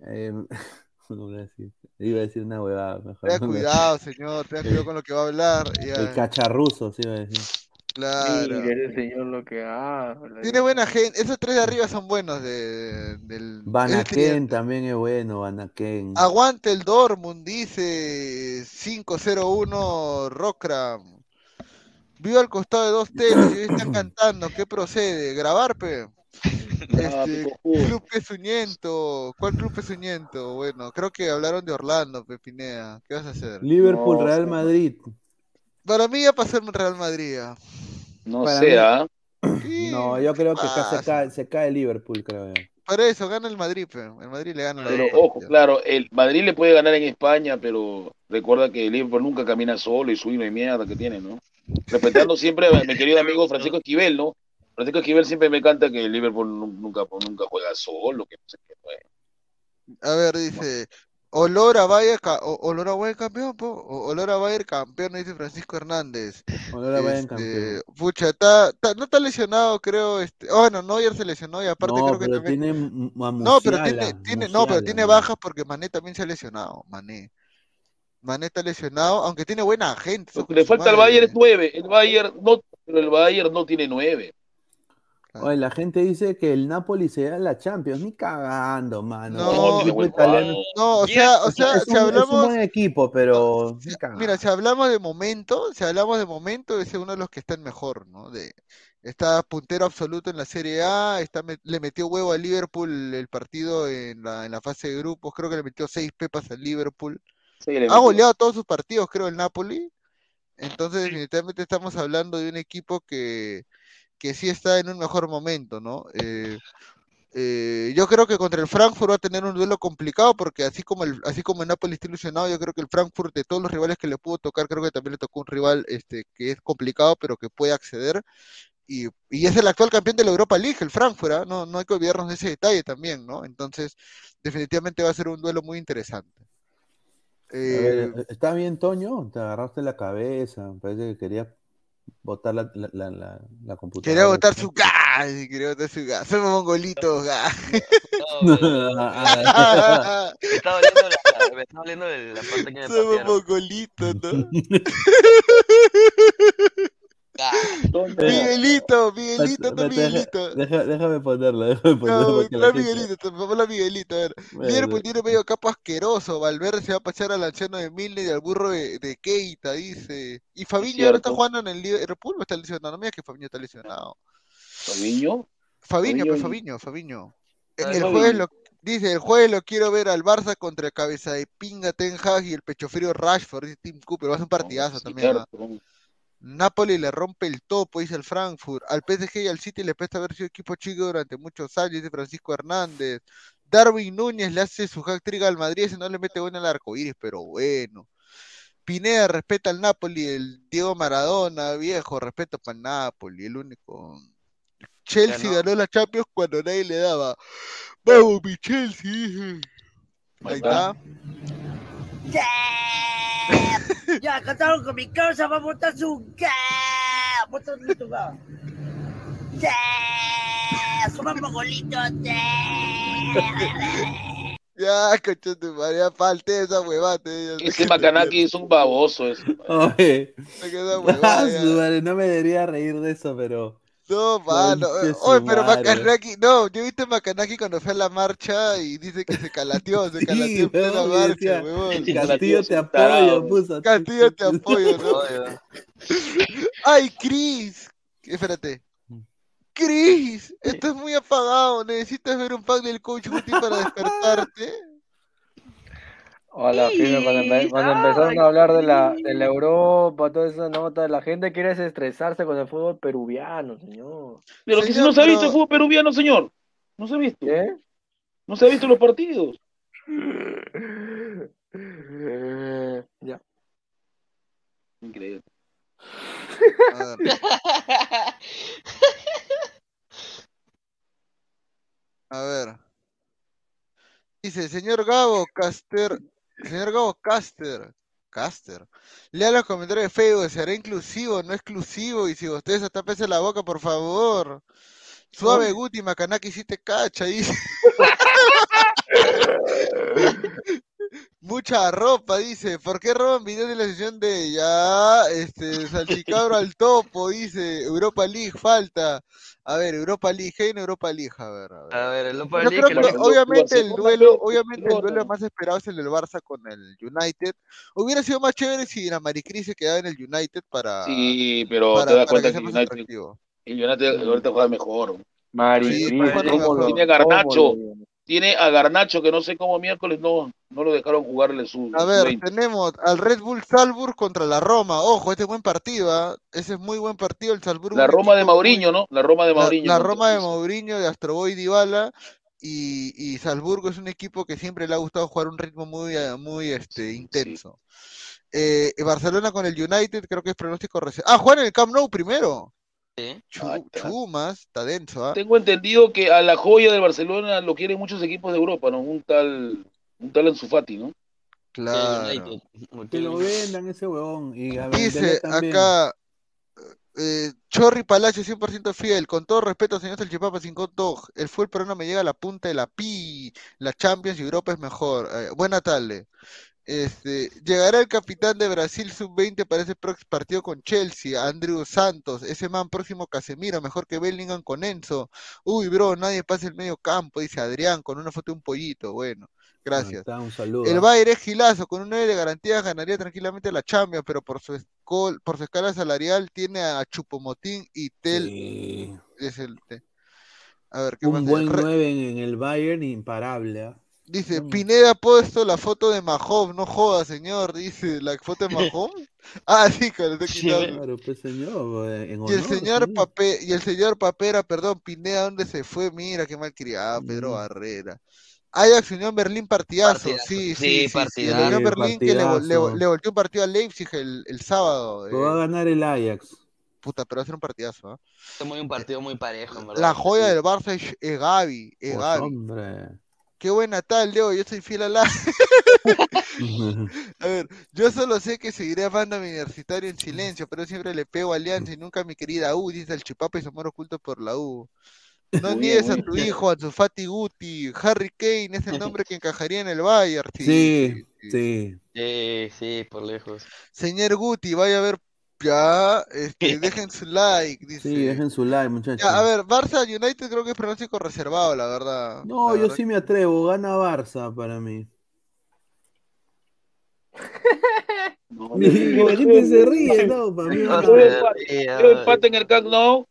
eh, no voy a decir, iba a decir una huevada mejor. Tenga cuidado, señor, tenga cuidado con lo que va a hablar. ya. El cacharruso, sí iba a decir. Claro. Ese señor lo que habla. Tiene buena gente. Esos tres de arriba son buenos de, del. Van es el tridente. Aken también es bueno, Van Aken. Aguante el Dortmund, dice 501 Rockram. Vivo al costado de dos teles y hoy están cantando. ¿Qué procede? ¿Grabar, pe? Este, Club Pesuñento. ¿Cuál Club Pesuñento? Bueno, creo que hablaron de Orlando, Pepinea. ¿Qué vas a hacer? Liverpool, No, Real. Madrid. Para mí ya pasó el Real Madrid. ya. No Para sé, ¿ah? No, yo creo que acá se cae, se cae Liverpool, creo yo. Por eso, gana el Madrid, pe. El Madrid le gana la Pero Europa. ojo, claro, el Madrid le puede ganar en España, pero recuerda que el Liverpool nunca camina solo y su hino de mierda que tiene, ¿no? Respetando siempre a mi querido amigo Francisco Esquivel, ¿no? Francisco Esquivel siempre me canta que el Liverpool nu- nunca, nunca juega solo, que no sé qué. pues. A ver, dice, olor a o- olor a Bayern campeón, po, olor a Bayern campeón, dice Francisco Hernández. Ojalá vayan Este, campeón. pucha, está, está- no está lesionado, creo, este, oh, bueno, Neuer se lesionó y aparte No, creo que pero también, tiene a no, pero tiene, tiene, no, pero tiene bajas porque Mané también se ha lesionado, Mané. Mané está lesionado, aunque tiene buena gente. Lo que le falta al Bayern es nueve, el Bayern no, pero el Bayern no tiene nueve. Oye, la gente dice que el Napoli se da la Champions. Ni cagando, mano. No, equipo italiano- no, o sea, o sea, es si un, es un hablamos, buen equipo, pero. Mira, si hablamos de momento, si hablamos de momento, ese es uno de los que están mejor, ¿no? De, está puntero absoluto en la Serie A, está, le metió huevo al Liverpool el partido en la, en la fase de grupos, creo que le metió seis pepas al Liverpool. Sí, le Ha goleado todos sus partidos, creo, el Napoli. Entonces, definitivamente estamos hablando de un equipo que, que sí está en un mejor momento, ¿no? Eh, eh, yo creo que contra el Frankfurt va a tener un duelo complicado porque así como el, así como el Napoli está ilusionado, yo creo que el Frankfurt de todos los rivales que le pudo tocar, creo que también le tocó un rival este, que es complicado pero que puede acceder y, y es el actual campeón de la Europa League, el Frankfurt, ¿ah? No, no hay que olvidarnos de ese detalle también, ¿no? Entonces, definitivamente va a ser un duelo muy interesante. Ver, Eh, ¿Está bien, Toño? Te agarraste la cabeza. Me parece que quería botar la, la, la, la, la computadora. Quería botar su gas, quería botar su gas. Somos mongolitos, gas. Me está doliendo la, me está doliendo el- la parte que me Somos mongolitos, ¿no? Ah, Miguelito, Miguelito, no Miguelito. deja- déjame ponerla, déjame ponerla. No, la no gente- Miguelito, vamos a Miguelito, a ver. Bueno. Liverpool tiene medio campo asqueroso. Valverde se va a pasar al anciano de Milne y al burro de, de Keita, dice. ¿Y Fabiño no está jugando en el Liverpool o está lesionado? No mira que Fabiño está lesionado. Fabiño. Fabiño, pues Fabiño- Fabiño. Ah, El Fabiño. jueves lo, dice, el jueves lo quiero ver al Barça contra el cabeza de pinga Ten Hag y el pecho frío Rashford, dice Tim Cooper. Va a ser un partidazo también. Napoli le rompe el topo, dice el Frankfurt. Al PSG y al City le presta haber sido equipo chico durante muchos años, dice Francisco Hernández. Darwin Núñez le hace su hack trick al Madrid, ese no le mete bueno al arco iris, pero bueno. Pineda respeta al Napoli, el Diego Maradona, viejo, respeto para el Napoli, el único. Chelsea ganó la Champions cuando nadie le daba. Vamos, mi Chelsea. dije. Ahí está. Ya cantaron con mi causa, va a botar su. Bota tu gas. Ya, somos mongolitos. Ya, coche de María, falte esa huevada. te- Ese Macanaki es un baboso. ese. Oye, Me queda ah, huevada, no me debería reír de eso, pero No, mano. Oye, pero. Macanaki, no, yo viste a Macanaki cuando fue a la marcha y dice que se calateó, se Sí, calateó en plena y marcha, huevón. Castillo te apoyo, puso. Castillo te apoyo, ¿no? Ay, Cris. Espérate. Cris, estás muy apagado. Necesitas ver un pack del coach Guti para despertarte. Hola, firme, cuando, empe- cuando empezaron a hablar de la, de la Europa, toda esa nota, la gente quiere desestresarse con el fútbol peruviano, señor. Pero que si no se ha visto pero- el fútbol peruviano, señor. No se ha visto. ¿Qué? No se ha visto los partidos. Ya. Increíble. A ver, a ver. Dice, señor Gabo Caster, señor Gabo Caster, Caster, lea los comentarios de Facebook, será inclusivo, no exclusivo, y si ustedes se tapense la boca, por favor. Suave Guti, Macanaki, si te cacha, dice. Mucha ropa, dice. ¿Por qué roban videos de la sesión de ya? Este, Salchicabro al topo, dice. Europa League, falta. A ver, Europa League, ¿qué hay en Europa League? A ver, a ver. A ver, el Europa Yo League, creo el que obviamente el duelo, obviamente el duelo más esperado es el del Barça con el United. Hubiera sido más chévere si la Maricris se quedaba en el United para, Sí, pero para, te das cuenta que que sea más United, atractivo. el United ahorita juega mejor. Mari, Sí, Cris, pues, bueno, ¿cómo mejor. lo- Tiene Garnacho. cómo lo- Tiene a Garnacho que no sé cómo miércoles no, no lo dejaron jugarle su, A ver, 20. tenemos al Red Bull Salzburg contra la Roma. Ojo, este es buen partido, ¿ah? Ese es muy buen partido. El Salzburg La Roma de Mauriño, ¿no? La Roma de Mauriño. la. Roma de. Mourinho, de Astroboy Dybala y, y Salzburgo es un equipo que siempre le ha gustado jugar un ritmo muy, eh, muy este, intenso. Eh, Barcelona con el United, creo que es pronóstico recién. Ah, juegan en el Camp Nou primero. Chu- Chumas, está denso, ¿ah? Tengo entendido que a la joya del Barcelona lo quieren muchos equipos de Europa, ¿no? Un tal, un tal Ansu Fati, ¿no? Claro. Que lo vendan ese huevón. Y a Dembélé Dice también. acá, eh, Chorri Palacio 100% fiel, con todo respeto, señor Salchipapa sin dog, el fútbol peruano me llega a la punta de la pi, la Champions y Europa es mejor. Eh, buena tarde. Este, llegará el capitán de Brasil sub-20 para ese próximo partido con Chelsea, Andrew Santos, ese man próximo Casemiro, mejor que Bellingham con Enzo. Uy, bro, nadie pasa el medio campo, dice Adrián, con una foto de un pollito. Bueno, gracias. Está, un saludo. El. Bayern es gilazo, con un 9 de garantía ganaría tranquilamente la Champions, pero por su, escol- por su escala salarial tiene a Chupomotín y Tel. Sí. Es el, a ver, ¿qué Un más? buen Re- 9 en, en el Bayern, imparable. ¿ah? Dice, Pineda ha puesto la foto de Mahom, no joda, señor, dice, ¿la foto de Mahom? ah, sí, que le estoy quitando. Claro, pues señor, eh, en Y el honor, señor sí. Pape, y el señor Papera, perdón, Pineda, ¿dónde se fue? Mira, qué mal criado, Pedro Mm. Barrera. Ajax Unión Berlín partidazo, Partidazo. sí, sí, Sí, sí, sí, el partidazo. Unión Berlín que le, le, vol- Partidazo. le volteó un partido a Leipzig el, el sábado. Lo va a eh, ganar el Ajax. puta, pero va a ser un partidazo, ¿ah? Es muy un partido muy parejo, en verdad. La joya del Barça es, es Gavi, es Pues, Gavi. hombre. Qué buena tal, Leo, yo soy fiel a la... A ver, yo solo sé que seguiré amando a mi universitario en silencio, pero siempre le pego a Alianza y nunca a mi querida U, dice el chipapa y su amor oculto por la U. No niegues a tu hijo, a tu Fati Guti, Harry Kane es el nombre que encajaría en el Bayern. Sí, Sí, sí, sí. sí. Sí, sí, por lejos. Señor Guti, vaya a ver ya, este, dejen su like, dice. Sí, dejen su like, muchachos. Ya, a ver, Barça United creo que es pronóstico reservado, la verdad. No, La yo verdad sí me atrevo. Gana Barça para mí. No, gente se ríe, no, para mí. No empate, en el Camp Nou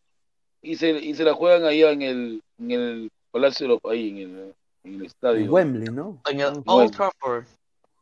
y se, y se la juegan ahí en el, en el Palacio de los ahí, en el, en el En estadio. Wembley, ¿no? En el Old Old Trafford.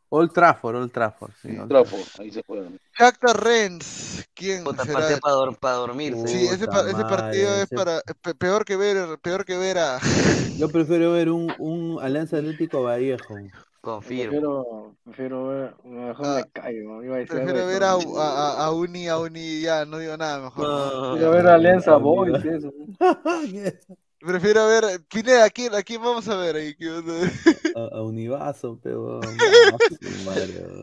Old Trafford, Old Trafford. Sí, Old Trafford, ahí se juegan. Shakhtar Rennes, ¿quién Puta, será? partido para, dor- para dormirse. Sí, ese, pa- ese partido madre, es ese- para pe- peor que ver, peor que ver a Yo prefiero ver un, un Alianza Atlético Vallejo. Confirmo. Prefiero, prefiero ver, mejor Ah, me caigo. Iba a decir prefiero ver a, a- a Uni, a Uni, ya, no digo nada mejor. No. Prefiero ver a Alianza Boys, eso. Prefiero ver, Pineda, ¿a quién, a quién vamos a ver ahí? A, a Univaso, pero.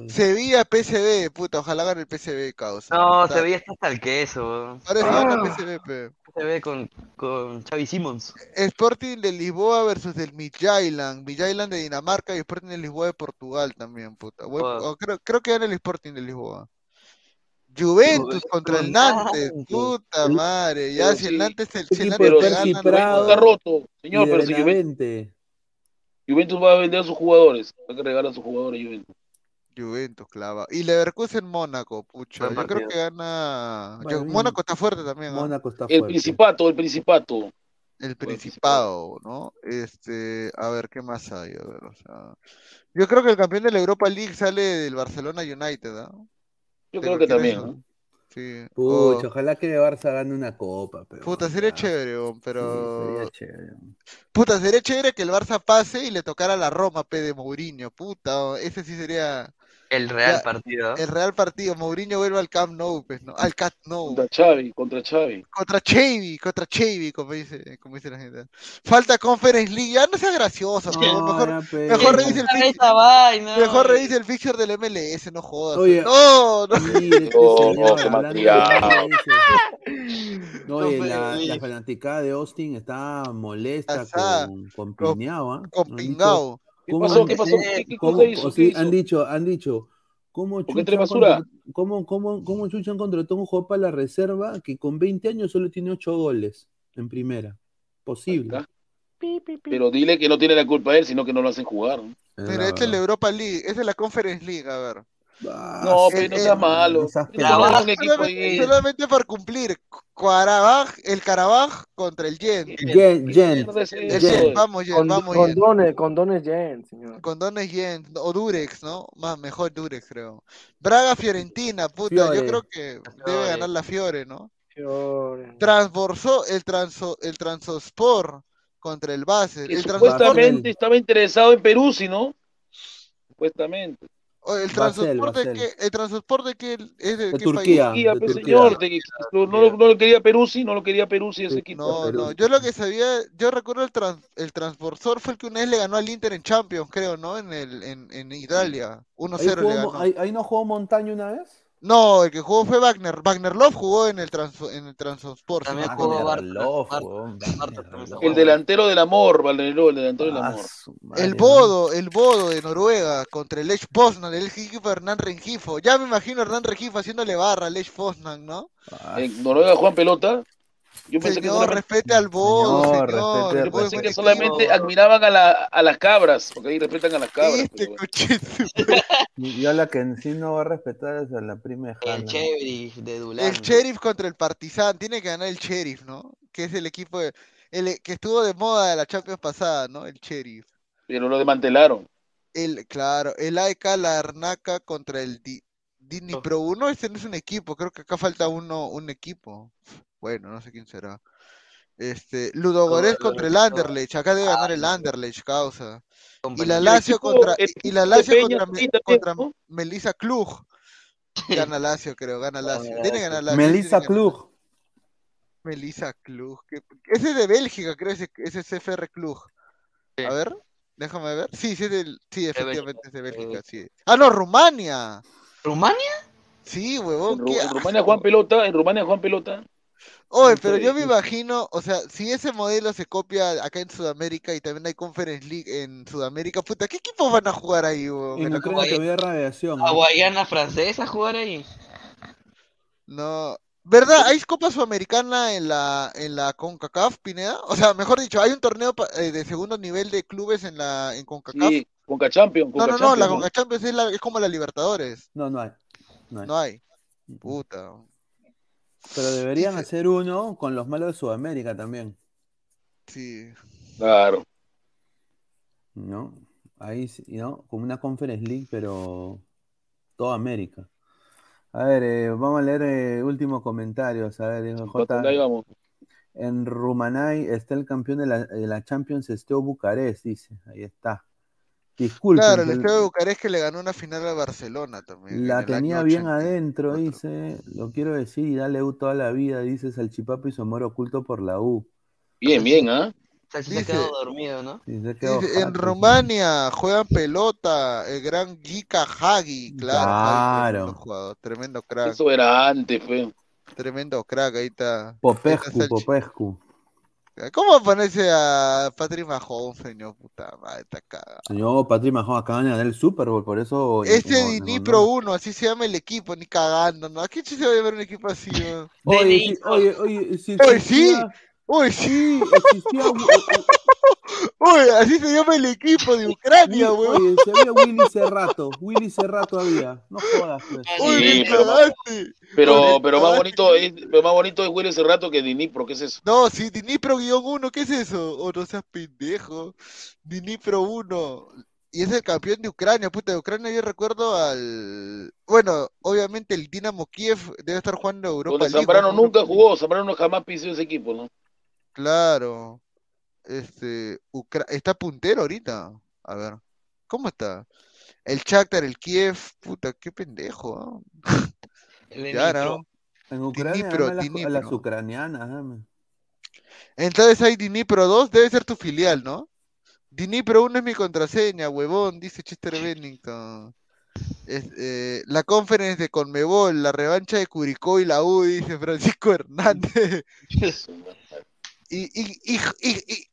Sevilla, PSV, puta, ojalá gane el PSV, causa. No, Puta, se veía hasta el queso. Parece que gana PSV, pe. Se ve con, con Xavi Simmons. Sporting de Lisboa versus el Midtjylland, Midtjylland de Dinamarca y Sporting de Lisboa de Portugal también, puta. Buen- Joder. o creo, creo que gana el Sporting de Lisboa. Juventus contra el Nantes, Nantes. puta madre. Ya Pero si el Nantes, el, si el Nantes Percy gana, Prado Está roto, señor, pero si Juventus. Juventus va a vender a sus jugadores, va a regalar a sus jugadores Juventus. Juventus clava. Y Leverkusen Mónaco, pucha. Yo creo que gana. Yo-. Mónaco está fuerte también, ¿ah? Mónaco está El fuerte. Principato, el Principato. El Principado, ¿no? Este, a ver, ¿qué más hay? A ver, o sea, yo creo que el campeón de la Europa League sale del Barcelona United, ¿ah? Yo ¿Te creo que también, ¿no? Sí. Pucha, Oh, ojalá que Barça gane una copa, pero puta, sería ya, chévere, weón, sí, pero sería chévere. puta, sería chévere que el Barça pase y le tocara la Roma, P de Mourinho, puta, ese sí sería El real ya, partido. el real partido. Mourinho vuelve al Camp Nou, pues, ¿no? Al Camp Nou. Contra Xavi, contra Xavi. Contra Xavi, contra Xavi, como dice, como dice la gente. Falta Conference League, ya no sea gracioso, No, mejor, ya, pe. mejor revise el Esa fixture, vaina. mejor revise el fixture del MLS, no jodas. Oye, pe. no, no. Mire, No, no. No, oye, la, la fanaticada de Austin está molesta Asá, con, con Piñao, ¿ah? con. ¿Qué ¿cómo pasó? han- ¿Qué pasó? ¿Qué, qué cómo- cosa hizo? han dicho, han dicho, ¿cómo ¿Por qué Chucha, basura? cómo, cómo, cómo Chucha han contratado un jugador para la reserva que con 20 años solo tiene 8 goles en primera? Posible. Pero dile que no tiene la culpa él, sino que no lo hacen jugar. ¿no? Es Mira, la esta es la. Europa League, esta es la Conference League, a ver. No, pero no eh, sea malo. Solamente, por cumplir. Karabaj, el Karabaj contra el eso. Gent, vamos Con, vamos Gent. condones, condones Jen, señor. Condones Gent, o Durex, ¿no? Más mejor Durex, creo. Braga Fiorentina, puta, yo creo que debe ganar la Fiore, ¿no? Transborsó el transo, el Transospor contra el Basel. El supuestamente estaba interesado en Perú, no. Supuestamente. El Basel, Basel. qué, el Transospor de qué es de, De qué Turquía. país? Turquía, de pues, Turquía. señor, de- no, no, lo- no lo quería Peruzzi, no lo quería Peruzzi ese equipo. No, Perú. no, yo lo que sabía, yo recuerdo el trans, el Transborsor fue el que una vez le ganó al Inter en Champions, creo, ¿no? En el en, en Italia. Ahí, 1-0 le ganó. Ahí, ahí no jugó Montaño una vez. No, el que jugó fue Wagner. Wagner Love jugó en el trans, en el Transport. También jugó Wagner Love. El delantero del amor, Valero, el delantero del Ah, amor. El. Bodo, el Bodo de Noruega contra el Lech Poznan, el equipo de Hernán Rengifo. Ya me imagino a Hernán Rengifo haciéndole barra al Lech Poznan, ¿no? Ah, En Noruega juegan pelota. Yo pensé que solamente, respete al Bodo, Señor, señor. respete- es pensé que solamente admiraban a, la, a las cabras, porque ahí respetan a las cabras. Este bueno. coche Y a la que en sí no va a respetar es a la prima de El. Sheriff de Dulan. El Sheriff contra el Partizan, tiene que ganar el Sheriff, ¿no? Que es el equipo de- el, que estuvo de moda de la Champions pasada, ¿no? El Sheriff. Pero lo desmantelaron. El, claro, el AEK Larnaca contra el Di, Dini Pro 1, este no es un equipo, creo que acá falta uno, un equipo. Bueno, no sé quién será. Este, Ludogorets Con- contra el Anderlecht, acá debe ganar el Anderlecht, causa. Y la Lazio contra y la Lazio contra. Melissa Klug. Gana Lazio, creo, gana Lazio. Tiene que Lazio. ganar Lazio. Melissa. Klug. Melissa Klug. que- Ese es de Bélgica, creo, ese, ese es CFR Klug. Sí. A ver, déjame ver. Sí, sí, es del, sí, efectivamente es de Bélgica, sí. Ah, no, Rumania. ¿Rumania? Sí, En, huevón, Ru- qué en Rumania juegan pelota, en Rumania juegan pelota. Oye, pero yo me imagino, o sea, si ese modelo se copia acá en Sudamérica y también hay Conference League en Sudamérica, puta, ¿qué equipos van a jugar ahí, huevón? En la Ucrania hay radiación. ¿A. Guayana francesa jugar ahí? No. ¿Verdad? ¿Hay Copa Sudamericana en la en la CONCACAF, Pineda? O sea, mejor dicho, hay un torneo eh, de segundo nivel de clubes en la en CONCACAF. Sí, Conca Champions. No, Conca no, no, la Champions, ¿no? Conca Champions es, la- es como la Libertadores. No, no hay. No hay. No hay. Puta. Pero deberían Sí, sí. hacer uno con los malos de Sudamérica también, Sí. Claro. ¿no? Ahí, sí, ¿no? Como una Conference League, pero toda América. A ver, eh, vamos a leer eh, últimos comentarios. A ver, J. Vamos. En Rumanay está el campeón de la, de la Champions, Esteo Bucarest, dice. Ahí está. Disculpen, Claro, el Estadio de Bucarest que le ganó una final a Barcelona también. la tenía bien 80. adentro, dice. Lo quiero decir y dale U toda la vida, dice Salchipapa y su amor oculto por la U. Bien, bien, ¿ah? Si se ha Dice- quedado dormido, ¿no? Sí, se quedó Dice, en sí. Rumania juegan pelota el gran Gika Hagi, claro, Claro. tremendo jugador, tremendo crack, Eso era antes, fue. tremendo crack, ahí está. ahí está Popescu, Popescu. ¿Cómo ponerse a Patrick Mahomes, señor? Puta madre, está cagado. Señor Patrick Mahomes acaban de ganar el Super Bowl, por eso. Este no- no- Dinipro 1, así se llama el equipo, ni cagando, ¿no? ¿A quién se va a llevar un equipo así, no? Oye, sí, oye, oye, si Oye, sí, existía- oye, sí. existía Oye, así se llama el equipo de Ucrania, Oye, weón. si había Willy Cerrato, Willy Cerrato había. No jodas, pues. Sí, pero, más, pero, pero más bonito es, pero más bonito es Willy ese rato que Dinipro, ¿qué es eso? No, sí, Dinipro guion 1, ¿qué es eso? Oh, no seas pendejo. Dinipro 1. Y es el campeón de Ucrania, puta, de Ucrania yo recuerdo al... Bueno, obviamente el Dinamo Kiev debe estar jugando Europa Donde League, Zambrano ¿no? nunca jugó, Zambrano jamás pisó ese equipo, ¿no? Claro. Este, Ucra- está puntero ahorita. A ver, ¿cómo está? El Shakhtar, el Kiev, puta, qué pendejo. ¿ah? El. ¿no? En Ucrania, las, ucranianas, dame. Entonces hay Dinipro 2, debe ser tu filial, ¿no? Dinipro 1 es mi contraseña, huevón, dice Chester Bennington. Es, eh, la conferencia de Conmebol, la revancha de Curicó y la U, dice Francisco Hernández. Y,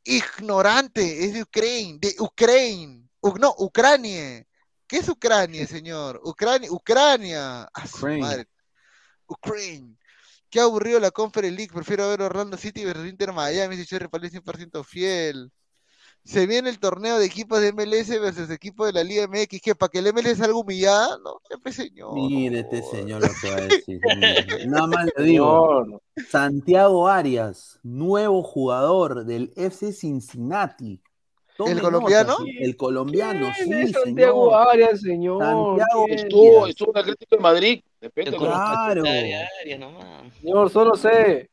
ignorante, es de Ucrania, de Ucrania, no, Ucrania. ¿Qué es Ucrania, señor? Ucrania, Ucrania. A su Ukraine. madre. Ucrania. Qué aburrido la Conference League. Prefiero ver Orlando City versus Inter Miami. Si Palais 100% fiel. Se viene el torneo de equipos de MLS versus equipos de la Liga MX. ¿Qué? ¿Para que el MLS salga humillada? No, pues, señor. Mire este señor lo que va a decir. mire. Nada más le digo. Señor. Santiago Arias, nuevo jugador del FC Cincinnati. Tome ¿El colombiano? nota, el colombiano, sí, ¿Quién es Santiago señor. Arias, señor? Santiago. Estuvo, estuvo en Atlético de Madrid. A Claro. Nomás. Señor, solo sé.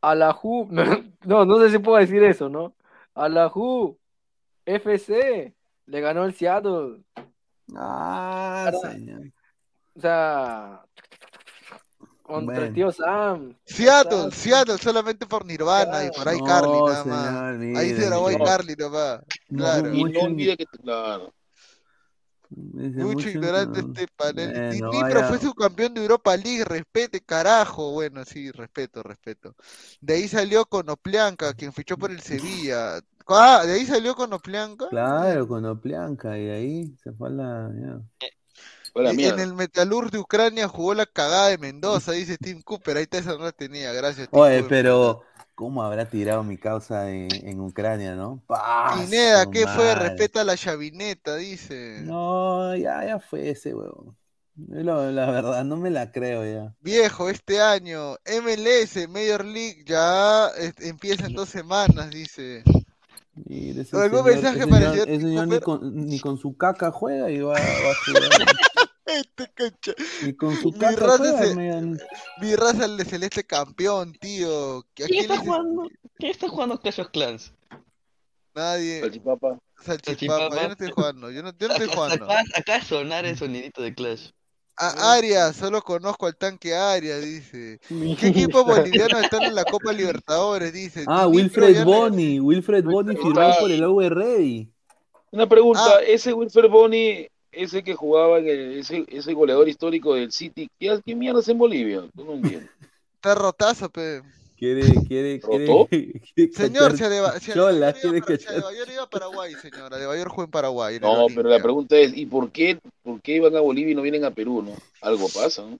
A la JU. No, no sé si puedo decir eso, ¿no? A la JU. FC. Le ganó el Seattle. Ah, señor. O sea. Contra el Bueno. tío Sam. Seattle, Sam. Seattle, solamente por Nirvana y por ahí No, Carly nada señor, más. Ahí mire, se grabó ahí no. Carly nomás. No, Claro. Y no olvide que, claro. Mucho ignorante no. este panel. Dnipro vaya. fue subcampeón de Europa League, respete, carajo. Bueno, sí, respeto, respeto. De ahí salió Konoplianka, quien fichó por el Sevilla. Ah, de ahí salió Konoplianka. Claro, con Oplianca, y de ahí se fue a la. ya. Y- En el Metalur de Ucrania jugó la cagada de Mendoza, dice Tim Cooper. Ahí está, esa no la tenía, gracias. Tim Oye, Cooper. pero ¿cómo habrá tirado mi causa en, en Ucrania, no? ¡Pah, Pineda, ¿qué fue? Respeta la chavineta, dice. No, ya, ya fue ese lo- la verdad, no me la creo ya. Viejo, este año, MLS, Major League, ya empieza en dos semanas, dice. Ese ¿Algún señor- mensaje ese para señor- ese señor ni con, ni con su caca juega y va, va a jugar. Este cacha. Ni con su Mi raza, juega, se- mi raza el de Celeste campeón, tío. ¿A ¿Quién está jugando? ¿Quién está jugando Clash of Clans? Nadie. Salchipapa. Salchipapa, Salchipapa. yo no estoy jugando, yo no, yo no estoy jugando. Acá, acá sonar el sonidito de Clash. A Arias, solo conozco al tanque Arias, dice. ¿Qué equipos bolivianos están en la Copa Libertadores? Dice. Ah, Wilfred Boni. Wilfred Boni firmó por el OV Ready. Una pregunta, Ah. ese Wilfer Boni, ese que jugaba en el, ese, ese goleador histórico del City, ¿qué, qué mierda hace en Bolivia? Yo no entiendo. Está rotazo, pe. Quiere, quiere, quiere. ¿Rotó? quiere Señor, Adeba- si cholas, Adebayor quiere iba para- si cachar- Adebayor iba a Paraguay, señora. Adebayor juega en Paraguay. en el No, pero la pregunta es, ¿y por qué, por qué van a Bolivia y no vienen a Perú, no? Algo pasa, ¿no?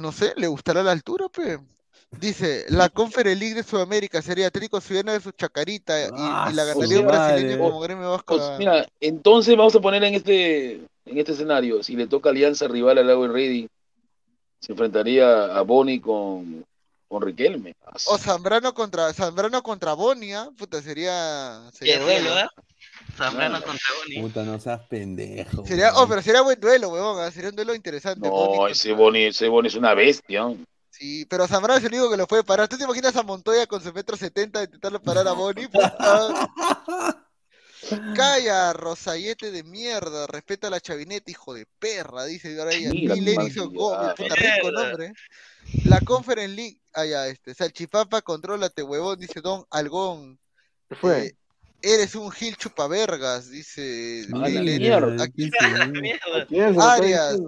No sé, ¿le gustará la altura, pe? Dice, la Conference League de Sudamérica sería Atlético Ciudadano de su Chacarita y, Ah, y la ganaría un brasileño como Gremio Vasco. Pues, mira, entonces vamos a poner en este, en este escenario, si le toca alianza rival al Agua Ready, se enfrentaría a Boni con, con Riquelme. Ah, O Zambrano contra Zambrano contra Bonia, puta, sería sería Qué duelo. ¿eh? Zambrano contra Boni. Puta, no seas pendejo. Sería, oh, weón. pero sería buen duelo, huevón, ¿ah? sería un duelo interesante. Boni No, contra- ese Boni, ese Boni es una bestia. Sí, pero Zambrano es el único que lo puede parar. ¿Tú te imaginas a Montoya con su metro setenta de intentarlo parar a Boni? Calla, Rosayete de mierda, respeta a la chavineta, hijo de perra, dice Erison maldita. Gómez, puta rico nombre. La Conference League, ah ya, este, Salchipapa, contrólate, huevón, dice Don Algón. ¿Qué fue? Eh, eres un gil chupavergas, dice Ah, la Bill Erison. mierda. Aquí- Mierda. ¿Quién se lo está Arias,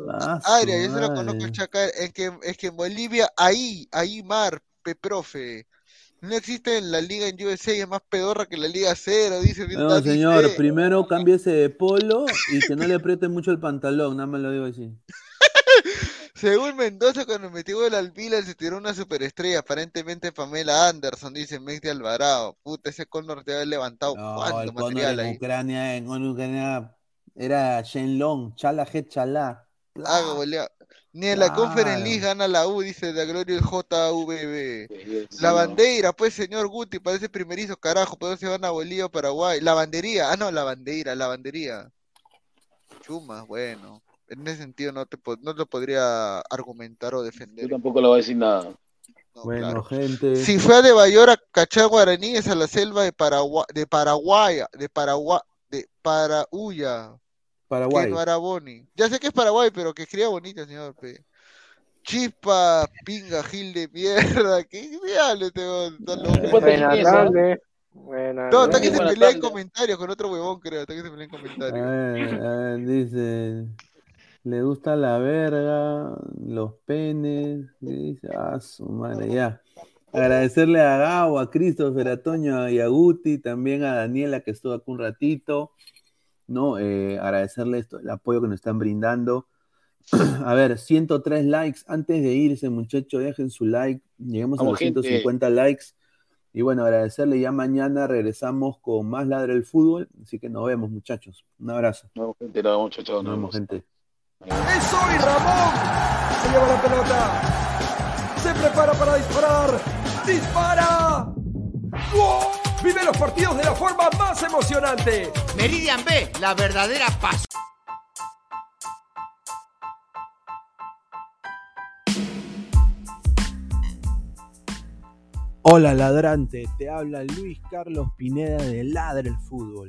Arias, yo se lo conozco madre. al Chacar, es que, es que en Bolivia, ahí, ahí mar, pe profe. No existe en la liga en USA, es más pedorra que la liga cero, dice No, señor, primero cámbiese de polo y que no le apriete mucho el pantalón, nada más lo digo así. Según Mendoza, cuando metió gol al Milan se tiró una superestrella, aparentemente Pamela Anderson, dice Mex de Alvarado. Puta, ese Connor te había levantado No, cuánto el material en ahí. Ucrania, en Ucrania era Shenlong, Chala Het Chala. Ah, goleado. Ni en la Conference. League gana la U, dice de Gloria el JVB. La bandera, pues señor Guti, parece primerizo, carajo, pues se van a Bolivia, Paraguay. La bandería, ah no, la bandera, la bandería. Chuma, bueno. En ese sentido no te no lo podría argumentar o defender. Yo tampoco le voy a decir nada. Bueno, gente. Si fue a de Bayor a cachar guaraníes a la selva de Paraguay, de Paraguay, de Paraguay, de Parauya, Paraguay. que no era Boni. Ya sé que es Paraguay, pero que escriba bonito, señor. Pe. Chispa, pinga, gil de mierda. ¿Qué diablo te está loco? Buena tarde. Buena No, hasta que se pelea en comentarios con otro huevón, creo. Hasta que se pelea en A comentarios. ver, a ver, dice, le gusta la verga, los penes, ¿qué dice? Ah, su madre, ya. Agradecerle a Gabo, a Christopher, a Toño y a Guti, también a Daniela que estuvo aquí un ratito, ¿no? Eh, agradecerle esto, el apoyo que nos están brindando. A ver, 103 likes. Antes de irse, muchachos, dejen su like. Lleguemos a Vamos, los gente. 150 likes. Y bueno, agradecerle. Ya mañana regresamos con más Ladre el Fútbol. Así que nos vemos, muchachos. Un abrazo. Gente, nos vemos, chao, chao, Nos vemos, gente. ¡Es hoy, Ramón! Se lleva la pelota. Se prepara para disparar. ¡Dispara! ¡Gol! Vive los partidos de la forma más emocionante. Meridian B, la verdadera pasión. Hola ladrante, te habla Luis Carlos Pineda de Ladre el Fútbol.